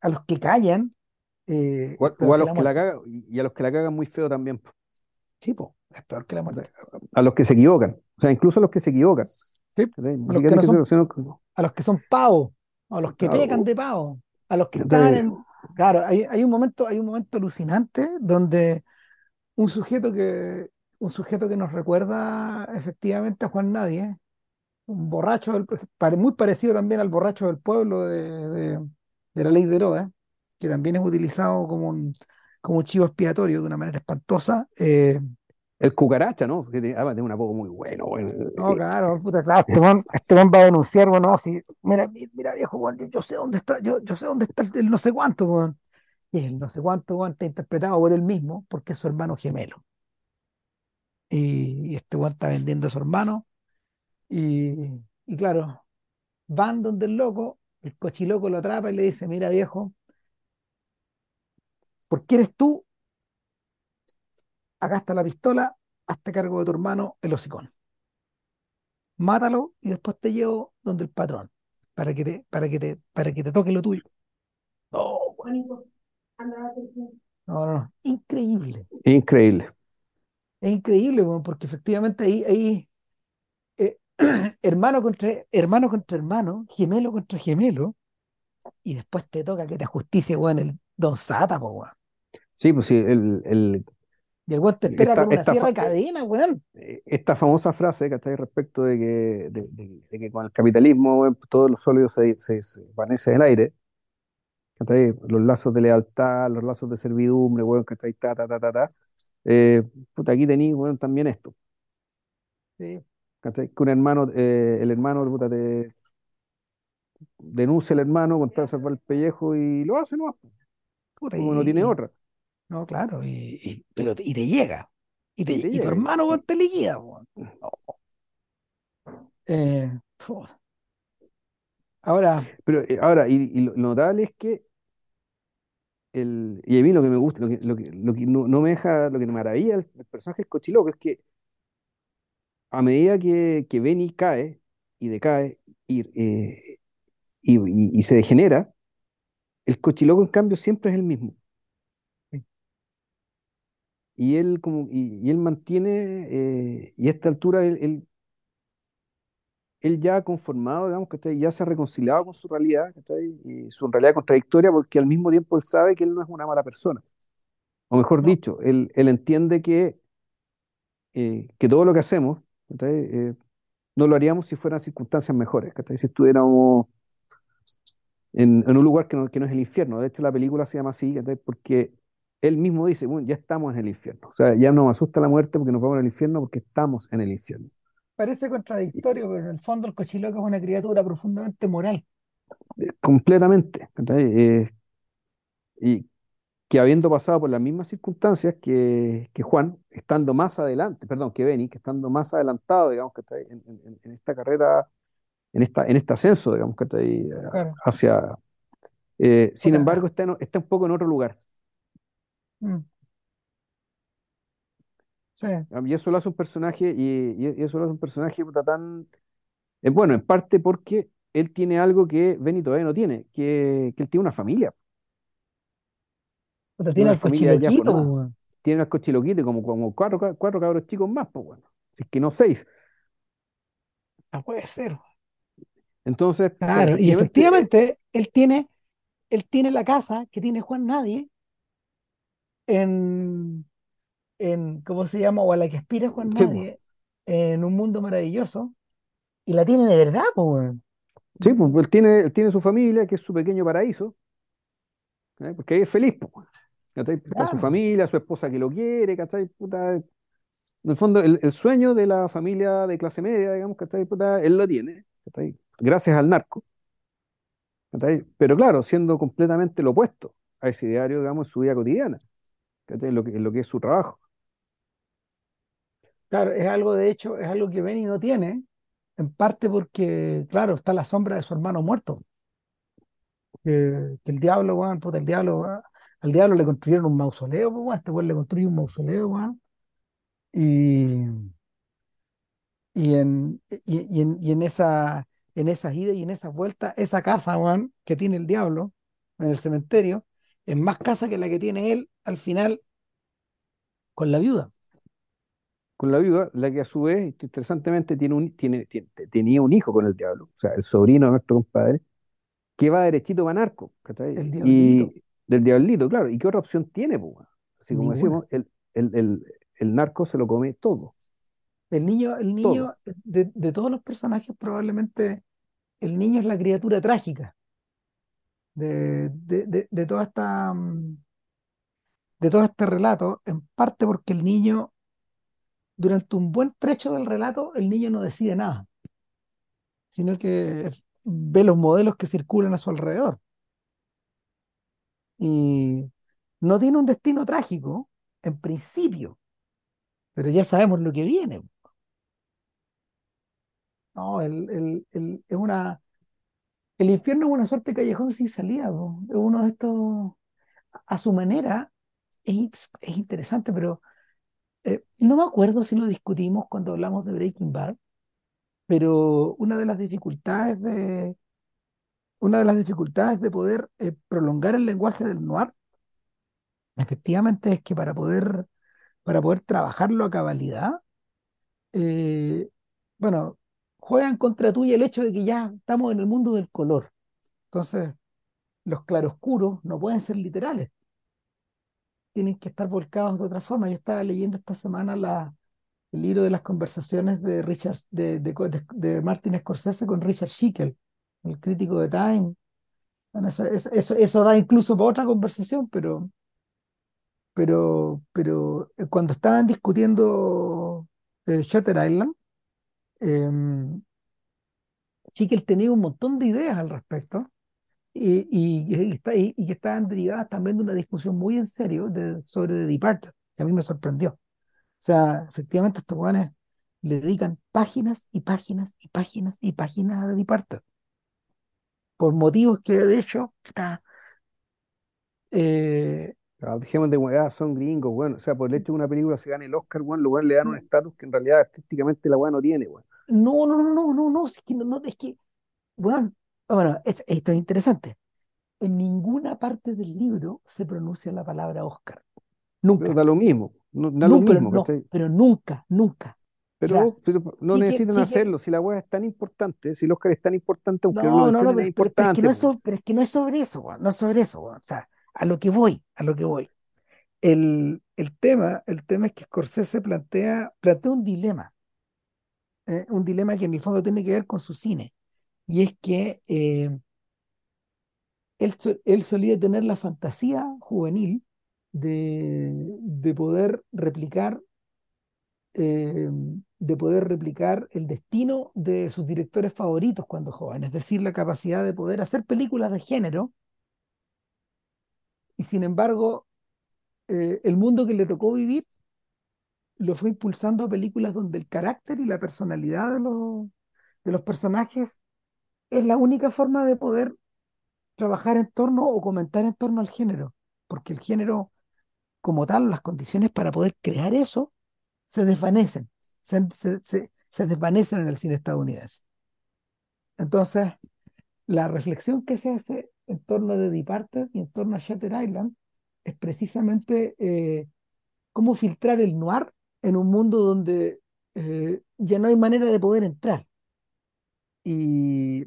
a los que callan, eh, O a, o los que la cagan, y a los que la cagan muy feo también. Sí, po, es peor que la muerte. A los que se equivocan. O sea, incluso a los que se equivocan. Sí, a los que no son, a los que son pavos, a los que pecan de pavo, a los que están en, Claro, hay, hay un momento, hay un momento alucinante donde un sujeto que, un sujeto que nos recuerda efectivamente a Juan Nadie, un borracho, del- muy parecido también al borracho del pueblo de, de- de la ley de Herodes, que también es utilizado como un, como un chivo expiatorio de una manera espantosa. eh, El cucaracha, ¿no? Que tiene, además tiene un apodo muy bueno, bueno. no, claro, puta, claro, este man, este man va a denunciar, bueno, no, si, mira, mi- mira, viejo, weón, yo, sé dónde está, yo, yo sé dónde está el, no sé cuánto, weón. Y el no sé cuánto, weón, está interpretado por él mismo, porque es su hermano gemelo. Y, y este weón está vendiendo a su hermano. Y, y claro, van donde el loco, el cochiloco lo atrapa y le dice, mira viejo, ¿por qué eres tú? Acá está la pistola, hazte cargo de tu hermano, el hocicón. Mátalo y después te llevo donde el patrón, para que te, para que te, para que te toque lo tuyo. No, weón, no, no, no, increíble. Increíble. Es increíble, porque efectivamente ahí, ahí eh, (clears throat) hermano contra hermano contra hermano, gemelo contra gemelo, y después te toca que te ajusticie, weón, el Don Sata, po, weón. Sí, pues sí, el, el, Y el weón te espera esta, con una sierra de cadena, weón. eh, esta famosa frase, ¿cachai? Respecto de que, de, de- de que con el capitalismo weón, todos los sólidos se, se, se desvanece en el aire, ¿cachai? Los lazos de lealtad, los lazos de servidumbre, weón, ¿cachai? Ta, ta, ta, ta, ta. Eh, puta, aquí tenéis, weón, también esto, Sí, ¿cachai? Que un hermano, eh, el hermano, puta, te denuncia al hermano con tal de salvar el pellejo y lo hace, ¿no? puta, Porque no tiene otra. No, claro, y, y- pero, y te llega. Y, te, Y te y tu hermano, te liquida. No. Eh, ahora, pero eh, ahora, y, lo, notable es que el, y a mí lo que me gusta, lo que, lo que, lo que no, no me deja, lo que me maravilla el, el personaje del cochiloco es que a medida que, que Benny cae y decae y, eh, y, y- y se degenera, el cochiloco en cambio siempre es el mismo. Y él, como, y, y él mantiene, eh, y a esta altura él, él, él ya ha conformado, digamos, que ya se ha reconciliado con su realidad, ¿cachai? Y su realidad contradictoria, porque al mismo tiempo él sabe que él no es una mala persona. O mejor no, dicho, él, él entiende que, eh, que todo lo que hacemos. Eh, no lo haríamos si fueran circunstancias mejores, ¿cachai? Si estuviéramos en, en un lugar que no, que no es el infierno. De hecho, la película se llama así, ¿cachai? Porque él mismo dice, bueno, ya estamos en el infierno. O sea, ya no me asusta la muerte porque nos vamos al infierno porque estamos en el infierno. parece contradictorio, pero en el fondo el cochiloco es una criatura profundamente moral. Eh, completamente. Eh, y que habiendo pasado por las mismas circunstancias que, que Juan, estando más adelante, perdón, que Benny, que estando más adelantado, digamos, ¿cachai? En, en- en esta carrera, en, esta, en este ascenso, digamos, ¿cachai? Claro. Hacia... eh, sin embargo, está, en- está un poco en otro lugar. Mm, sí. Y eso lo hace un personaje, y, y eso lo hace un personaje puta, tan... eh, bueno, en parte porque él tiene algo que Benny todavía no tiene, que, que él tiene una familia, Puta, tiene tiene una al familia ya cochiloquito, formada, weón. tiene al cochiloquito y como, como cuatro, ca- cuatro cabros chicos más, pues bueno, si es que no seis. No puede ser. Entonces, Claro, y efectivamente, eh, efectivamente, él tiene, él tiene la casa que tiene Juan Nadie en, en, ¿cómo se llama? O a la que aspira Juan sí, Nadie, en un mundo maravilloso, y la tiene de verdad, pues, sí, pues, él tiene, él tiene su familia, que es su pequeño paraíso, ¿eh? Porque ahí es feliz, pues. Está su Claro, familia, su esposa que lo quiere, ¿cachai? Puta, en el fondo, el, el sueño de la familia de clase media, digamos, ¿cachai? Puta, él lo tiene, ¿cachai? Gracias al narco, ¿cachai? Pero claro, siendo completamente lo opuesto a ese diario, digamos, en su vida cotidiana. Lo que, es su trabajo. claro, es algo, de hecho, es algo que Benny no tiene, en parte porque, claro, está la sombra de su hermano muerto, que, el diablo, weón, puta, el diablo, weón, al diablo le construyeron un mausoleo, pues, weón, este weón le construye un mausoleo, weón, y, y en, y, y en, y en esa, en esas idas y en esas vueltas, esa casa, weón, que tiene el diablo en el cementerio, es más casa que la que tiene él al final con la viuda. Con la viuda, la que a su vez, interesantemente, tiene un, tiene, tiene- tenía un hijo con el diablo, o sea, el sobrino de nuestro compadre, que va derechito para narco, ¿cachai? El Y. Del diablito, claro. ¿Y qué otra opción tiene, pues? weón? Así como Ninguna. decíamos, el, el, el, el narco se lo come todo, El niño, el todo. niño, de, de todos los personajes, probablemente el niño es la criatura trágica de, de, de, de toda esta, de todo este relato, en parte porque el niño, durante un buen trecho del relato, el niño no decide nada, sino que ve los modelos que circulan a su alrededor. Y no tiene un destino trágico, en principio, pero ya sabemos lo que viene. No, el, el- el- es una, el infierno es una suerte callejón sin salida, po. Uno de estos, a su manera, es interesante, pero eh, no me acuerdo si lo discutimos cuando hablamos de Breaking Bad, pero una de las dificultades de, una de las dificultades de poder eh, prolongar el lenguaje del noir, efectivamente, es que para poder, para poder trabajarlo a cabalidad, eh, bueno, juegan contra tuya el hecho de que ya estamos en el mundo del color. Entonces, los claroscuros no pueden ser literales, tienen que estar volcados de otra forma. Yo estaba leyendo esta semana el libro de las conversaciones de Richard, de, de, de, de Martin Scorsese con Richard Schickel, el crítico de Time. Eso da incluso para otra conversación, pero, pero, pero eh, cuando estaban discutiendo eh, Shutter Island, eh, Schickel tenía un montón de ideas al respecto y, y, está- y- que estaban derivadas también de una discusión muy en serio sobre The Departed, que a mí me sorprendió. O sea, efectivamente estos jóvenes le dedican páginas y páginas y páginas y páginas a The Departed, por motivos que de hecho está, eh, Ah, dejemos de weá, son gringos, bueno. O sea, por el hecho de que una película se gane el Oscar, weón, weones le dan un estatus que en realidad artísticamente la weá no tiene, weón. no, no, no, no, no, no, es que no, no, es que, bueno, bueno, es- esto es interesante. En ninguna parte del libro se pronuncia la palabra Oscar. Pero Nunca. da lo mismo, no, da lo No, pero mismo, no, pero nunca, nunca. O sea, Pero, pero no sí que, necesitan sí que, hacerlo, si la weá es tan importante, si el Oscar es tan importante, aunque no lo no, no, no, es pero, pero- pero es que no importante, es, pero es que no es sobre eso, weón, no es sobre eso, weón. O sea, a lo que voy, a lo que voy. El, el tema, el tema es que Scorsese plantea, plantea un dilema, eh, un dilema que en el fondo tiene que ver con su cine. Y es que eh, él, él solía tener la fantasía juvenil de, de poder replicar, eh, de poder replicar el destino de sus directores favoritos cuando joven, es decir, la capacidad de poder hacer películas de género y sin embargo eh, el mundo que le tocó vivir lo fue impulsando a películas donde el carácter y la personalidad de los, de los personajes es la única forma de poder trabajar en torno o comentar en torno al género, porque el género como tal, las condiciones para poder crear eso se desvanecen, se, desvanecen en el cine estadounidense. Entonces, la reflexión que se hace en torno de Departed y en torno a Shutter Island es precisamente eh, cómo filtrar el noir en un mundo donde eh, ya no hay manera de poder entrar. Y,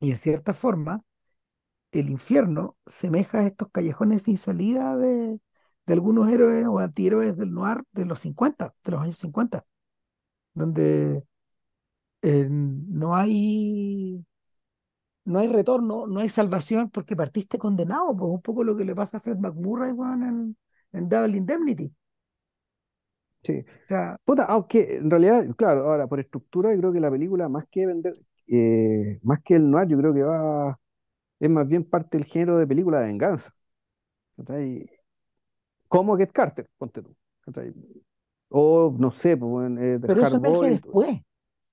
y en cierta forma, el infierno semeja a estos callejones sin salida de, de algunos héroes o antihéroes del noir de los 50, de los años 50, donde eh, no hay no hay retorno, no hay salvación porque partiste condenado, pues un poco lo que le pasa a Fred McMurray weón, en, en Double Indemnity. Sí. O sea, Puta, aunque en realidad, claro, ahora por estructura, yo creo que la película, más que vender, eh, más que el noir, yo creo que va, es más bien parte del género de película de venganza. ¿cachai? Como Get Carter, ponte tú. O no sé, pues, eh, pero eso emerge después,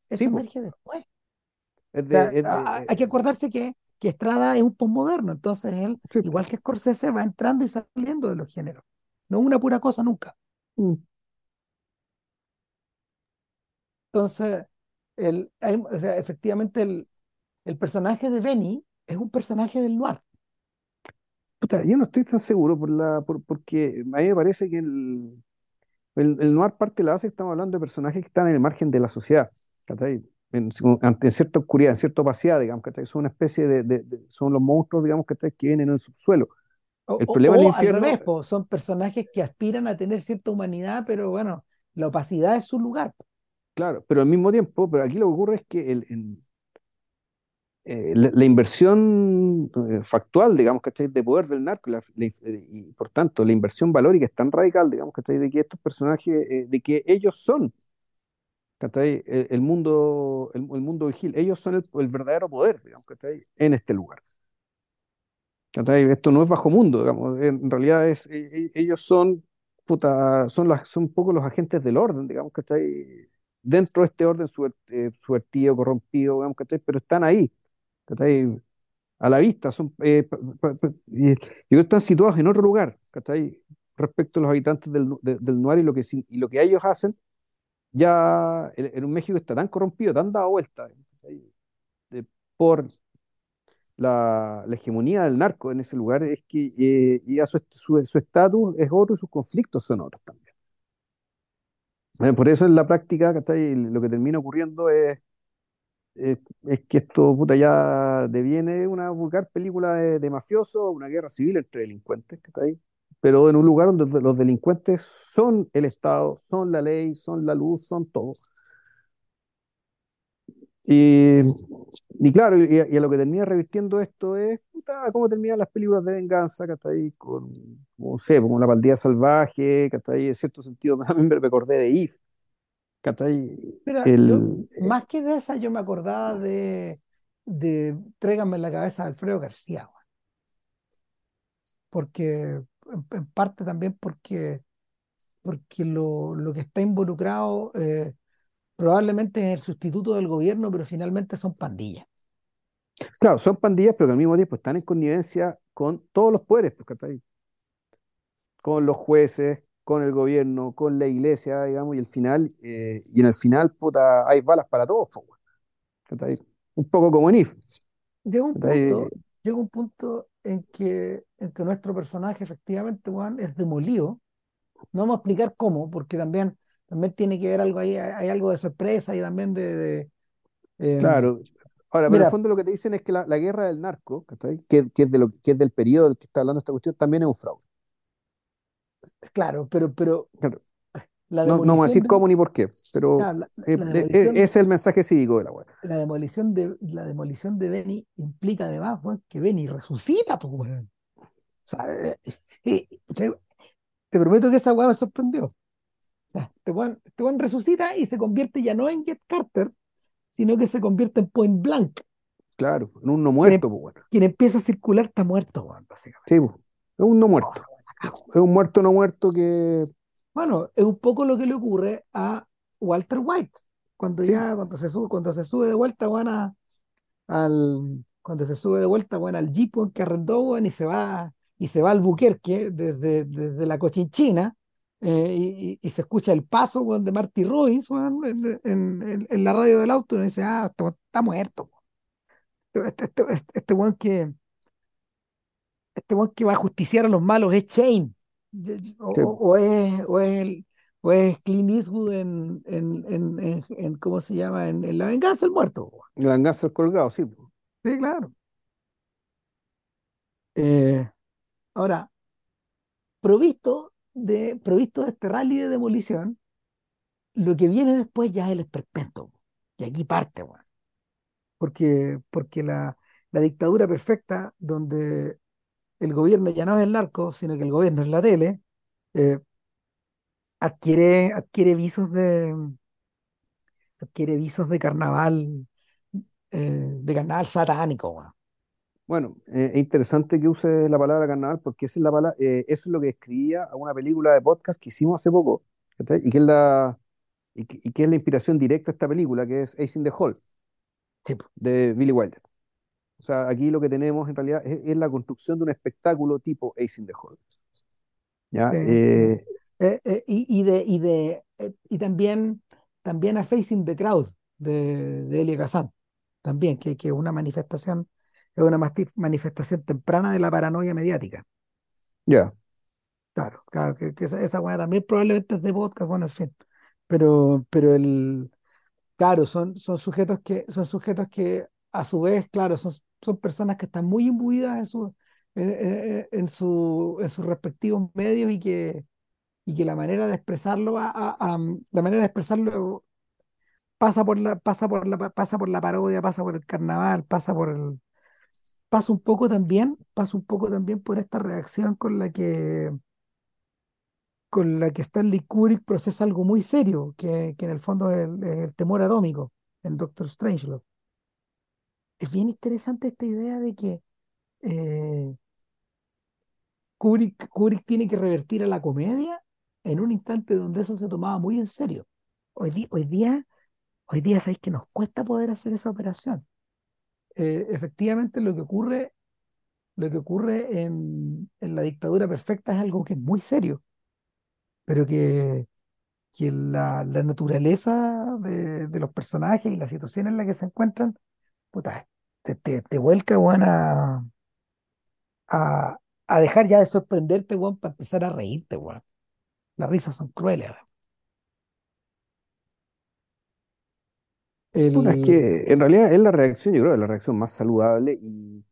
eso Sí, pues, emerge después. Es O de, sea, es de- hay que eh, acordarse que, que Estrada es un postmoderno, entonces él, sí, igual que Scorsese, va entrando y saliendo de los géneros. No una pura cosa nunca. mm, Entonces, el, hay- o sea, efectivamente el, el personaje de Benny es un personaje del noir. puta, yo no estoy tan seguro por la, por, porque a mí me parece que el, el, el noir parte la base, estamos hablando de personajes que están en el margen de la sociedad, ¿cachai? En, ante cierta oscuridad, en cierta opacidad, digamos, ¿cachai? Son una especie de, de- de- son los monstruos, digamos. Que vienen en el subsuelo. O, El o- problema del o al infierno, revés, po, son personajes que aspiran a tener cierta humanidad, pero bueno, la opacidad es su lugar. claro, pero al mismo tiempo, pero aquí lo que ocurre es que el, eh, la, la inversión eh, factual, digamos, ¿cachai? De poder del narco, y la- la inf- y por tanto la inversión valórica es tan radical, digamos, ¿cachai? De que estos personajes, eh, de que ellos son. El, mundo, el, el mundo vigil, ellos son el, el verdadero poder, digamos. En este lugar. Esto no es bajo mundo, digamos, en realidad es, e- e- ellos son, puta, son, las, son un poco los agentes del orden, digamos, ¿cachai? Dentro de este orden subver- eh, corrompido, digamos, ¿cachai? Pero están ahí, ¿cachai? A la vista, son, eh, y, están situados en otro lugar, ¿cachai? Respecto a los habitantes del, de- del Nuar y lo que, y lo que ellos hacen, ya en, un México está tan corrompido, tan dado vuelta, por la, hegemonía del narco en ese lugar es que eh, ya su estatus es otro y sus conflictos son otros también. Por eso en la práctica, ¿cachai? Lo que termina ocurriendo es, es, que esto puta, ya deviene una vulgar película de, de mafioso, una guerra civil entre delincuentes, ¿cachai? Pero en un lugar donde los delincuentes son el Estado, son la ley, son la luz, son todo. Y, y claro, y, a y a lo que termina revirtiendo esto es puta, cómo terminan las películas de venganza, ¿cachai? Con, no sé, como La Pandilla Salvaje, ¿cachai? En cierto sentido, (laughs) también me recordé de If, ¿cachai? Mira, yo, El, eh, más que de esa, yo me acordaba de, de Tráigame la cabeza de Alfredo García, porque, en, parte también porque, porque lo, lo que está involucrado eh, probablemente es el sustituto del gobierno, pero finalmente son pandillas. claro, son pandillas, pero que al mismo tiempo están en connivencia con todos los poderes, pues. Con los jueces, con el gobierno, con la iglesia, digamos, y el final, eh, y en el final, puta, hay balas para todos, pues. Un poco como en If, Llega un punto, llega un punto en que, en que nuestro personaje efectivamente, weón, es demolido. No vamos a explicar cómo, porque también, también tiene que ver algo ahí, hay, algo de sorpresa y también de, de, eh, Claro. Ahora, pero en el mira, fondo lo que te dicen es que la, la guerra del narco. Que, que es de lo, que es del periodo del que está hablando esta cuestión, también es un fraude. claro, pero, pero Claro. La No, no vamos a decir de, cómo ni por qué, pero claro, la, la- eh, la eh, eh, ese demolición, es el mensaje cívico de la web. la demolición de, la demolición de Benny implica además, weón, que Benny resucita, pues. O sea, eh, eh, te, te prometo que esa weá me sorprendió. O sea, Este weón, este resucita y se convierte ya no en Jet Carter, sino que se convierte en Point Blank. Claro, en un no Quien, muerto, pues bueno. quien empieza a circular está muerto, básicamente. Sí, es un no Oh, muerto. Es un muerto no muerto que. Bueno, es un poco lo que le ocurre a Walter White cuando Sí, pues, ya, cuando se sube, cuando se sube de vuelta, a- al, cuando se sube de vuelta, weón, al Jeep que arrendó, y se va, y se va al Buquerque desde, desde la Cochinchina, eh, y, y- se escucha el paso, de Marty Robbins, en, en- en- en la radio del auto, y dice, ah, este está muerto. Este, este, este, este que, este weón que va a justiciar a los malos es y- o, es, o es el- o es Clint Eastwood en, en, en, en- ¿cómo se llama? En, La Venganza del Muerto. weón. el langazo colgado, sí. Sí, claro. Eh, ahora, provisto de, provisto de este rally de demolición, lo que viene después ya es el esperpento. Y aquí parte, weón. Porque, porque la, la dictadura perfecta, donde el gobierno ya no es el narco, sino que el gobierno es la tele, eh, adquiere, adquiere visos de, adquiere visos de carnaval, eh, de carnaval satánico. Bueno, eh, es interesante que use la palabra carnaval porque esa es la palabra, eh, eso es lo que escribía a una película de podcast que hicimos hace poco. Y que es la, y que, y que es la inspiración directa a esta película, que es Ace in the Sí, po. de Billy Wilder. O sea, aquí lo que tenemos en realidad es, es la construcción de un espectáculo tipo Ace in the Hole. ¿ya? Eh, Eh, eh, y, y de, y de y también, también a Facing the Crowd de, de Elia Kazan, también, que, que es una manifestación, es una manifestación temprana de la paranoia mediática. ya, Claro, claro, que, que esa, esa weá también probablemente es de podcast, bueno, en fin. Pero, pero el, claro, son, son sujetos que, son sujetos que a su vez, claro, son, son personas que están muy imbuidas en su, en, su, en sus respectivos medios y que, y que la manera de expresarlo, la manera de expresarlo pasa por la, pasa por la, pasa por la parodia, pasa por el carnaval, pasa por el, pasa un poco también, pasa un poco también por esta reacción con la que, con la que Stanley Kubrick procesa algo muy serio, que, que en el fondo es el, es el temor atómico en Doctor Strangelove. Es bien interesante esta idea de que eh, Kubrick, tiene que revertir a la comedia en un instante donde eso se tomaba muy en serio. Hoy, di- hoy día, hoy día sabéis que nos cuesta poder hacer esa operación. Eh, efectivamente, lo que ocurre, lo que ocurre en, la dictadura perfecta es algo que es muy serio, pero que, que la, la naturaleza de, de los personajes y la situación en la que se encuentran, puta, te, te, te vuelca, weón, a, a, a dejar ya de sorprenderte, weón, para empezar a reírte, weón. Las risas son crueles. weón. Puta, es El, que en realidad es la reacción, yo creo que es la reacción más saludable y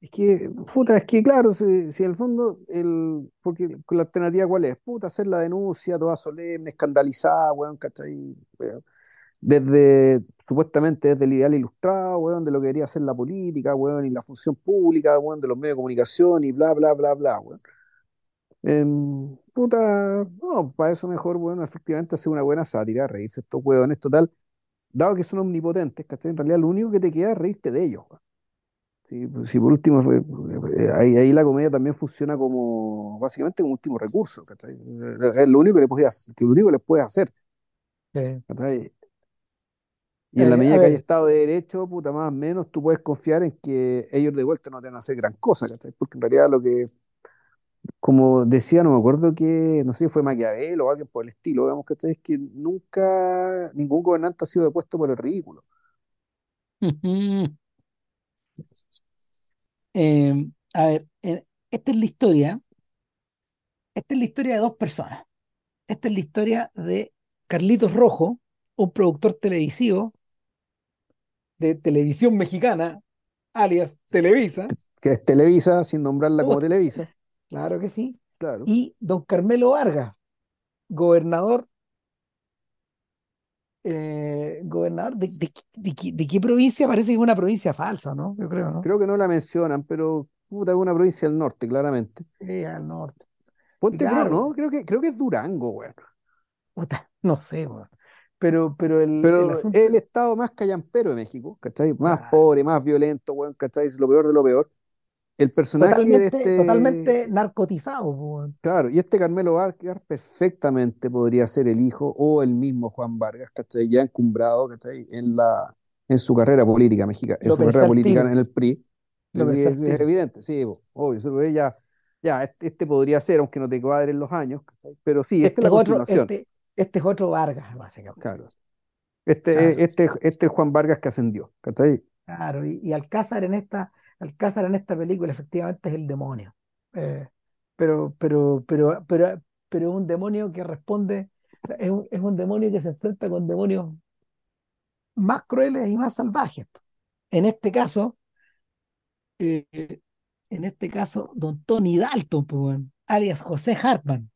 es que, puta, es que claro, si, si en el fondo, el, porque la alternativa cuál es, puta, hacer la denuncia toda solemne, escandalizada, weón, ¿cachai? Weón. Desde, supuestamente desde el ideal ilustrado, weón, de lo que debería ser la política, weón, y la función pública, weón, de los medios de comunicación y bla, bla, bla, bla, weón. Em, puta, no, para eso mejor, bueno, efectivamente hacer una buena sátira, reírse estos hueones, total, dado que son omnipotentes, ¿cachai? En realidad lo único que te queda es reírte de ellos. weón. Sí, pues, si por último, fue- eh, ahí, ahí la comedia también funciona como, básicamente como último recurso, ¿cachai? Eh, Es lo único que le puedes, que lo único que les puedes hacer, eh, Y en la eh, medida que hay Estado de Derecho, puta, más o menos, tú puedes confiar en que ellos de vuelta no te van a hacer gran cosa, ¿cachai? Porque en realidad lo que, como decía, no me acuerdo que, no sé fue Maquiavelo o alguien por el estilo, digamos, ¿cachai? Es que nunca ningún gobernante ha sido depuesto por el ridículo. eh, a ver, eh, esta es la historia, esta es la historia de dos personas. Esta es la historia de Carlitos Rojo, un productor televisivo de televisión mexicana, alias Televisa. Que es Televisa, sin nombrarla como Televisa, claro que sí. claro. Y don Carmelo Vargas, gobernador, eh, gobernador de, de- de qué de qué provincia? Parece que es una provincia falsa, ¿no? Yo creo, ¿no? Creo que no la mencionan, pero puta, es una provincia del norte, claramente. Sí, al norte. Ponte, creo, claro, no, creo que, creo que es Durango, weón. puta, no sé, weón. Pero, pero el, el Pero es asunto, el estado más callampero de México, ¿cachai? Más claro, pobre, más violento, weón, ¿cachai? Es lo peor de lo peor. El personaje de totalmente, este, totalmente narcotizado, weón. claro, y este Carmelo Vargas perfectamente podría ser el hijo o el mismo Juan Vargas, ¿cachai? Ya encumbrado, ¿cachai? En la, en su carrera política mexicana, en Lo su carrera política en el PRI. lo Es, es- evidente, sí, obvio, ya, ya, este, este podría ser, aunque no te cuadren los años, ¿cachai? Pero sí, es Este la es otro, continuación, este, este es otro Vargas, básicamente. claro. Este, Claro, este, este es Juan Vargas que ascendió, ¿cachai? claro. Y, y Alcázar en esta, Alcázar en esta película efectivamente es el demonio. Eh, pero, pero, pero, pero, pero es un demonio que responde, es un, es un demonio que se enfrenta con demonios más crueles y más salvajes. En este caso, eh, en este caso, don Tony Dalton, alias José Hartman.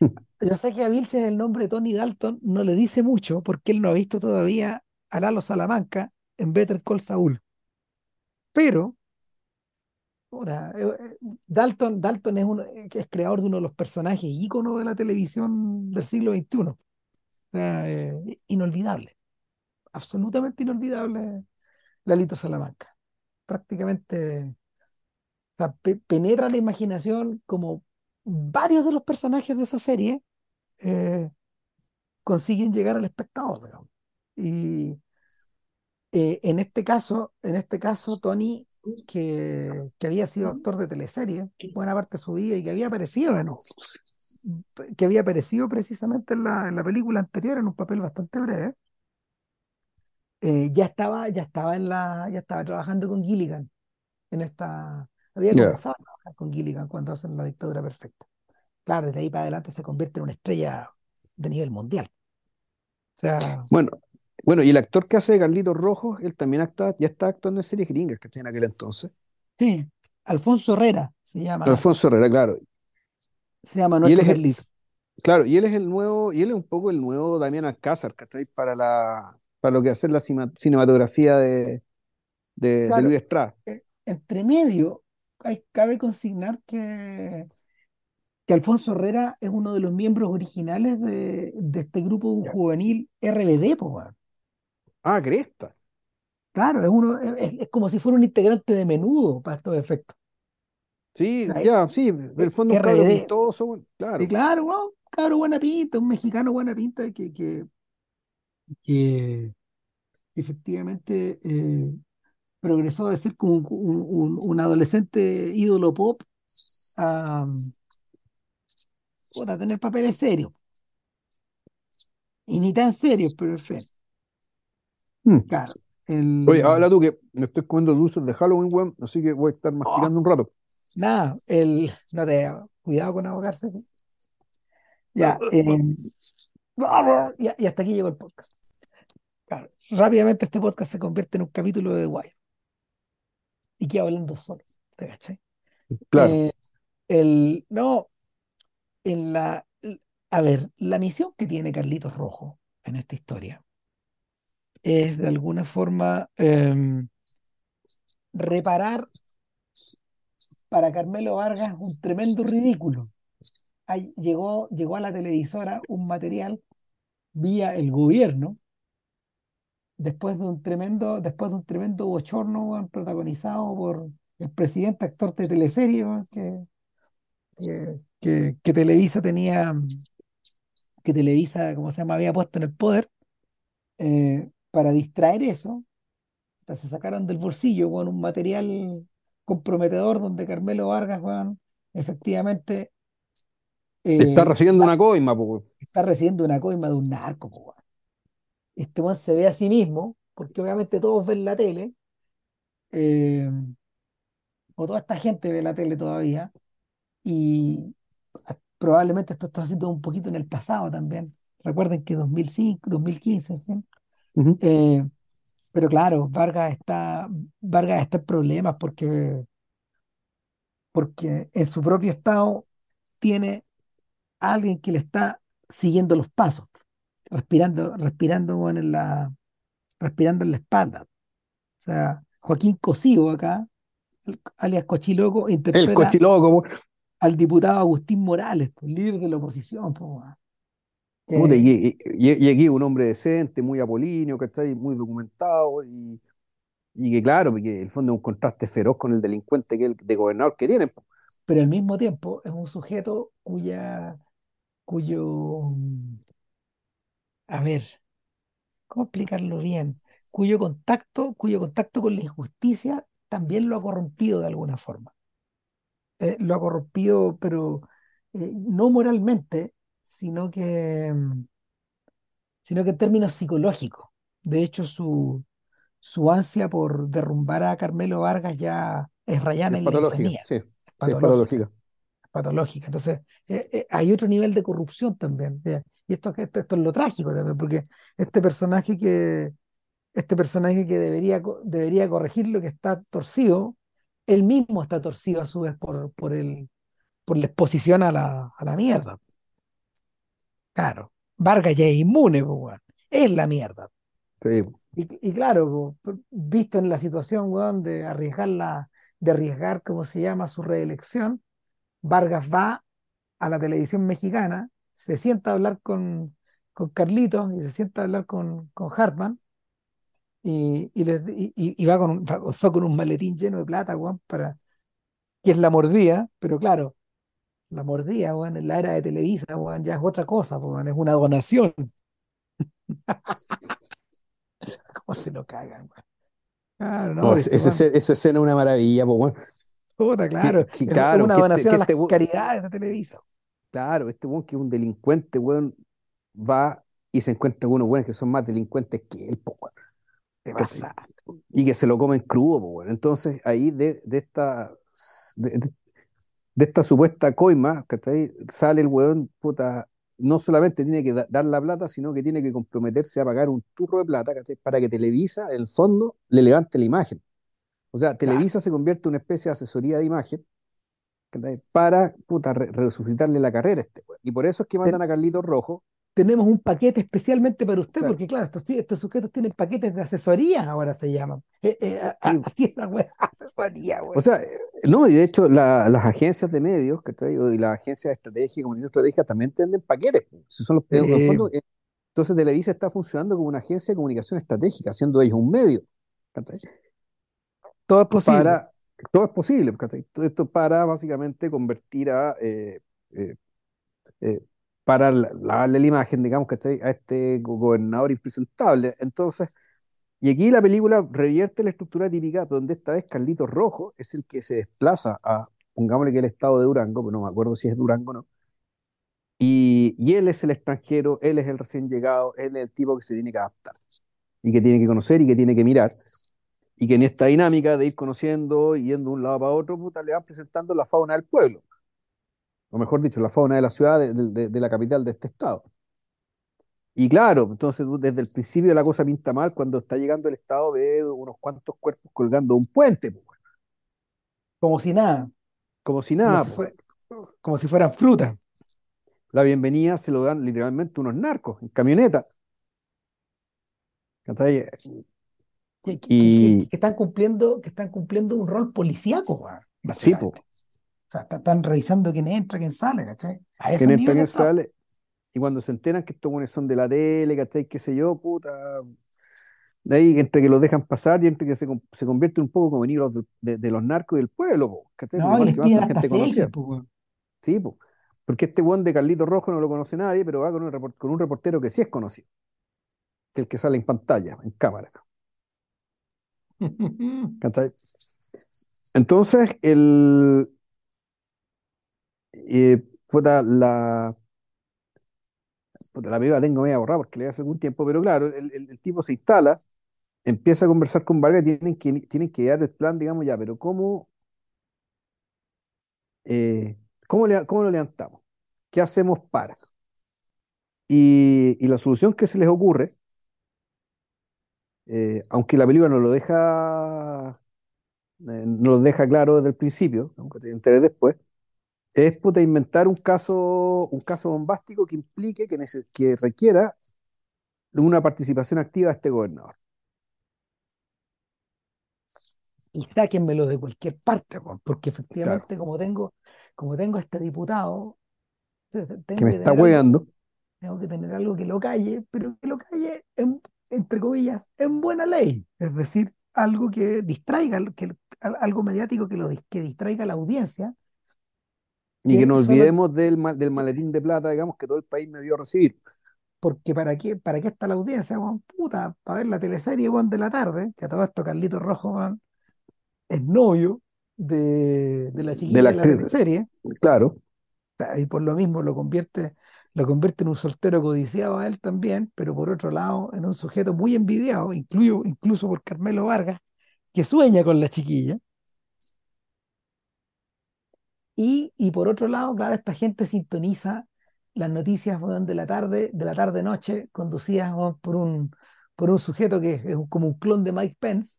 (laughs) Yo sé que a Vilches el nombre de Tony Dalton no le dice mucho porque él no ha visto todavía a Lalo Salamanca en Better Call Saul. Pero puta, eh, eh, Dalton, Dalton es, uno, eh, es creador de uno de los personajes íconos de la televisión del siglo XXI. Inolvidable, absolutamente inolvidable Lalito Salamanca. Prácticamente penetra la imaginación como varios de los personajes de esa serie eh, consiguen llegar al espectador, digamos. Y eh, en este caso, en este caso, Tony, que, que había sido actor de teleserie buena parte de su vida y que había aparecido en, que había aparecido precisamente en la, en la película anterior en un papel bastante breve, eh, ya estaba, ya estaba en la, ya estaba trabajando con Gilligan en esta, había comenzado a trabajar con Gilligan cuando hacen la dictadura perfecta. Claro, desde ahí para adelante se convierte en una estrella de nivel mundial. O sea, Bueno, bueno, y el actor que hace Carlitos Rojo, él también actúa, ya está actuando en series gringas, ¿cachai? En aquel entonces. sí, Alfonso Herrera se llama. Alfonso Herrera, claro. Se llama nuestro Carlito. claro, y él es el nuevo, y él es un poco el nuevo Damián Alcázar, ¿cachai? Para la, para lo que hace la cima- cinematografía de, de, Luis Estrada. eh, entre medio, hay, cabe consignar que, que Alfonso Herrera es uno de los miembros originales de, de este grupo Ya. juvenil RBD, po. Ah, Cresta. Claro, es uno, es, como si fuera un integrante de menudo para estos efectos. Sí, O sea, ya, sí, en el fondo RBD, pintoso, bueno, sí, claro. claro, weón, cabro buena pinta, un mexicano buena pinta que, que, que efectivamente eh, progresó de ser como un, un- un- un adolescente ídolo pop a, puta, a tener papeles serios. Y ni tan serios, pero en fin, Hmm. claro. Oye, El, habla tú que me estoy comiendo dulces de Halloween, weón, así que voy a estar oh, masticando un rato. nada, el, no te, cuidado con ahogarse. ¿sí? Ya, eh, y, hasta aquí llegó el podcast. Claro, rápidamente este podcast se convierte en un capítulo de Wire y queda hablando solo, ¿te cachai? Claro, Eh, el, no, en la, a ver, la misión que tiene Carlitos Rojo en esta historia es de alguna forma em, reparar para Carmelo Vargas un tremendo ridículo. Llegó, llegó a la televisora un material vía el gobierno después de un tremendo, después de un tremendo bochorno protagonizado por el presidente actor de teleserie que, que, que- que Televisa tenía, que Televisa, como se llama, había puesto en el poder eh, para distraer eso. Se sacaron del bolsillo con un material comprometedor donde Carmelo Vargas, weón, efectivamente está eh, recibiendo una coima, está recibiendo una coima de un narco, po. Este weón se ve a sí mismo, porque obviamente todos ven la tele, eh, o toda esta gente ve la tele todavía, y probablemente esto está haciendo un poquito en el pasado también. Recuerden que 2005, 2015, en fin. Ujú. Eh, pero claro, Vargas está, Vargas está en problemas porque, porque en su propio estado tiene a alguien que le está siguiendo los pasos, respirando, respirando en la, respirando en la espalda. O sea, Joaquín Cosío acá, el- alias Cochiloco, El interpreta cochiloco, weón. Al diputado Agustín Morales, pues, líder de la oposición, pues, y, aquí un hombre decente, muy apolíneo, ¿cachai? Muy documentado y, y que claro, que en el fondo es un contraste feroz con el delincuente que el de gobernador que tienen. pero al mismo tiempo es un sujeto cuya, cuyo, a ver, ¿cómo explicarlo bien? Cuyo contacto, cuyo contacto con la injusticia también lo ha corrompido de alguna forma. Eh, lo ha corrompido, pero eh, no moralmente, sino que, sino que en términos psicológicos. De hecho, su, su ansia por derrumbar a Carmelo Vargas ya es rayana Es en la patológica, insanía, sí, es sí, es patológica, patológica. patológica. Entonces, eh, hay otro nivel de corrupción también. Y esto, esto, esto es lo trágico también, porque este personaje que, este personaje que debería, debería corregir lo que está torcido, él mismo está torcido a su vez por, por, el, por la exposición a la, a la mierda. Claro, Vargas ya es inmune, pues. Es la mierda. Sí. Y, y claro, visto en la situación, weón, de arriesgar la, de arriesgar, ¿cómo se llama?, su reelección, Vargas va a la televisión mexicana, se sienta a hablar con, con Carlitos y se sienta a hablar con, con Hartman y, y, les- y- va con, un- va, va con un maletín lleno de plata, weón, para, que es la mordida, pero claro, la mordida, weón, en la era de Televisa, weón, ya es otra cosa, weón, es una donación. (laughs) ¿Cómo se lo cagan, weón? Claro, no, este ese- esa escena es una maravilla, pues, weón. Puta, claro, Que, que es, es claro, una que este, donación que a las este, caridades de Televisa. claro, este weón que es un delincuente, weón, va y se encuentra con unos weones que son más delincuentes que él, pues, weón. Te ¿cachai? pasa. y que se lo comen crudo, pues. Entonces, ahí de, de esta de, esta supuesta coima, ¿cachai? Sale el weón, puta, no solamente tiene que da- dar la plata, sino que tiene que comprometerse a pagar un turro de plata, ¿cachai? Para que Televisa, en el fondo, le levante la imagen. O sea, Claro. Televisa se convierte en una especie de asesoría de imagen ¿cachai? para puta, re- resucitarle la carrera a este weón. Y por eso es que Te- mandan a Carlitos Rojo. Tenemos un paquete especialmente para usted, Claro, porque claro, estos, estos sujetos tienen paquetes de asesoría, ahora se llaman. Eh, eh, sí. así es la wea, (laughs) asesoría, O wea. sea, eh, no, y de hecho la- las agencias de medios, ¿cachai? Y las agencias de estrategia, comunicación estratégica también tienen paquetes. Si son los, Eh, fondo, eh, entonces Televisa está funcionando como una agencia de comunicación estratégica, siendo ellos un medio. todo es posible. para, todo es posible, esto para básicamente convertir a, para lavarle la imagen, digamos, ¿cachai? A este go- gobernador impresentable. Entonces, y aquí la película revierte la estructura típica donde esta vez Carlitos Rojo es el que se desplaza a, pongámosle que el estado de Durango, pero no me acuerdo si es Durango o no, y, y él es el extranjero, él es el recién llegado, él es el tipo que se tiene que adaptar y que tiene que conocer y que tiene que mirar. Y que en esta dinámica de ir conociendo y yendo de un lado para otro, puta, le van presentando la fauna del pueblo, o mejor dicho, la fauna de la ciudad, de, de- de la capital de este estado. Y claro, entonces desde el principio la cosa pinta mal, cuando está llegando el estado ve unos cuantos cuerpos colgando de un puente, pues, Como si nada, como si como nada. si pues. fue, como si fueran frutas. La bienvenida se lo dan literalmente unos narcos en camioneta. Que, que- que- Y que están cumpliendo, que están cumpliendo un rol policíaco, sí, pues, sea, está- están revisando quién entra, quién sale, ¿cachai? A quién entra, quién sale. Y cuando se enteran que estos buenos son de la tele, ¿cachai? Qué sé yo, puta. De ahí entre que los dejan pasar y entre que se, se convierten un poco como enemigos de, de- de los narcos y del pueblo, ¿cachai? Porque No, y les piden hasta selfies, pues. Sí, po. Porque este buen de Carlito Rojo no lo conoce nadie, pero va con un, con un reportero que sí es conocido, que es el que sale en pantalla, en cámara. (laughs) ¿cachai? Entonces, el, eh, la, puta, la película la tengo media borrada porque le hace algún tiempo, pero claro, el, el- tipo se instala, empieza a conversar con Vargas, tienen que, tienen que dar el plan, digamos, ya, pero ¿cómo, eh, cómo, le- cómo lo levantamos? ¿Qué hacemos para? Y, y la solución que se les ocurre, eh, aunque la película no lo deja, eh, no lo deja claro desde el principio, aunque te enteres después, es puta, inventar un caso, un caso bombástico que implique, que, que requiera una participación activa de este gobernador. Y sáquenmelo de cualquier parte, porque Claro, efectivamente, como tengo, como tengo a este diputado, te- te- que tengo me que está hueando, tengo que tener algo que lo calle, pero que lo calle en, entre comillas, en buena ley. Es decir, algo que distraiga, que, algo mediático que lo que distraiga a la audiencia, y que nos solo olvidemos del, ma- del maletín de plata, digamos, que todo el país me vio recibir. porque para qué, para qué está la audiencia, weón, puta, para ver la teleserie, weón, de la tarde, que a todo esto Carlito Rojo, es novio de, de la De chiquilla la de la actriz, teleserie, claro, y por lo mismo lo convierte, lo convierte en un soltero codiciado a él también, pero por otro lado, en un sujeto muy envidiado, incluyo, incluso por Carmelo Vargas, que sueña con la chiquilla. Y, y por otro lado, claro, esta gente sintoniza las noticias de la tarde, de la tarde-noche, conducidas por un, por un sujeto que es como un clon de Mike Pence,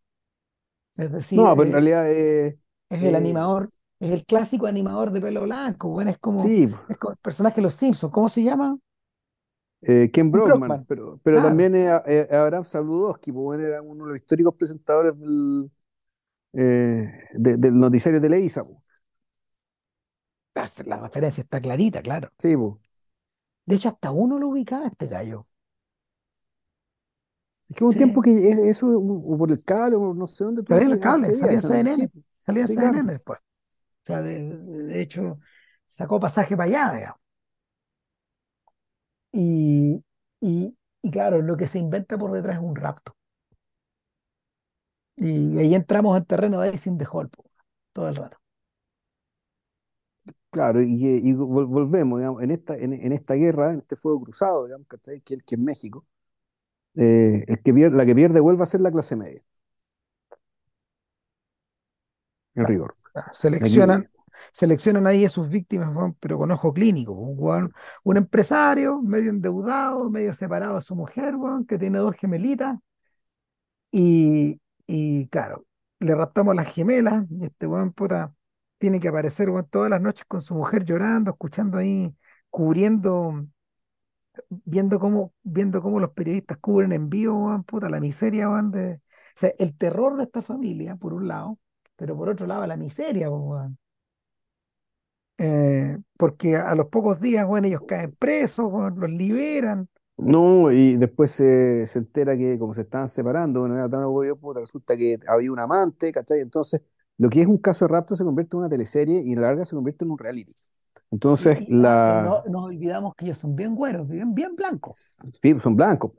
es decir, no, pero en eh, realidad, eh, es el eh, animador, es el clásico animador de pelo blanco, weón, es como, sí, es como el personaje de los Simpsons, ¿cómo se llama? eh, Ken Brockman, Brockman, pero, pero claro, también Abraham Sabludowski, bueno, era uno de los históricos presentadores del, de- del noticiario Televisa, pues. La, referencia está clarita, claro. Sí, pues. De hecho, hasta uno lo ubicaba este gallo. Es que hubo un tiempo Sí, que es- eso, o por el cable, o no sé dónde salía el cable, salía. Sí, CNN, pues. salía Sí. CNN después. O sea, de, de- hecho, sacó pasaje para allá, digamos. Y, y, y claro, lo que se inventa por detrás es un rapto. Y ahí entramos en terreno de Icing the po, todo el rato. Claro, y, y vol- volvemos, digamos, en esta, en, en esta guerra, en este fuego cruzado, digamos, ¿cachai? Que, que es México, eh, el que pierde, la que pierde vuelve a ser la clase media, en rigor. Aquí, Seleccionan, seleccionan ahí a sus víctimas, pero con ojo clínico. Un, un empresario medio endeudado, medio separado de su mujer, que tiene dos gemelitas. Y, y claro, le raptamos las gemelas y este weón puta tiene que aparecer todas las noches con su mujer llorando, escuchando ahí, cubriendo, viendo cómo, viendo cómo los periodistas cubren en vivo, weón, puta, la miseria, weón, de. O sea, el terror de esta familia, por un lado, pero por otro lado la miseria, weón. Eh, porque a los pocos días, weón, ellos caen presos, los liberan. No, y después se, se entera que como se estaban separando, bueno, era tan obvio, puta, resulta que había un amante, ¿cachai? Entonces, lo que es un caso de rapto se convierte en una teleserie y a la larga se convierte en un reality. Entonces, y, y no la, nos olvidamos que ellos son bien güeros, bien, bien blancos, sí, son blancos.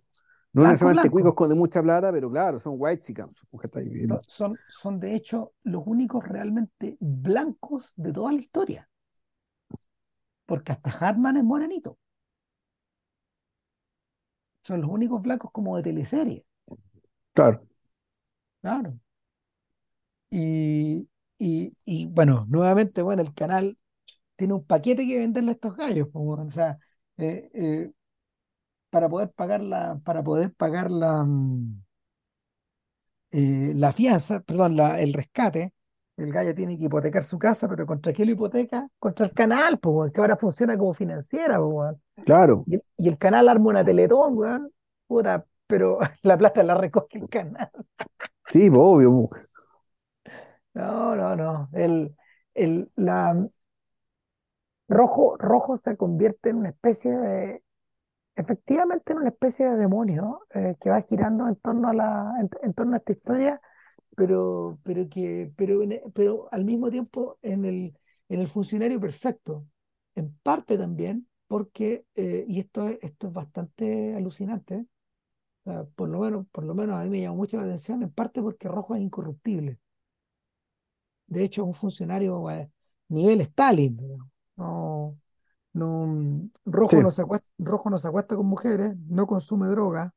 No blanco, necesariamente cuicos blanco. con de mucha plata, pero claro, son white chickens. Son, son, son de hecho los únicos realmente blancos de toda la historia, porque hasta Hartman es morenito. Son los únicos blancos como de teleserie, Claro, claro. Y, y, y bueno, nuevamente, bueno, el canal tiene un paquete que venderle a estos gallos. O sea, eh, eh, para poder pagar la, para poder pagar la, mm, eh, la fianza, perdón, la, el rescate, el gallo tiene que hipotecar su casa, pero ¿contra qué lo hipoteca? Contra el canal, pues, que ahora funciona como financiera, pues, claro. Y, el y el canal arma una Teletón, weón, puta, pero (laughs) la plata la recoge el canal. Sí, obvio. No, no, no. El, el, la, rojo, rojo se convierte en una especie de, efectivamente en una especie de demonio eh, que va girando en torno a la, en, torno a esta historia, pero, pero que, pero, pero al mismo tiempo en el, en el funcionario perfecto. En parte también porque, eh, y esto es, esto es bastante alucinante, por lo menos, por lo menos a mí me llamó mucho la atención, en parte porque Rojo es incorruptible. De hecho, un funcionario eh, nivel Stalin. No, no, Sí. Rojo no se acuesta, Rojo no se acuesta con mujeres, no consume droga,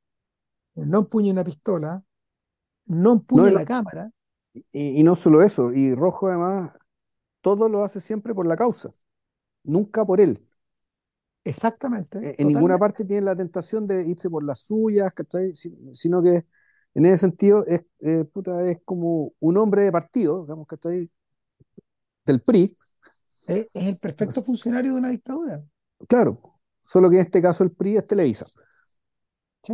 eh, no empuña una pistola, no empuña no la cámara. y- y no solo eso, y Rojo además todo lo hace siempre por la causa, nunca por él. Exactamente, e- en ninguna parte tiene la tentación de irse por las suyas, ¿cachai? Si- Sino que en ese sentido es, eh, puta, es como un hombre de partido, digamos, ¿cachai? Del PRI, Es, es el perfecto Es- funcionario de una dictadura. claro, solo que en este caso el PRI es Televisa, Sí,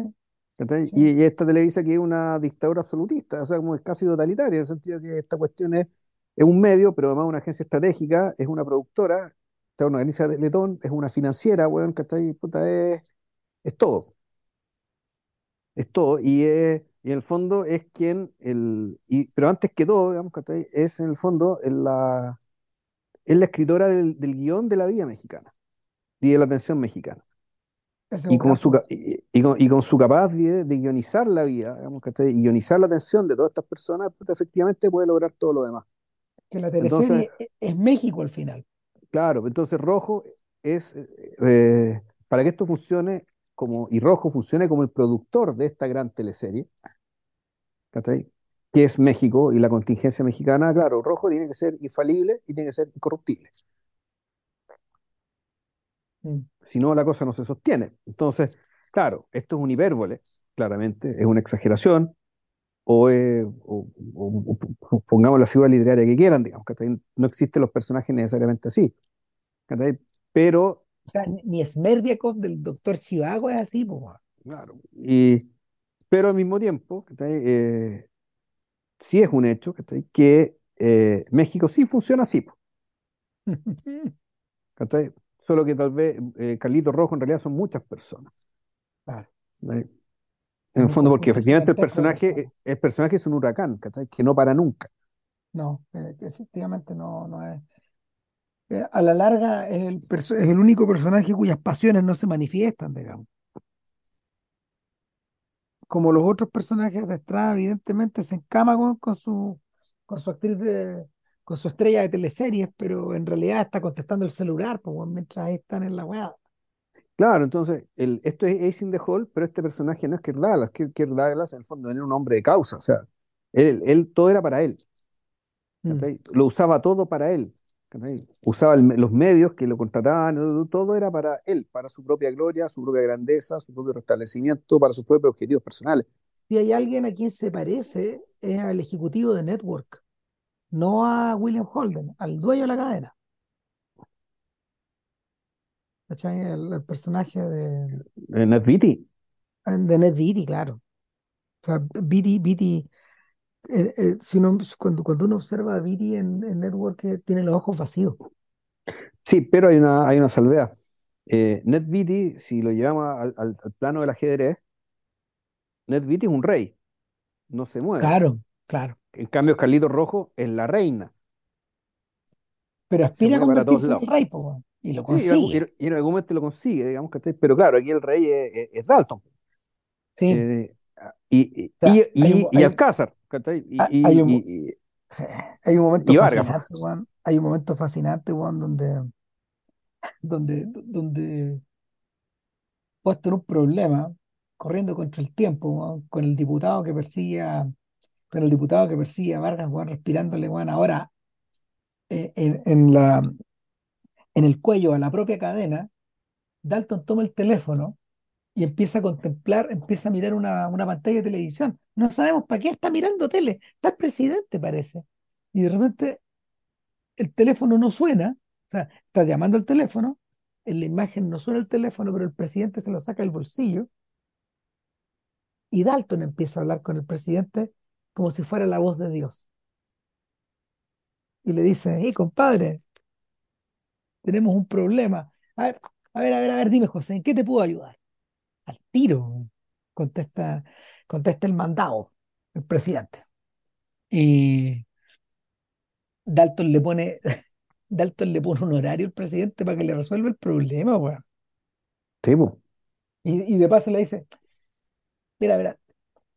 Y, y esta Televisa que es una dictadura absolutista, o sea, como es casi totalitaria, en el sentido que esta cuestión es, es un medio, pero además una agencia estratégica, es una productora, está una organiza de Letón, es una financiera, weón, ¿cachai? Puta, es, es todo. es todo, y, es- y en el fondo es quien, el, y, pero antes que todo, digamos, ¿cachai? Es en el fondo en la, es la escritora del, del guion de la vida mexicana y de la atención mexicana. Y con su, y, y con, y con su capacidad de, guionizar la vida, digamos, ¿cachai? Y guionizar la atención de todas estas personas, pues, efectivamente puede lograr todo lo demás. Que la Entonces, teleserie e- es México al final. claro, entonces Rojo es, eh, para que esto funcione como, y Rojo funcione como el productor de esta gran teleserie, ¿cachai? Que es México y la contingencia mexicana, claro, rojo tiene que ser infalible y tiene que ser incorruptible. Mm. Si no, la cosa no se sostiene. Entonces, claro, esto es un hipérbole, claramente, es una exageración, o, es- o- o- o- pongamos la figura literaria que quieran, digamos, ¿cachai? No existen los personajes necesariamente así. Pero, O sea, ni, Smerdiakov del doctor Chivago es así, weón. claro, y, pero al mismo tiempo. Eh, sí es un hecho. Que eh, México sí funciona así, po. (laughs) Solo que tal vez eh, Carlito Rojo en realidad son muchas personas. Claro. En el fondo, porque efectivamente el personaje, el personaje es un huracán, ¿cachai? Que no para nunca. No, eh, efectivamente no, no es. Eh, a la larga es el, es el único personaje cuyas pasiones no se manifiestan, digamos. Como los otros personajes de Estrada, evidentemente se encama con, con su, con su actriz de, con su estrella de teleseries, pero en realidad está contestando el celular, pues, mientras están en la weá. Claro, entonces, el, esto es Ace in the Hole, pero este personaje no es Kirk Douglas. Kirk, Kirk Douglas, en el fondo, era un hombre de causa, o sea, él, él- todo era para él, Mm. Lo usaba todo para él. Usaba el los medios que lo contrataban, todo era para él, para su propia gloria, su propia grandeza, su propio restablecimiento, para sus propios objetivos personales. si hay alguien a quien se parece, es al ejecutivo de Network, no a William Holden, al dueño de la cadena. El, el personaje de, Eh, Ned Beatty. de Ned Beatty, claro. O sea, Beatty, Beatty, eh, eh, si uno, cuando, cuando uno observa a Beatty en, en Network, eh, tiene los ojos vacíos. Sí, pero hay una, hay una salvedad. Eh, Beatty, si lo llevamos al, al- al plano del ajedrez, Beatty es un rey, no se mueve. Claro, claro. En cambio, Carlito Rojo es la reina, Pero aspira a convertirse en el rey, po, y lo Sí, y en algún, consigue. y en algún momento lo consigue, digamos, ¿cachai? Pero claro, aquí el rey es, es- es Dalton. Sí. Eh, y, O sea, y, hay un, y, y Alcázar. Y, hay- hay un, y, y, hay un momento y fascinante, weón. Hay un momento fascinante, weón, donde, (laughs) donde, donde puesto en un problema, corriendo contra el tiempo, weón, con el diputado que persigue a, con el diputado que persigue a Vargas, weón, respirándole, weón, ahora eh, en, en la, en el cuello a la propia cadena, Dalton toma el teléfono y empieza a contemplar, empieza a mirar una, una pantalla de televisión. No sabemos para qué está mirando tele. Está el presidente, parece. Y de repente el teléfono no suena, o sea, está llamando al teléfono, en la imagen no suena el teléfono, pero el presidente se lo saca del bolsillo y Dalton empieza a hablar con el presidente como si fuera la voz de Dios. Y le dice, hey, compadre, tenemos un problema. A ver, a ver, a ver, dime, José, ¿en qué te puedo ayudar? Al tiro, contesta, contesta el mandado, el presidente. Y Dalton le pone, (laughs) Dalton le pone un horario al presidente para que le resuelva el problema, weón. Sí, po. Y, y de paso le dice, mira, mira,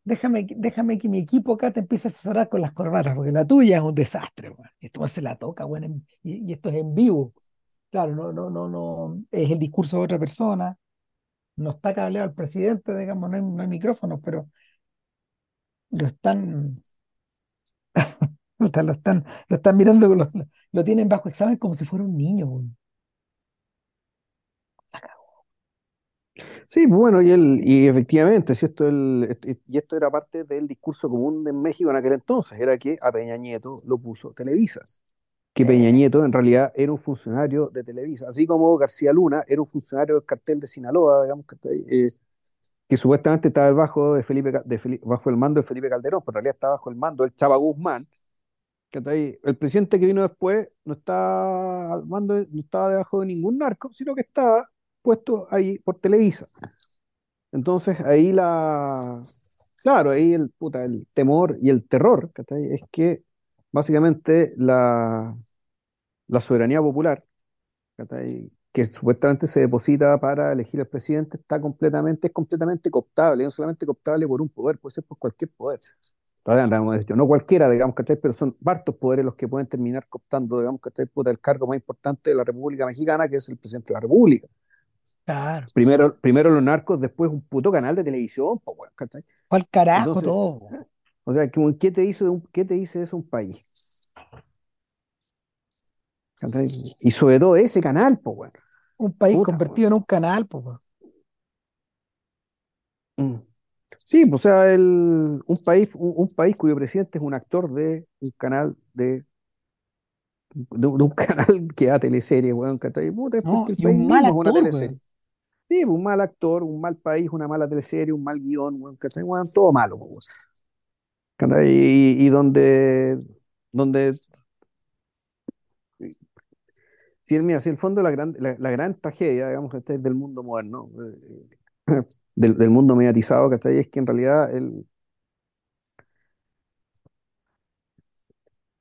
déjame, déjame que mi equipo acá te empiece a asesorar con las corbatas, porque la tuya es un desastre, weón. Y esto se la toca, weón, y, y esto es en vivo. Claro, no, no, no, no, es el discurso de otra persona, no está cableado al presidente, digamos, no hay, no hay micrófonos, pero lo están, (laughs) lo están, lo están mirando, lo, lo tienen bajo examen como si fuera un niño, weón. Sí, pues bueno, y, el, y efectivamente, si esto, el, y esto era parte del discurso común en México en aquel entonces, era que a Peña Nieto lo puso Televisa, que Peña Nieto en realidad era un funcionario de Televisa, así como García Luna era un funcionario del cartel de Sinaloa, digamos, que, está ahí, eh, que supuestamente estaba bajo, de Felipe, Ca- de Feli- bajo el mando de Felipe Calderón, pero en realidad estaba bajo el mando del Chava Guzmán, que está ahí. El presidente que vino después no estaba al mando, no estaba debajo de ningún narco, sino que estaba puesto ahí por Televisa. Entonces ahí la, claro, ahí el, puta, el temor y el terror. Es que básicamente la, la soberanía popular, que supuestamente se deposita para elegir al presidente, está completamente, es completamente cooptable, no solamente cooptable por un poder, puede ser por cualquier poder. No cualquiera, digamos, ¿cachai? Pero son hartos poderes los que pueden terminar cooptando, digamos, ¿cachai? Puta, el cargo más importante de la República Mexicana, que es el presidente de la República. claro, Primero, primero los narcos, después un puto canal de televisión, ¿cachai? ¿cuál carajo Entonces, todo? O sea, ¿qué te dice de un, qué te dice eso un país? Y sobre todo ese canal, pues. Un país Puta, convertido en un canal, pues, weón. weón. Mm. Sí, pues, o sea, el, un país, un, un país cuyo presidente es un actor de un canal de, de, un de un (laughs) canal que da teleseries, weón. Puta, No, porque el y país un mal mismo es una actor, teleserie. Sí, pues, un mal actor, un mal país, una mala teleserie, un mal guion, weón, todo malo, pues, weón. Y, y donde, donde si, mira, si el fondo la gran, la, gran tragedia, digamos, ¿cachai? del mundo moderno, eh, del, del mundo mediatizado, ¿cachai? Es que en realidad el,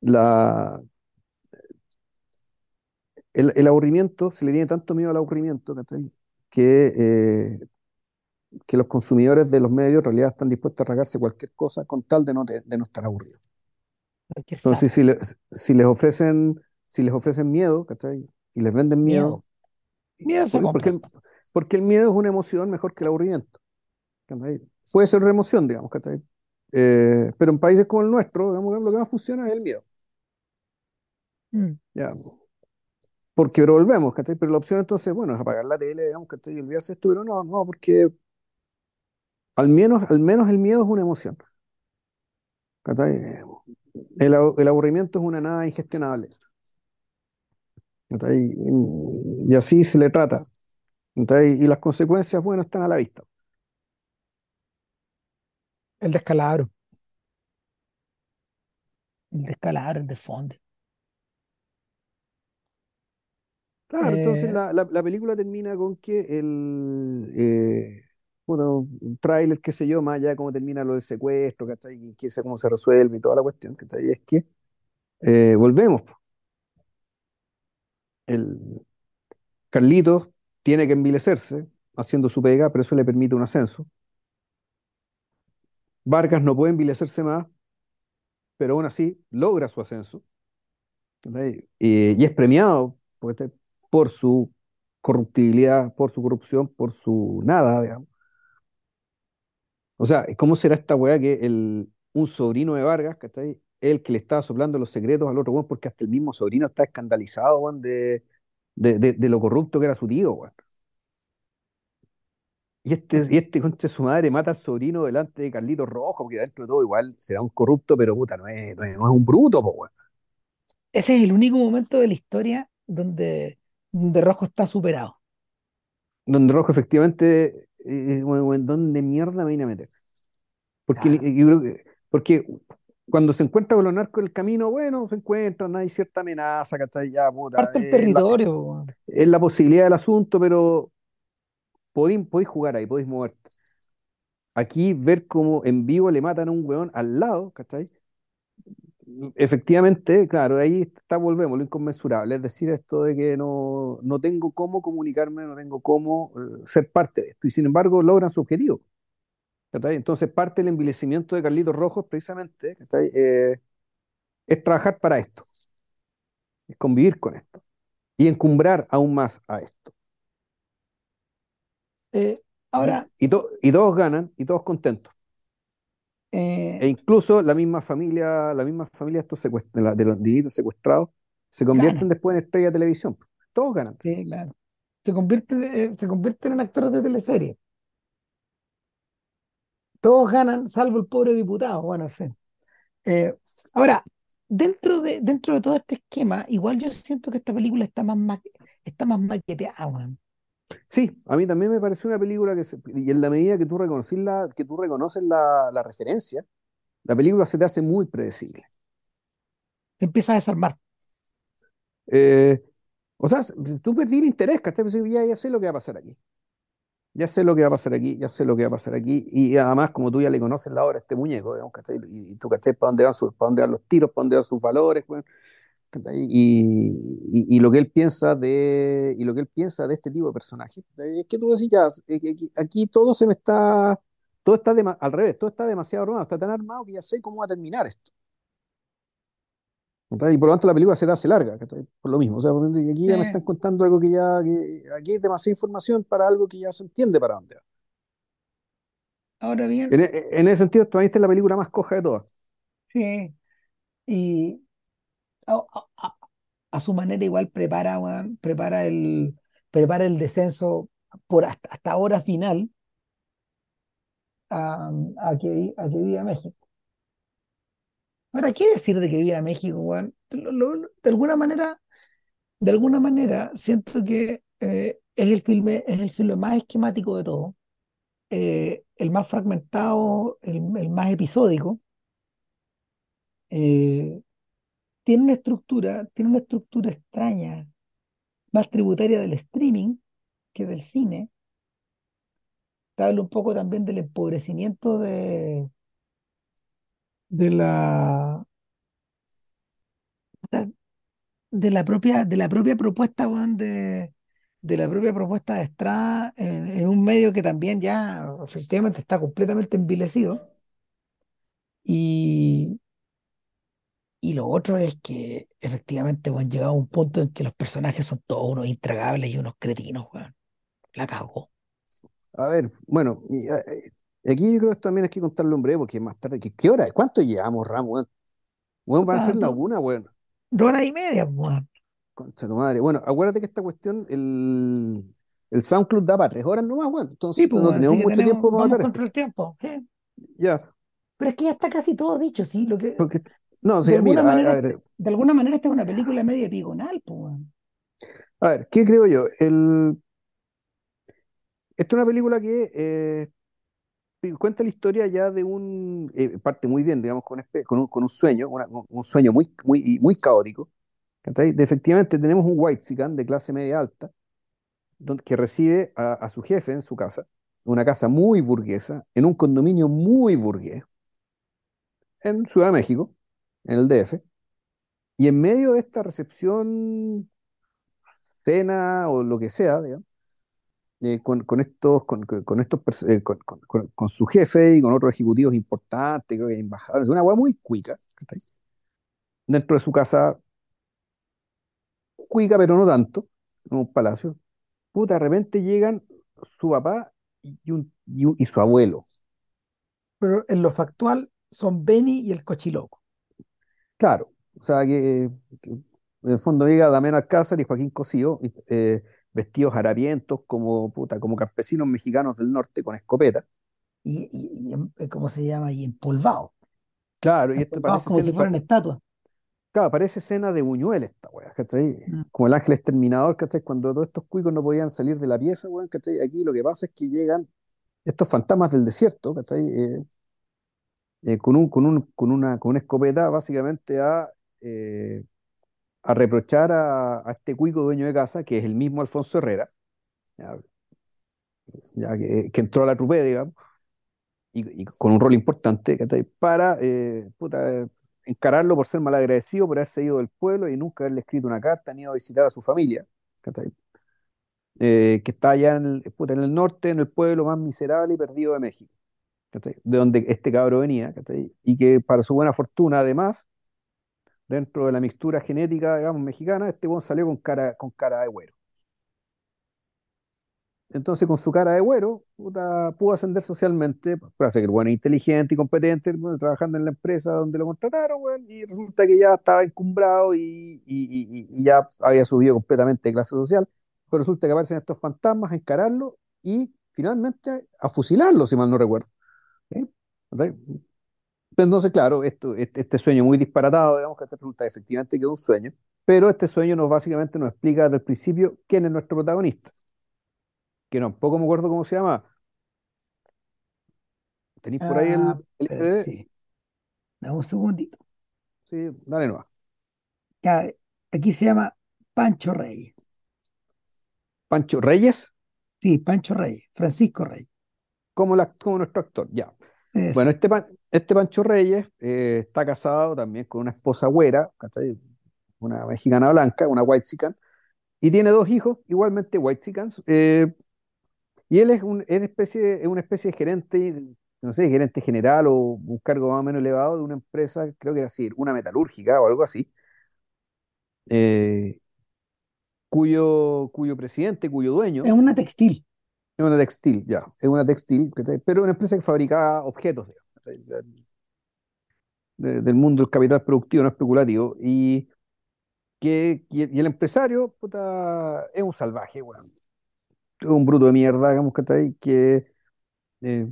la, el, el aburrimiento, se le tiene tanto miedo al aburrimiento, ¿cachai? Que, eh, que los consumidores de los medios en realidad están dispuestos a tragarse cualquier cosa con tal de no, te- de no estar aburridos. Entonces, si, le- si les ofrecen, si les ofrecen miedo, ¿cachai? Y les venden miedo, Miedo. Miedo porque, el, porque el miedo es una emoción mejor que el aburrimiento. ¿cachai? Puede ser una emoción, digamos, ¿cachai? Eh, pero en países como el nuestro, digamos, lo que más funciona es el miedo. Mm. Ya. Porque pero volvemos, ¿cachai? Pero la opción entonces, bueno, es apagar la tele, digamos, ¿cachai? Y olvidarse de esto, pero no, no, porque Al menos, al menos el miedo es una emoción. El, abu- el aburrimiento es una nada ingestionable. Y, así se le trata. Y las consecuencias, bueno, están a la vista. El descalabro, el descalabro, el desfonde. Claro, entonces Eh, la, la- la película termina con que el eh, bueno, un tráiler, qué sé yo, más allá de cómo termina lo del secuestro, ¿cachai? Y qué sé cómo se resuelve y toda la cuestión, ¿cachai? Es que eh, volvemos. El Carlitos tiene que envilecerse haciendo su pega, pero eso le permite un ascenso. Vargas no puede envilecerse más, pero aún así logra su ascenso. Y, es premiado por, por su corruptibilidad, por su corrupción, por su nada, digamos. O sea, ¿cómo será esta weá que el, un sobrino de Vargas, ¿cachai? El que le estaba soplando los secretos al otro weón, porque hasta el mismo sobrino está escandalizado, weón, de, de, de- de lo corrupto que era su tío, weón. Y este, y este concha su madre mata al sobrino delante de Carlitos Rojo, porque dentro de todo igual será un corrupto, pero puta, no es, no es, no es un bruto, po, weón. ese es el único momento de la historia donde, donde Rojo está superado. Donde Rojo efectivamente, eh, weón, ¿dónde mierda me vine a meter? Porque, Claro. ni- yo creo que- porque cuando se encuentra con los narcos en el camino, bueno, se encuentran, hay cierta amenaza, ¿cachai? Ya, puta, Parte el es la, territorio, weón. es la posibilidad del asunto, pero podéis, podéis jugar ahí, podéis moverte. Aquí ver cómo en vivo le matan a un weón al lado, ¿cachai? Efectivamente, claro, ahí está, volvemos, lo inconmensurable, es decir, esto de que no, no tengo cómo comunicarme, no tengo cómo eh, ser parte de esto, y sin embargo logran su objetivo. Entonces parte del envilecimiento de Carlitos Rojos precisamente. Eh, es trabajar para esto, es convivir con esto y encumbrar aún más a esto. Eh, ahora, Y, to- y todos ganan y todos contentos. E eh, incluso la misma familia, la misma familia estos secuest- de, los niñitos secuestrados se convierten después en estrellas de televisión. Todos ganan. sí, claro. Se convierte, eh, se convierten en actores de teleserie. Todos ganan, salvo el pobre diputado. Bueno, en fin. Eh, ahora, dentro de, dentro de todo este esquema, igual yo siento que esta película está más, ma- está más maqueteada, weón. Sí, a mí también me pareció una película que, se- y en la medida que tú reconoces la, que tú reconoces la, la referencia, la película se te hace muy predecible. Se empieza a desarmar. Eh, o sea, tú perdí el interés, ¿cachai? Pues, Ya, ya sé lo que va a pasar aquí. Ya sé lo que va a pasar aquí, ya sé lo que va a pasar aquí. Y además, como tú ya le conoces la obra a este muñeco, digamos, ¿cachai? Y, y tú, ¿cachai? ¿Para dónde van, sus, para dónde van los tiros, para dónde van sus valores. Y, y, y lo que él piensa de, y lo que él piensa de este tipo de personajes. Es que tú decís, ya, aquí, todo se me está, todo está dema- al revés, todo está demasiado armado, está tan armado que ya sé cómo va a terminar esto. Y por lo tanto la película se te hace larga. Por lo mismo. O sea, por ejemplo, aquí ya me están contando algo que ya, que aquí hay demasiada información para algo que ya se entiende para dónde va. ahora bien, En, en ese sentido, esta es la película más coja de todas. sí, y a, a- a- su manera igual prepara, prepara el, prepara el descenso por hasta, hasta hora final a, a que, a que viva México. Ahora, ¿qué decir de que viva México, lo- de alguna manera, de alguna manera, siento que eh, es el filme, es el filme más esquemático de todo, eh, el más fragmentado, el, el más episódico. eh, tiene una estructura, tiene una estructura extraña, más tributaria del streaming que del cine. Te habla un poco también del empobrecimiento de, de la, de la propia, de la propia propuesta, weón, de, de la propia propuesta de Estrada en, en un medio que también ya efectivamente está completamente envilecido. Y, y lo otro es que efectivamente, weón, llegado a un punto en que los personajes son todos unos intragables y unos cretinos, weón. La cagó. A ver, bueno, eh, aquí yo creo que también hay que contarle un breve porque más tarde, ¿qué, qué hora? ¿Cuánto llevamos, Ram, weón? Weón, va a ser la una, weón. dos horas y media, weón. Concha tu madre. Bueno, acuérdate que esta cuestión, el, el SoundCloud da para tres horas nomás, Sí, entonces pues no tenemos mucho tenemos, tiempo para vamos matar el tiempo. sí. Ya, Pero es que ya está casi todo dicho, sí. Lo que, porque, no, o de alguna manera, ver, de alguna manera esta es una película media epigonal, pues. a ver, ¿qué creo yo? El, esta es una película que eh, cuenta la historia ya de un, eh, parte muy bien, digamos, con, un, con un sueño, una- un sueño muy, muy, muy caótico, efectivamente tenemos un whitezican de clase media alta, donde, que recibe a, a su jefe en su casa, una casa muy burguesa, en un condominio muy burgués, en Ciudad de México, en el DF, y en medio de esta recepción, cena o lo que sea, eh, con, con estos, con, con- estos eh, con, con- su jefe y con otros ejecutivos importantes, creo que embajadores, una hueá muy cuica. Dentro de su casa, cuica, pero no tanto, en un palacio, puta, de repente llegan su papá y, y su abuelo. Pero en lo factual son Benny y el cochiloco. Claro, o sea que, que en el fondo llega Damián Alcázar y Joaquín Cosío, eh, vestidos harapientos como, puta, como campesinos mexicanos del norte con escopeta. Y, y- y eh, ¿cómo se llama? Y empolvados. Claro, y esto parece como ser, si fueran estatuas. claro, parece escena de Buñuel esta weá, ¿cachai? Mm. Como el ángel exterminador, ¿cachai? Cuando todos estos cuicos no podían salir de la pieza, weón, ¿cachai? Aquí lo que pasa es que llegan estos fantasmas del desierto, ¿cachai? Eh, eh, con un, con un, con una, con una escopeta básicamente a, eh, a reprochar a, este cuico dueño de casa, que es el mismo Alfonso Herrera, ya, que, que entró a la trupe, digamos, y, con un rol importante. Para eh, eh, encararlo por ser malagradecido, por haberse ido del pueblo y nunca haberle escrito una carta ni ido a visitar a su familia, que está allá en en el norte, en el pueblo más miserable y perdido de México, De donde este cabro venía, ¿cachai? Y que para su buena fortuna, además, dentro de la mixtura genética, digamos, mexicana, este buen salió con cara, con cara de güero. Entonces, con su cara de güero, pudo ascender socialmente, para ser bueno, inteligente y competente, bueno, trabajando en la empresa donde lo contrataron, y resulta que ya estaba encumbrado y- y ya había subido completamente de clase social. Pero resulta que aparecen estos fantasmas a encararlo y finalmente a fusilarlo, si mal no recuerdo. ¿Eh? Claro, esto, este, este sueño muy disparatado, digamos que resulta efectivamente que es un sueño, pero este sueño nos básicamente nos explica desde el principio quién es nuestro protagonista que no, poco me acuerdo cómo se llama. ¿Tenéis por ahí Ah, el, el espérate, IMDb? sí. Dame un segundito. Sí, dale nomás. Ya, aquí se llama Pancho Reyes. Pancho Reyes, Sí, Pancho Reyes. Francisco Reyes. Como, la, como nuestro actor, ya. Bueno, este, Pan- este Pancho Reyes eh, está casado también con una esposa güera, ¿cachai? Una mexicana blanca, una white y tiene dos hijos, igualmente white eh, y él es, un, es, especie, es una especie de gerente, no sé, gerente general o un cargo más o menos elevado de una empresa, creo que es así, una metalúrgica o algo así, eh, cuyo, cuyo presidente, cuyo dueño Es una textil. Es una textil, ya, es una textil, pero una empresa que fabricaba objetos, digamos, del mundo del capital productivo, no especulativo, y, que, y, el empresario, puta, es un salvaje, weón. Es un bruto de mierda, digamos, ¿cachai? Que, eh,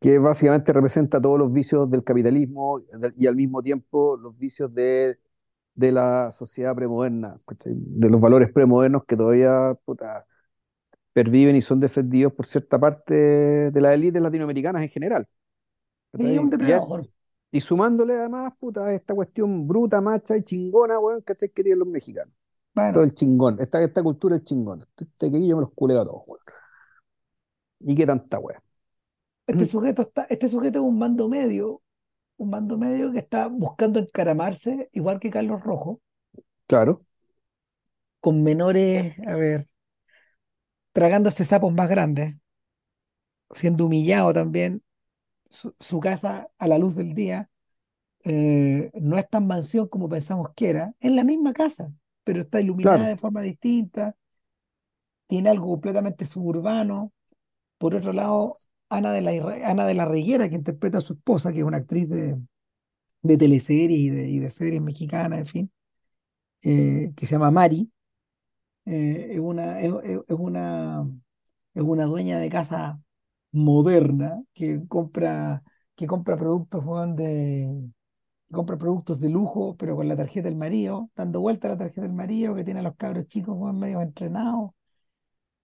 que básicamente representa todos los vicios del capitalismo y al mismo tiempo los vicios de, de la sociedad premoderna. De los valores premodernos que todavía, puta, perviven y son defendidos por cierta parte de las élites latinoamericanas en general. Y es sumándole además, puta, esta cuestión bruta, macha y chingona, weón, ¿cachai? Que tienen los mexicanos. Todo Bueno, el chingón, esta, esta cultura del chingón. Este, este que yo me los culeo a todos, weón. Y qué tanta weón. este sujeto está, este sujeto es un mando medio, un mando medio que está buscando encaramarse, igual que Carlos Rojo, Claro, con menores, a ver, tragándose sapos más grandes, siendo humillado también, su, su casa a la luz del día, eh, no es tan mansión como pensamos que era, es la misma casa, pero está iluminada claro, de forma distinta, tiene algo completamente suburbano. Por otro lado, Ana de la, Ana de la Reguera, que interpreta a su esposa, que es una actriz de, de teleseries y de, y de series mexicanas, en fin, eh, que se llama Mari, eh, es una, es, es- una, es una dueña de casa moderna que compra, que compra productos, de, compra productos de lujo, pero con la tarjeta del marido, dando vuelta a la tarjeta del marido, que tiene a los cabros chicos, medio entrenados.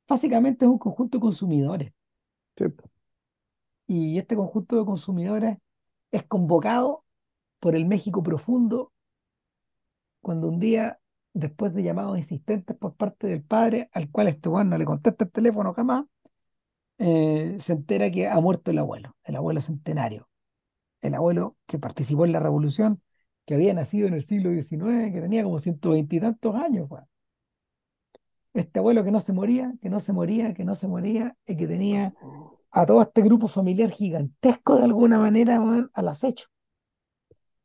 Básicamente es un conjunto de consumidores. Sí. Y este conjunto de consumidores es convocado por el México profundo cuando un día, después de llamados insistentes por parte del padre, al cual este weón no le contesta el teléfono jamás, eh, se entera que ha muerto el abuelo, el abuelo centenario, el abuelo que participó en la revolución, que había nacido en el siglo XIX, que tenía como ciento veintitantos años, weón. Este abuelo que no se moría, que no se moría, que no se moría, y que tenía a todo este grupo familiar gigantesco de alguna manera, al acecho.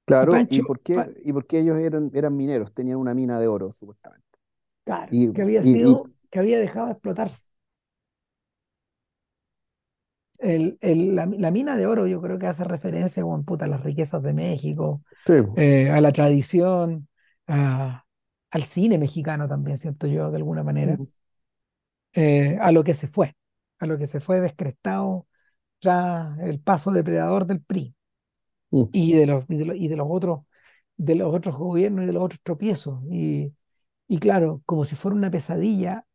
Claro, ¿y por qué, y por qué ellos eran, eran mineros? Tenían una mina de oro, supuestamente. claro, Y, que había y, y- sido, que había dejado de explotarse. El, el- la, la mina de oro yo creo que hace referencia, puta, a las riquezas de México, sí, eh, a la tradición, a- al cine mexicano también, siento yo, de alguna manera, eh, a lo que se fue, a lo que se fue descrestado tras el paso depredador del PRI mm. y de los, y de los, y de otros, de los otros gobiernos y de los otros tropiezos. Y, y claro, como si fuera una pesadilla,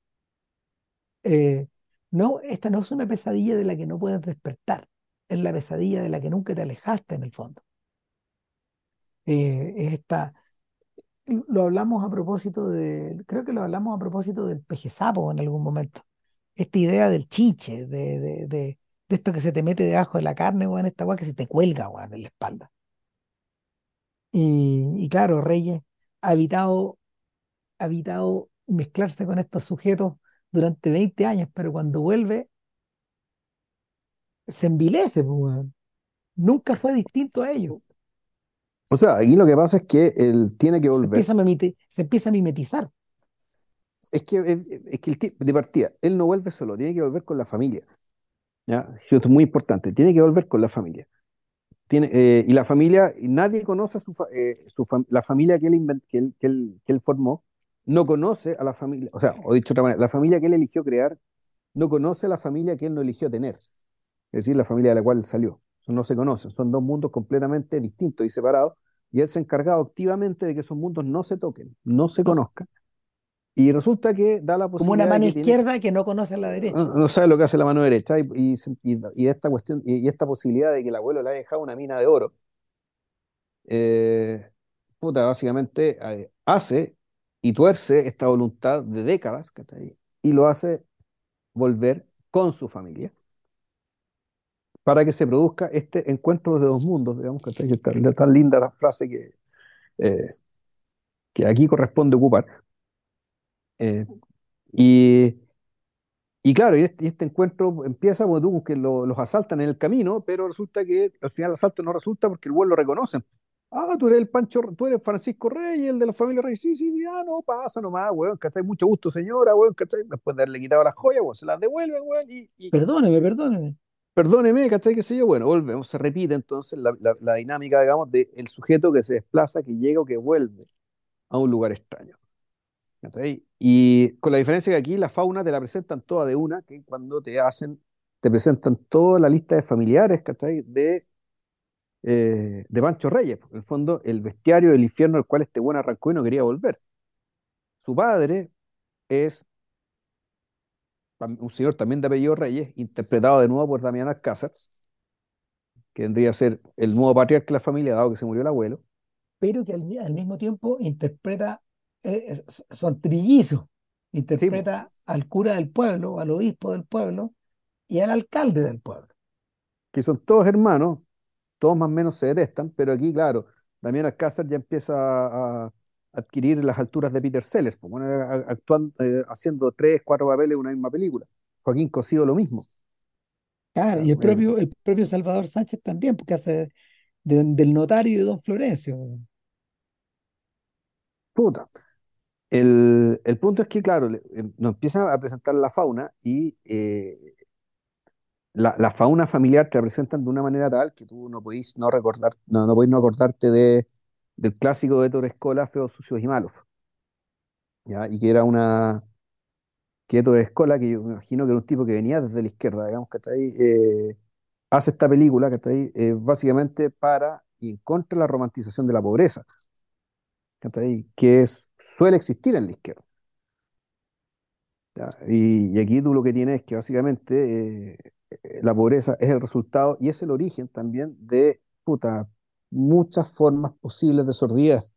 eh, no, esta no es una pesadilla de la que no puedes despertar, es la pesadilla de la que nunca te alejaste en el fondo. Eh, es esta, lo hablamos a propósito de, creo que lo hablamos a propósito del peje sapo en algún momento. Esta idea del chiche, de, de, de esto que se te mete debajo de la carne, weón, esta weá que se te cuelga, weón, en la espalda. Y, y claro, Reyes ha evitado, ha evitado mezclarse con estos sujetos durante 20 años, pero cuando vuelve se envilece, pues, weón. Nunca fue distinto a ellos. O sea, aquí lo que pasa es que él tiene que Se volver. empieza a, mimeti- se empieza a mimetizar. Es que, es, es que el de partida, él no vuelve solo, tiene que volver con la familia. ¿Ya? Esto es muy importante, tiene que volver con la familia. Tiene, eh, y la familia, nadie conoce su, eh, su fam- la familia que él, que él, que él- que él formó, no conoce a la familia, o sea, o dicho de otra manera, la familia que él eligió crear no conoce a la familia que él no eligió tener, es decir, la familia de la cual salió. Eso no se conocen, son dos mundos completamente distintos y separados, y él se ha encargado activamente de que esos mundos no se toquen, no se conozcan. Y resulta que da la Como una posibilidad mano que tiene, izquierda que no conoce a la derecha. no sabe lo que hace la mano derecha y, y, y- y esta cuestión y, esta posibilidad de que el abuelo le haya dejado una mina de oro, eh, puta, básicamente eh, hace y tuerce esta voluntad de décadas. Y lo hace volver con su familia para que se produzca este encuentro de dos mundos, digamos. Que Tan, tan linda la frase que, eh, que aquí corresponde ocupar. Eh, y, y claro, y este, y este encuentro empieza cuando tú que lo- los asaltan en el camino, pero resulta que al final el asalto no resulta porque el vuelo lo reconocen. Ah, tú eres el Pancho, tú eres Francisco Reyes, el de la familia Reyes. Sí, sí, sí, ah, no, pasa nomás, weón, ¿cachai? Mucho gusto, señora, weón, ¿cachai? Después de haberle quitado las joyas, weón, se las devuelven, weón, y, y Perdóneme, perdóneme. perdóneme, ¿cachai? ¿Qué sé yo? Bueno, volvemos, se repite entonces la, la- la dinámica, digamos, del sujeto que se desplaza, que llega o que vuelve a un lugar extraño. Y con la diferencia que aquí la fauna te la presentan toda de una, que cuando te hacen, te presentan toda la lista de familiares. De, eh, de Pancho Reyes, porque en el fondo el bestiario del infierno al cual este buen arrancó y no quería volver. Su padre es un señor también de apellido Reyes, interpretado de nuevo por Damián Alcázar, que vendría a ser el nuevo patriarca de la familia, dado que se murió el abuelo. pero que al mismo tiempo interpreta, eh, son trillizos, Sí, interpreta al cura del pueblo, al obispo del pueblo y al alcalde del pueblo. que son todos hermanos, todos más o menos se detestan, pero aquí, claro, Damián Alcázar ya empieza a, adquirir las alturas de Peter Sellers, pues, bueno, actuando, eh, haciendo tres, cuatro papeles en una misma película. Joaquín Cosío lo mismo. Claro, y el Eh, propio, el propio Salvador Sánchez también, porque hace de- del notario de Don Florencio. puta. El, el punto es que, claro, eh, nos empiezan a presentar la fauna y eh, la, la fauna familiar te la presentan de una manera tal que tú no podís no recordar, no, no podís no acordarte de, del clásico de Torres Escola, Feos, Sucios y Malos. ¿ya? Y que era una, Quieto de Escola, que yo me imagino que era un tipo que venía desde la izquierda, digamos, que está ahí, eh, hace esta película, que está ahí, eh, básicamente para y en contra de la romantización de la pobreza, que es- suele existir en la izquierda. Y, y aquí tú lo que tienes es que básicamente eh, la pobreza es el resultado y es el origen también de puta, muchas formas posibles de sordidez.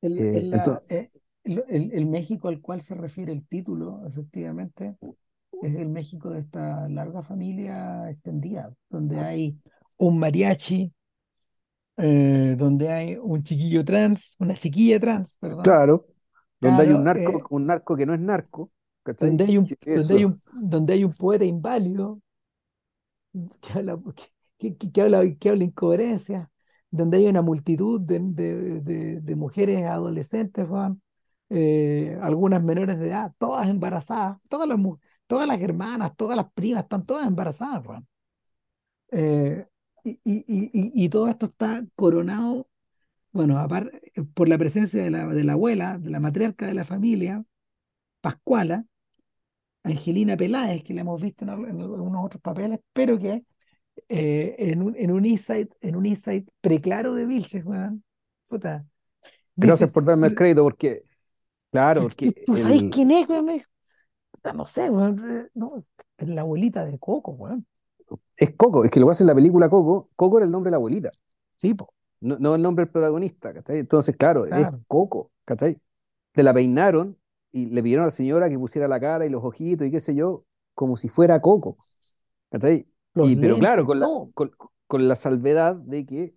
El, Eh, el, la- entonces, eh, el México al cual se refiere el título, efectivamente, es el México de esta larga familia extendida, donde hay un mariachi, eh, donde hay un chiquillo trans, una chiquilla trans, perdón, claro, donde hay un narco, eh, un narco que no es narco, donde hay un, Que donde hay Eso, un, donde hay un poeta inválido que habla, que, que- que habla, que habla incoherencias, donde hay una multitud de, de- de- de mujeres adolescentes, Juan, eh, algunas menores de edad, todas embarazadas, todas las, todas las hermanas, todas las primas, están todas embarazadas, Juan. Eh, y, y- y- y- todo esto está coronado, bueno, aparte, por la presencia de la, de la abuela, de la matriarca de la familia, Pascuala, Angelina Peláez, que la hemos visto en, al- en algunos otros papeles, pero que eh, en un, en un insight, en un insight preclaro de Vilches, weón. Puta, gracias por darme el crédito, porque, claro, ¿tú, tú, porque tú sabes el, quién es, weón? Me dijo, "Puta, no sé, weón. eh, No, es la abuelita de Coco, weón. Es Coco, es que lo que hace en la película Coco, Coco era el nombre de la abuelita, Sí, po, no, no el nombre del protagonista, ¿cachai? Entonces, claro, es claro. Coco, ¿cachai? Te la peinaron y le pidieron a la señora que pusiera la cara y los ojitos y qué sé yo, como si fuera Coco, ¿cachai? Los Y, pero claro, con la, con, con la salvedad de que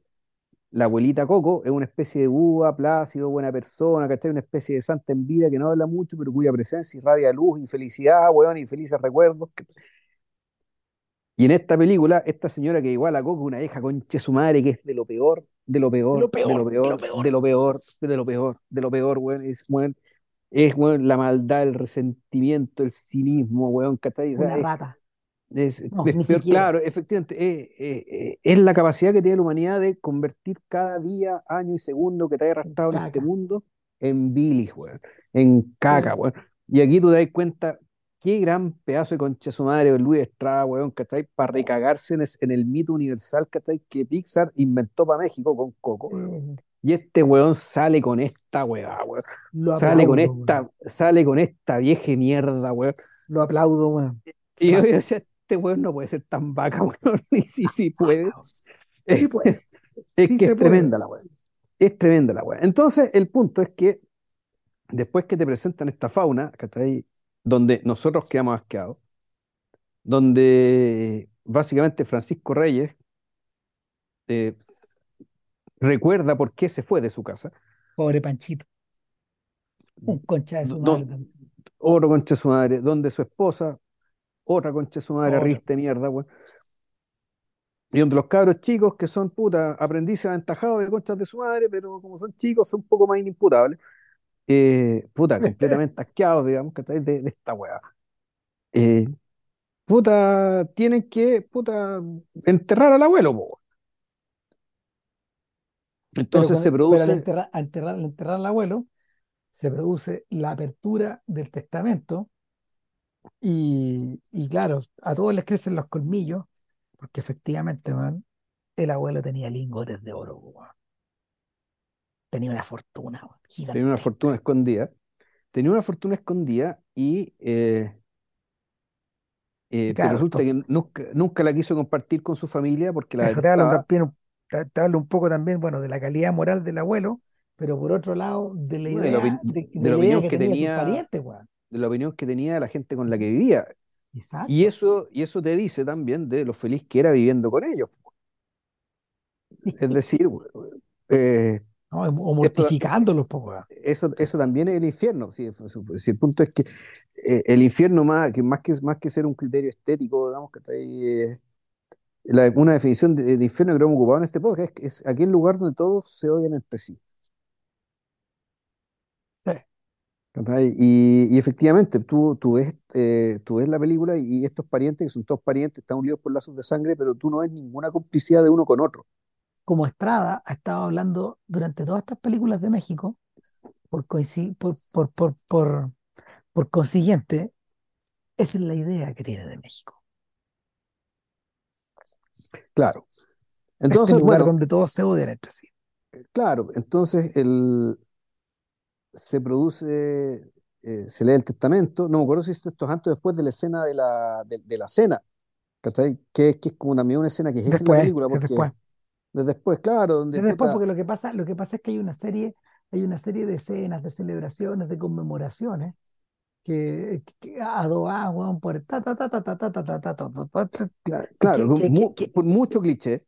la abuelita Coco es una especie de Buda, plácido, buena persona, ¿cachai? Una especie de santa en vida que no habla mucho, pero cuya presencia irradia luz y felicidad, weón, y felices recuerdos. Y en esta película, esta señora que igual a Coco, una vieja conche su madre, que es de lo peor, de lo peor, de lo peor, de lo peor, de lo peor, de lo peor, de lo peor, weón, es, weón, es weón, la maldad, el resentimiento, el cinismo, weón, ¿cachai? Una es, rata. es, No, es peor, claro, efectivamente, es, es- es- la capacidad que tiene la humanidad de convertir cada día, año y segundo que te haya arrastrado en este Caca. mundo en bilis, weón, en caca, weón. Y aquí tú te das cuenta qué gran pedazo de concha su madre Luis Estrada, weón, ¿cachai? Para recagarse en, es- en el mito universal, ¿cachai? Que Pixar inventó para México con Coco. eh, Y este weón sale con esta weá, weón. lo Sale con weón. esta, sale con esta vieja mierda, weón. Lo aplaudo, weón. Y yo decía, este weón no puede ser tan vaca, (laughs) weón. Y sí, sí puede. Weón. Pues. (laughs) Es Sí que es tremenda la weá. Es tremenda la weá. Entonces, el punto es que después que te presentan esta fauna, ¿cachai? Donde nosotros quedamos asqueados, donde básicamente Francisco Reyes eh, recuerda por qué se fue de su casa. Pobre Panchito. Un concha de su madre también. otro concha de su madre, donde su esposa, otra concha de su madre, riste mierda, weón. Y donde los cabros chicos que son puta aprendices aventajados de conchas de su madre, pero como son chicos, son un poco más inimputables. Eh, puta, (laughs) completamente asqueados, digamos, ¿cachai? De, de esta weá. Eh, puta, tienen que, puta, enterrar al abuelo, po. Pero, Entonces se pero al produce, enterrar, al enterrar, al enterrar al abuelo, se produce la apertura del testamento y, y claro, a todos les crecen los colmillos, porque efectivamente, man, el abuelo tenía lingotes de oro, weón. Tenía una fortuna, weón, tenía una fortuna escondida, tenía una fortuna escondida y, eh, Y eh, pero claro, resulta que nunca, nunca la quiso compartir con su familia porque la eso te habla también, un- te, habla un poco también, bueno, de la calidad moral del abuelo, pero por otro lado, de la Bueno, de la, idea, de, de de la opinión que que tenía de la opinión que tenía la gente con la que vivía. Y Exacto. eso, y eso te dice también de lo feliz que era viviendo con ellos. (laughs) Es decir, eh, No, o mortificándolos, eso, eso también es el infierno. Si, si el punto es que eh, el infierno, más que, más que, más que ser un criterio estético, digamos que está ahí, eh, la- una definición de, de infierno que hemos ocupado en este podcast es, es aquel lugar donde todos se odian entre sí. Y, y efectivamente, tú, tú, ves, eh, tú ves la película y, y estos parientes, que son todos parientes, están unidos por lazos de sangre, pero tú no ves ninguna complicidad de uno con otro. Como Estrada ha estado hablando durante todas estas películas de México, por, coinci- por, por, por, por, Por consiguiente, esa es la idea que tiene de México. Claro. Este Entonces, lugar bueno, donde todos se odian entre sí. claro, entonces el, se produce, eh, se lee el testamento, no me acuerdo si esto es antes o después de la escena de la, de, de la cena, ¿cachai? Que, es- que es como también una escena que es eje en la Después, película, porque después. desde después, claro, donde Es después puta, porque lo que pasa, lo que pasa es que hay una serie, hay una serie de escenas, de celebraciones, de conmemoraciones que, que adobadas, weón, por ta ta ta ta ta ta ta ta ta claro, por mucho cliché,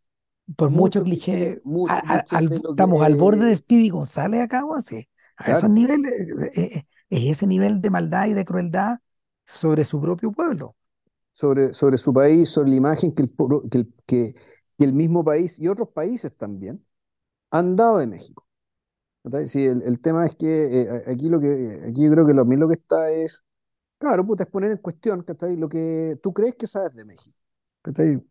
por mucho cliché, de estamos al borde de Speedy González acá, weón, sí. A esos niveles, eh, eh, eh, es ese nivel de maldad y de crueldad sobre su propio pueblo. sobre, sobre su país, sobre la imagen que el, que que el mismo país y otros países también han dado de México. Sí, el, el tema es que eh, aquí lo que aquí yo creo que lo, a mí lo que está es, claro, puta, es poner en cuestión, ¿cachai? Lo que tú crees que sabes de México, ¿cachai?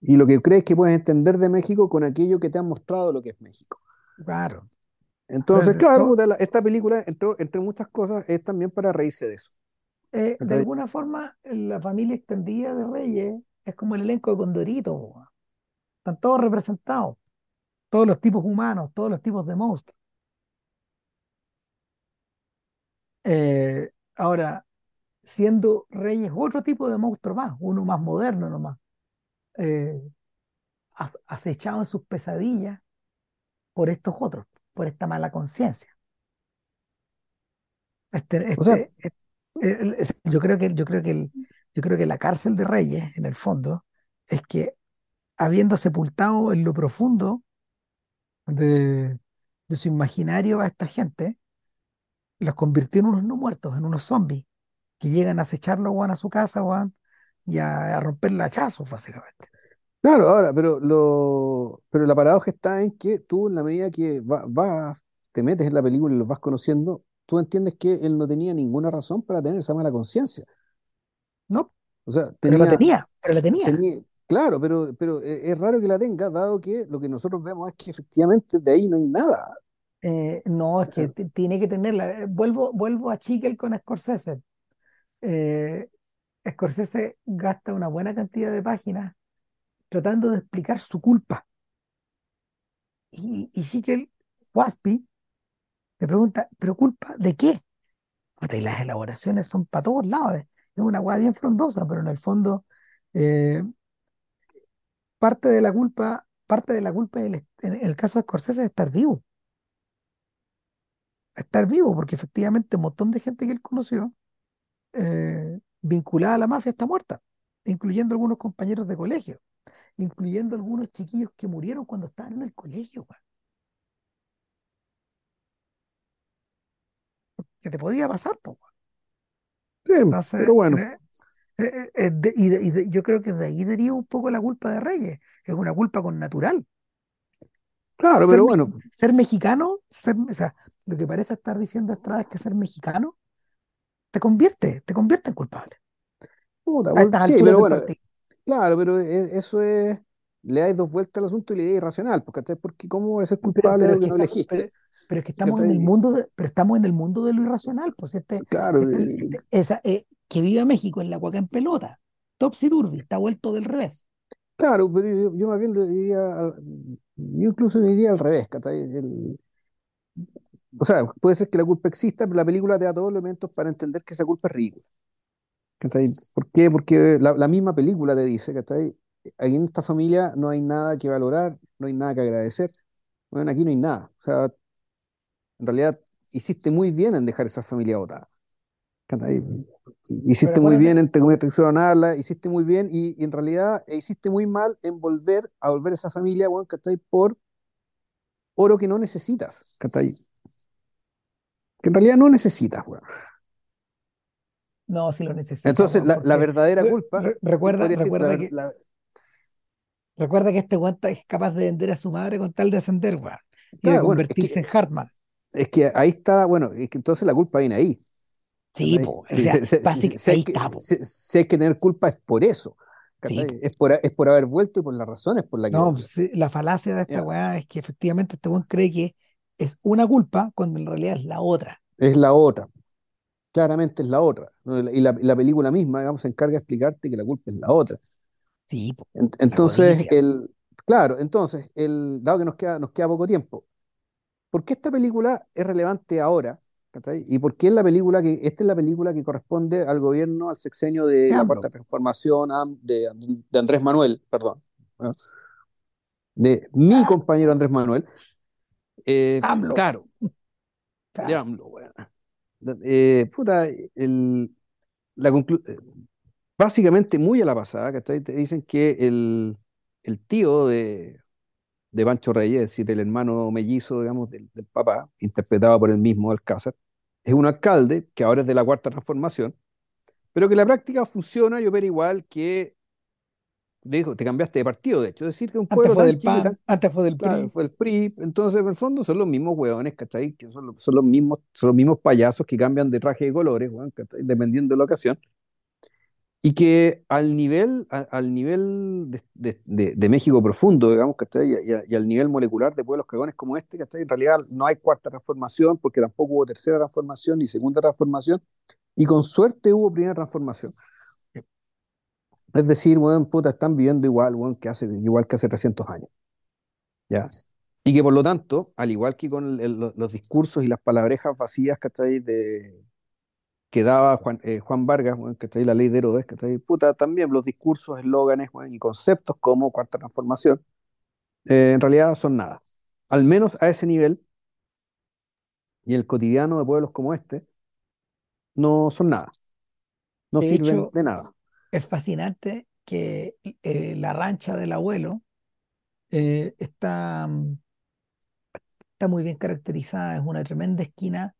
Y lo que crees que puedes entender de México con aquello que te han mostrado lo que es México. Claro. Entonces, claro, puta, la- esta película, entre, entre muchas cosas, es también para reírse de eso. eh, de alguna forma, la familia extendida de Reyes es como el elenco de Condorito. Están todos representados, todos los tipos humanos, todos los tipos de monstruos. Eh, ahora, siendo Reyes otro tipo de monstruo más, uno más moderno nomás, eh, ac- acechado en sus pesadillas por estos otros, por esta mala conciencia. Este, O sea, yo creo que, yo creo que el- yo creo que la cárcel de Reyes, en el fondo, es que habiendo sepultado en lo profundo de, de su imaginario a esta gente, los convirtió en unos no muertos, en unos zombies, que llegan a acecharlo, weón, a su casa, weón, y a, a romperle hachazos, básicamente. claro, ahora, pero lo, pero la paradoja está en que tú, en la medida que va- vas, te metes en la película y los vas conociendo, tú entiendes que él no tenía ninguna razón para tener esa mala conciencia. ¿No? O sea, Pero la tenía, tenía, pero la tenía. tenía, claro, pero, pero e- es raro que la tenga, dado que lo que nosotros vemos es que efectivamente de ahí no hay nada. Eh, no, es que Eh, tiene que tenerla. Eh, Vuelvo, vuelvo a Chikel con Scorsese. Eh, Scorsese gasta una buena cantidad de páginas tratando de explicar su culpa. Y, y Chikel, Waspi, le pregunta, ¿pero culpa de qué? Y las elaboraciones son para todos lados. eh. Es una hueá bien frondosa, pero en el fondo, eh, parte de la culpa, parte de la culpa en el, caso de Scorsese es estar vivo. Estar vivo, porque efectivamente un montón de gente que él conoció eh, vinculada a la mafia está muerta, incluyendo algunos compañeros de colegio, incluyendo algunos chiquillos que murieron cuando estaban en el colegio, que te podía pasar, po. Sí, Entonces, pero bueno, eh, eh, eh, de- y, de- y de- yo creo que de ahí deriva un poco la culpa de Reyes. Es una culpa con natural. claro, Ser, pero bueno, ser mexicano, ser, o sea, lo que parece estar diciendo Estrada es que ser mexicano te convierte, te convierte en culpable puta, a sí, pero bueno, partido. claro, pero e- eso es, le dais dos vueltas al asunto y le es irracional, porque, porque ¿cómo a ser culpable de pero es que que no elegiste? pero es que estamos en el mundo de, pero estamos en el mundo de lo irracional, pues este, Claro, este- este- esa, eh, que viva México en la cuaca en pelota, Topsy Turvy, está vuelto del revés. claro, pero yo, yo más bien diría, yo incluso diría al revés. El- o sea, puede ser que la culpa exista, pero la película te da todos los elementos para entender que esa culpa es ridícula. ¿Por qué? Porque la, la misma película te dice, ¿cachai? Aquí en esta familia no hay nada que valorar, no hay nada que agradecer. Bueno, aquí no hay nada. O sea, en realidad hiciste muy bien en dejar esa familia. ¿cachai? Pero Hiciste muy bien en traicionarla, hiciste muy bien y, y en realidad eh, hiciste muy mal en volver a volver a esa familia, bueno, ¿cachai? Por oro que no necesitas, ¿cachai? Que en realidad no necesitas, weón. no, si lo necesita, Entonces, la, verdadera culpa, recuerda, decir, recuerda que, la- recuerda que este está- es capaz de vender a su madre con tal de ascender, weón, y de bueno, es convertirse en Hartman. Es que ahí está, bueno, es que entonces la culpa viene ahí. Sí, Si, hay que, tener culpa es por eso, Sí. Es por, es por haber vuelto y por las razones por las que No, sí, la falacia de esta ¿ya? weá es que efectivamente este weón cree que es una culpa cuando en realidad es la otra. Es la otra. claramente es la otra. Y la, película misma, digamos, se encarga de explicarte que la culpa es la otra. Sí, En- Entonces, el, claro, entonces, el, dado que nos queda, nos queda poco tiempo, ¿por qué esta película es relevante ahora? ¿cachai? ¿Y por qué es la película que, esta es la película que corresponde al gobierno, al sexenio de la AMLO, Cuarta Transformación, de, de Andrés Manuel, perdón, de mi ah, compañero Andrés Manuel? Eh, AMLO, claro, de. AMLO, weón. Eh, puta, el, la eh, básicamente muy a la pasada, ¿cachai? Te dicen que el, el tío de, de Pancho Reyes, es decir, el hermano mellizo, digamos, del, del papá, interpretado por el mismo Alcázar, es un alcalde que ahora es de la Cuarta Transformación, pero que en la práctica funciona y opera igual que, dijo, te cambiaste de partido, de hecho, es decir, que un Antes pueblo fue del PAN, tan, antes fue del claro, PRI. fue el PRI, entonces en el fondo son los mismos hueones, ¿cachai? Que son, son los mismos, son los mismos payasos que cambian de traje de colores, ¿cachai? Dependiendo de la ocasión. Y que al nivel, a- al nivel de, de- de- de México profundo, digamos, ¿cachai? Y, y al nivel molecular de pueblos cagones como este, ¿cachai? En realidad no hay cuarta transformación, porque tampoco hubo tercera transformación ni segunda transformación, y con suerte hubo primera transformación. Es decir, weón, puta, están viviendo igual, weón, que hace, igual que hace 300 años, ¿ya? Y que por lo tanto, al igual que con el- el- los discursos y las palabrejas vacías, ¿cachai? De, que daba Juan, eh, Juan Vargas, weón, ¿cachai? La ley de Herodes, ¿cachai? Puta, también los discursos, eslóganes, y conceptos como cuarta transformación, eh, en realidad son nada. Al menos a ese nivel, y el cotidiano de pueblos como este, no son nada, no De sirven hecho, de nada. es fascinante que eh, la rancha del abuelo está, mm, está muy bien caracterizada, es una tremenda esquina,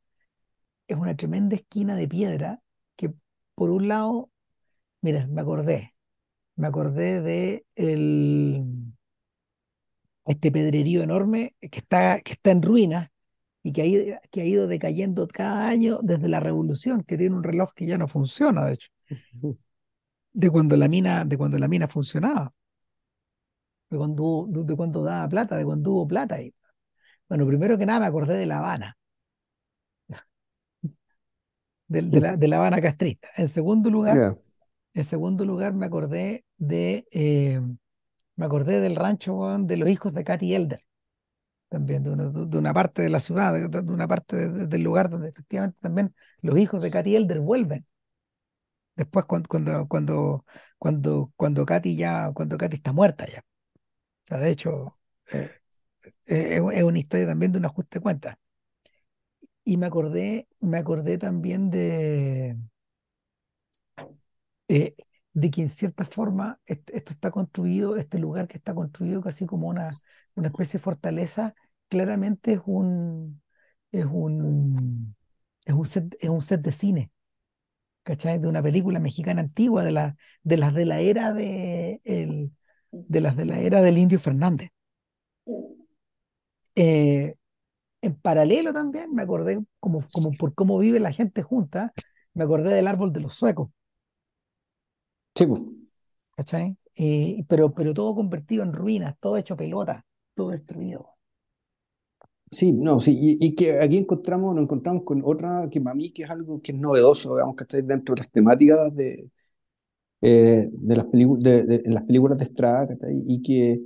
es una tremenda esquina de piedra que por un lado, mira, me acordé, me acordé de el, este pedrerío enorme que está, que está en ruinas y que ha, ido, que ha ido decayendo cada año desde la revolución, que tiene un reloj que ya no funciona, de hecho, de cuando la mina, de cuando la mina funcionaba, de cuando, de cuando daba plata, de cuando hubo plata ahí. Bueno, primero que nada me acordé de La Habana, de, de la, de La Habana castrista. En segundo lugar, en segundo lugar me acordé de, eh, me acordé del rancho de los hijos de Katy Elder, también de una, de una parte de la ciudad, de, una parte de- de- del lugar donde efectivamente también los hijos de Katy Elder vuelven. Después cuando, cuando, cuando, cuando, cuando Katy ya, cuando Katy está muerta ya. O sea, de hecho, eh, eh, es, es una historia también de un ajuste de cuentas. Y me acordé, me acordé también de, eh, de que en cierta forma est- esto está construido, este lugar que está construido casi como una, una especie de fortaleza, claramente es un, es un, es un set, es un set de cine, ¿cachai? De una película mexicana antigua, de, la, de las de la era de, el, de las de la era del Indio Fernández. Eh, en paralelo también me acordé, como, como por cómo vive la gente junta, me acordé del árbol de los suecos. sí. ¿cachai? Eh, pero, pero todo convertido en ruinas, todo hecho pelota, todo destruido. Sí, no, sí, y, y que aquí encontramos, nos encontramos con otra que para mí que es algo que es novedoso, digamos, que está dentro de las temáticas de, eh, de las películas de, de- en las películas de Estrada. Y que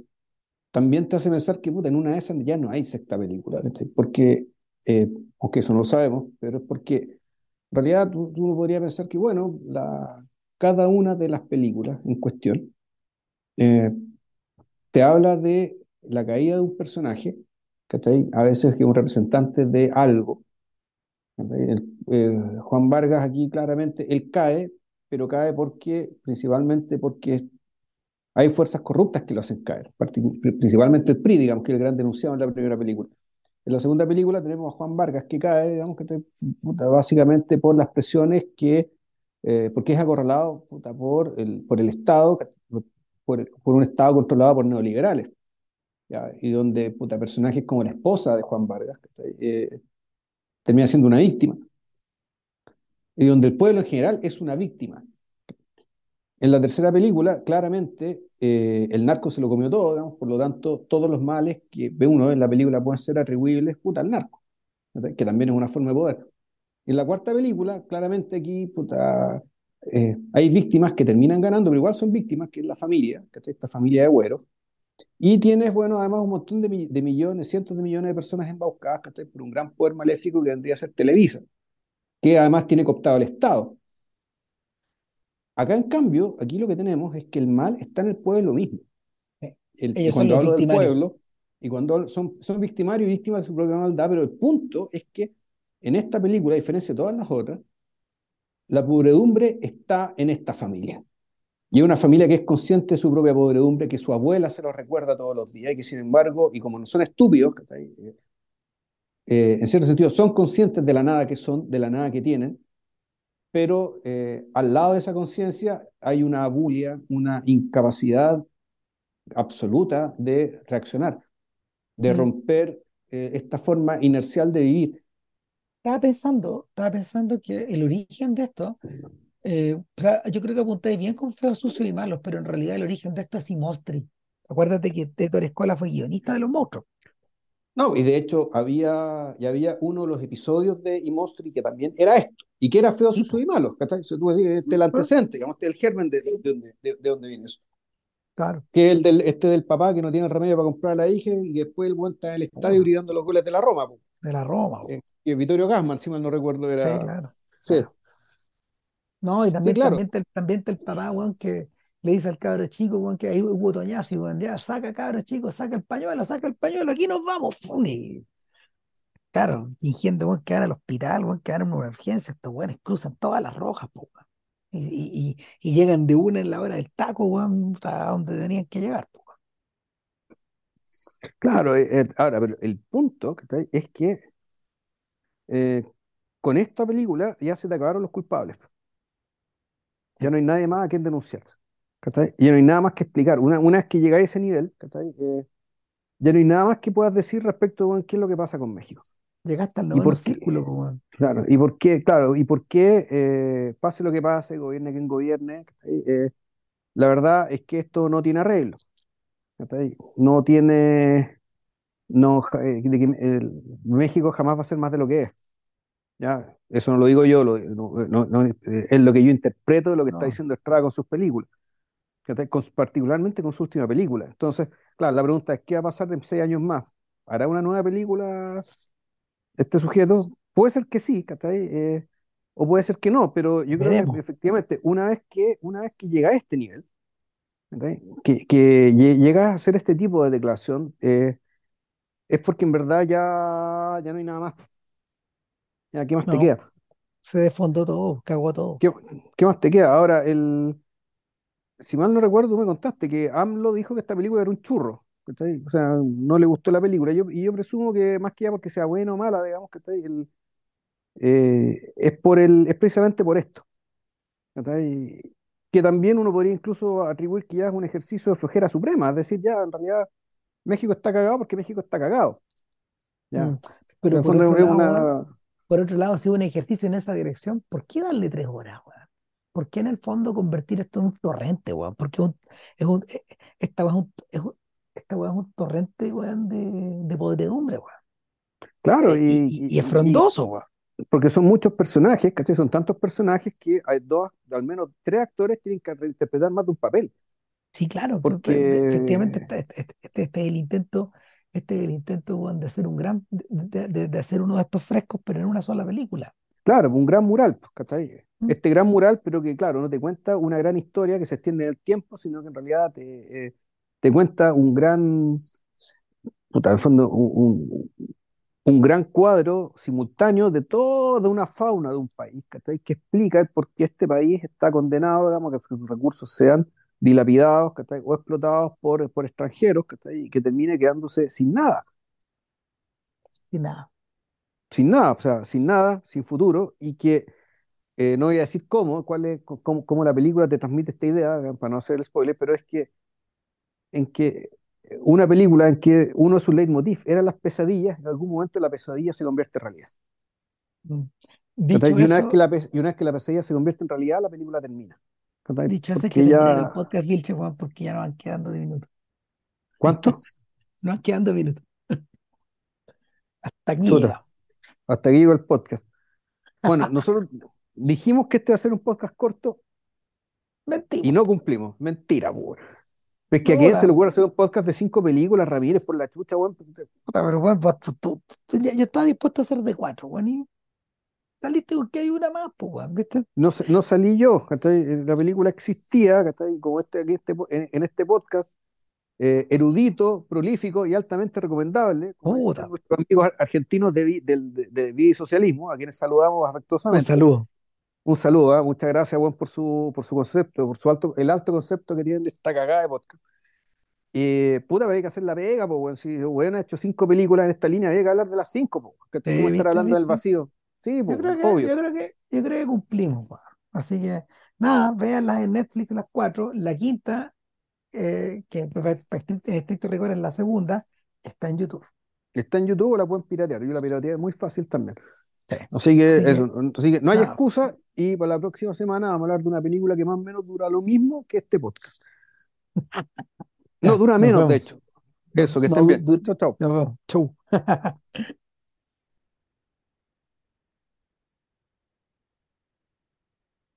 también te hace pensar que puta, en una de esas ya no hay sexta película. Porque, eh, aunque eso no lo sabemos, pero es porque en realidad tú, tú podrías pensar que, bueno, la, cada una de las películas en cuestión eh, te habla de la caída de un personaje, ¿cachai? A veces que es un representante de algo. El- eh, Juan Vargas aquí claramente, él cae, pero cae porque, principalmente porque hay fuerzas corruptas que lo hacen caer, principalmente el PRI, digamos, que es el gran denunciado en la primera película. En la segunda película tenemos a Juan Vargas que cae, digamos, que básicamente por las presiones que, eh, porque es acorralado por el, Estado, por, un Estado controlado por neoliberales. ¿ya? Y donde puta, personajes como la esposa de Juan Vargas eh, termina siendo una víctima, y donde el pueblo en general es una víctima. En la tercera película, claramente, eh, el narco se lo comió todo, digamos, por lo tanto, todos los males que ve uno en la película pueden ser atribuibles puta, al narco, que también es una forma de poder. En la cuarta película, claramente aquí puta, eh, hay víctimas que terminan ganando, pero igual son víctimas, que es la familia. Esta familia de güeros. Y tienes, bueno, además un montón de, de millones, cientos de millones de personas embaucadas, ¿cachai? Por un gran poder maléfico que vendría a ser Televisa, que además tiene cooptado el Estado. Acá, en cambio, aquí lo que tenemos es que el mal está en el pueblo mismo. El, Ellos cuando hablo del pueblo, y cuando son, son victimarios y víctimas de su propia maldad, pero el punto es que en esta película, a diferencia de todas las otras, la podredumbre está en esta familia. Y es una familia que es consciente de su propia podredumbre, que su abuela se lo recuerda todos los días y que sin embargo, y como no son estúpidos. Eh, eh, en cierto sentido son conscientes de la nada que son, de la nada que tienen, pero eh, al lado de esa conciencia hay una abulia, una incapacidad absoluta de reaccionar, de Mm. romper eh, esta forma inercial de vivir. Estaba pensando, estaba pensando que el origen de esto, eh, o sea, yo creo que apuntáis bien con feos, sucios y malos, pero en realidad el origen de esto es Imostri. Acuérdate que Teto Escola fue guionista de los monstruos. No, y de hecho había, y había uno de los episodios de Imostri que también era esto, y que era feo, Sí, sucio y malo, ¿cachai? Sea, tú decís, este es el antecedente, digamos, este es el germen de, de, donde- de, de dónde viene eso. claro, Que es el del, este del papá que no tiene remedio para comprar a la hija y después el buen está en el estadio Oh. gritando los goles de la Roma, po. de la Roma. po. Eh, que Vittorio Gassman, si mal no recuerdo, Sí, era... claro, Sí, claro. No, y sí, también, claro. también, el papá, weón, que le dice al cabro chico, weón, que ahí hubo toñazo, y, weón, ya, saca cabro chico, saca el pañuelo, saca el pañuelo, aquí nos vamos, ¡fum! y claro, fingiendo, que van al hospital, weón, que van a una emergencia, estos weones cruzan todas las rojas, po. Y, y, y, llegan de una en la hora del taco, weón, a donde tenían que llegar, po. Claro, eh, eh, ahora, pero el punto es que eh, con esta película ya se te acabaron los culpables. Ya no hay nadie más a quien denunciar. ¿Cachai? Ya no hay nada más que explicar. Una, una vez que llegáis a ese nivel, ¿cachai? Eh, ya no hay nada más que puedas decir respecto a qué es lo que pasa con México. Llegaste al ¿Y noveno por qué? círculo, po. Claro, y por qué, claro, y por qué, eh, pase lo que pase, gobierne quien gobierne. Eh, la verdad es que esto no tiene arreglo. No tiene, no, ja- eh, de que el- México jamás va a ser más de lo que es. ¿ya? Eso no lo digo yo, lo- no- no- no- es lo que yo interpreto de lo que está diciendo Estrada con sus películas. Con- particularmente con su última película. Entonces, claro, la pregunta es, ¿qué va a pasar en seis años más? ¿Hará una nueva película este sujeto? Puede ser que sí, ¿cachai? Eh, o puede ser que no, pero yo creo que efectivamente, una vez que, una vez que llega a este nivel. Que, que lle- llega a hacer este tipo de declaración, eh, es porque en verdad ya, ya no hay nada más. Ya, ¿qué más te queda? se desfondó todo, cagó todo. ¿Qué, qué más te queda? Ahora, el, si mal no recuerdo, tú me contaste que AMLO dijo que esta película era un churro. ¿cachai? O sea, no le gustó la película. Yo, y yo presumo que más que ya porque sea buena o mala, digamos, ¿cachai? El, eh, es por el, es precisamente por esto. ¿cachai? Que también uno podría incluso atribuir que ya es un ejercicio de flojera suprema, es decir, ya en realidad México está cagado porque México está cagado. Ya. Mm. Pero por otro lado, una. por otro lado, si hubo un ejercicio en esa dirección, ¿por qué darle tres horas, weón? ¿Por qué en el fondo convertir esto en un torrente, weón? Porque un- es un, esta weá es un, es un- esta es un torrente, weón, de, de podredumbre, weón. Claro, Eh, y, y, y- y y- es frondoso, weón. porque son muchos personajes, ¿cachai? Son tantos personajes que hay dos, al menos tres actores tienen que interpretar más de un papel. Sí, claro, Porque, efectivamente este, este- este- este- este es el intento, este es el intento, weón, de hacer un gran, de, de- de hacer uno de estos frescos, pero en una sola película. Claro, un gran mural, pues, ¿cachai? ¿Mm? Este gran mural, pero que, claro, no te cuenta una gran historia que se extiende en el tiempo, sino que en realidad te, eh, te cuenta un gran, puta, en el fondo, un, un- un gran cuadro simultáneo de toda una fauna de un país, ¿cachai? Que explica el por qué este país está condenado, digamos, a que sus recursos sean dilapidados, ¿cachai? O explotados por, por extranjeros, ¿cachai? Y que termine quedándose sin nada, Y nada. Sin nada, o sea, sin nada, sin futuro, y que eh, no voy a decir cómo, cuál es, cómo, cómo la película te transmite esta idea, eh, para no hacer el spoiler, pero es que en que una película en que uno de sus leitmotiv eran las pesadillas, en algún momento la pesadilla se convierte en realidad. Mm. Dicho Y una vez que eso, la, y una vez que la pesadilla se convierte en realidad, la película termina. dicho eso, que terminar el ya... podcast, Vilche, weón, porque ya nos van quedando de minutos. ¿Cuánto? (laughs) Nos van quedando minutos. (laughs) Hasta aquí. Hasta aquí llegó el podcast. Bueno, (laughs) nosotros dijimos que este va a ser un podcast corto Mentira. y no cumplimos. Mentira, weón. Es que a quién se le ocurre hacer un podcast de cinco películas, Ramírez, por la chucha, weón. Puta, pero ya- yo estaba dispuesto a hacer de cuatro, weón, y saliste con que hay una más, pues, weón, ¿viste? No, no salí yo. La película existía, ¿cachai? Como este, aquí este en este podcast, eh, erudito, prolífico y altamente recomendable, como nuestros amigos ar- argentinos de, del- de, Socialismo, a quienes saludamos Un afectuosamente. saludo. Un saludo, ¿ah? Muchas gracias, Juan, por su, por su concepto, por su alto, el alto concepto que tienen de esta cagada de podcast. Eh, puta, había que hacer la pega, pues, weón. Si weón ha hecho cinco películas en esta línea, había que hablar de las cinco, pues. Que Sí, tú estar ¿viste? hablando del vacío. Sí, Yo pues, creo que, obvio. yo creo que, yo creo que cumplimos. Así que, nada, véanlas en Netflix las cuatro. La quinta, eh, que para estricto, estricto rigor es la segunda, está en YouTube. Está en YouTube, la pueden piratear. Yo la pirateé muy fácil también. Sí. Así que, que- eso, así que no hay nada. excusa. Y para la próxima semana vamos a hablar de una película que más o menos dura lo mismo que este podcast. (laughs) No, dura nos menos, de hecho. Eso, que No, estén bien. Nos vemos. Chau. (laughs)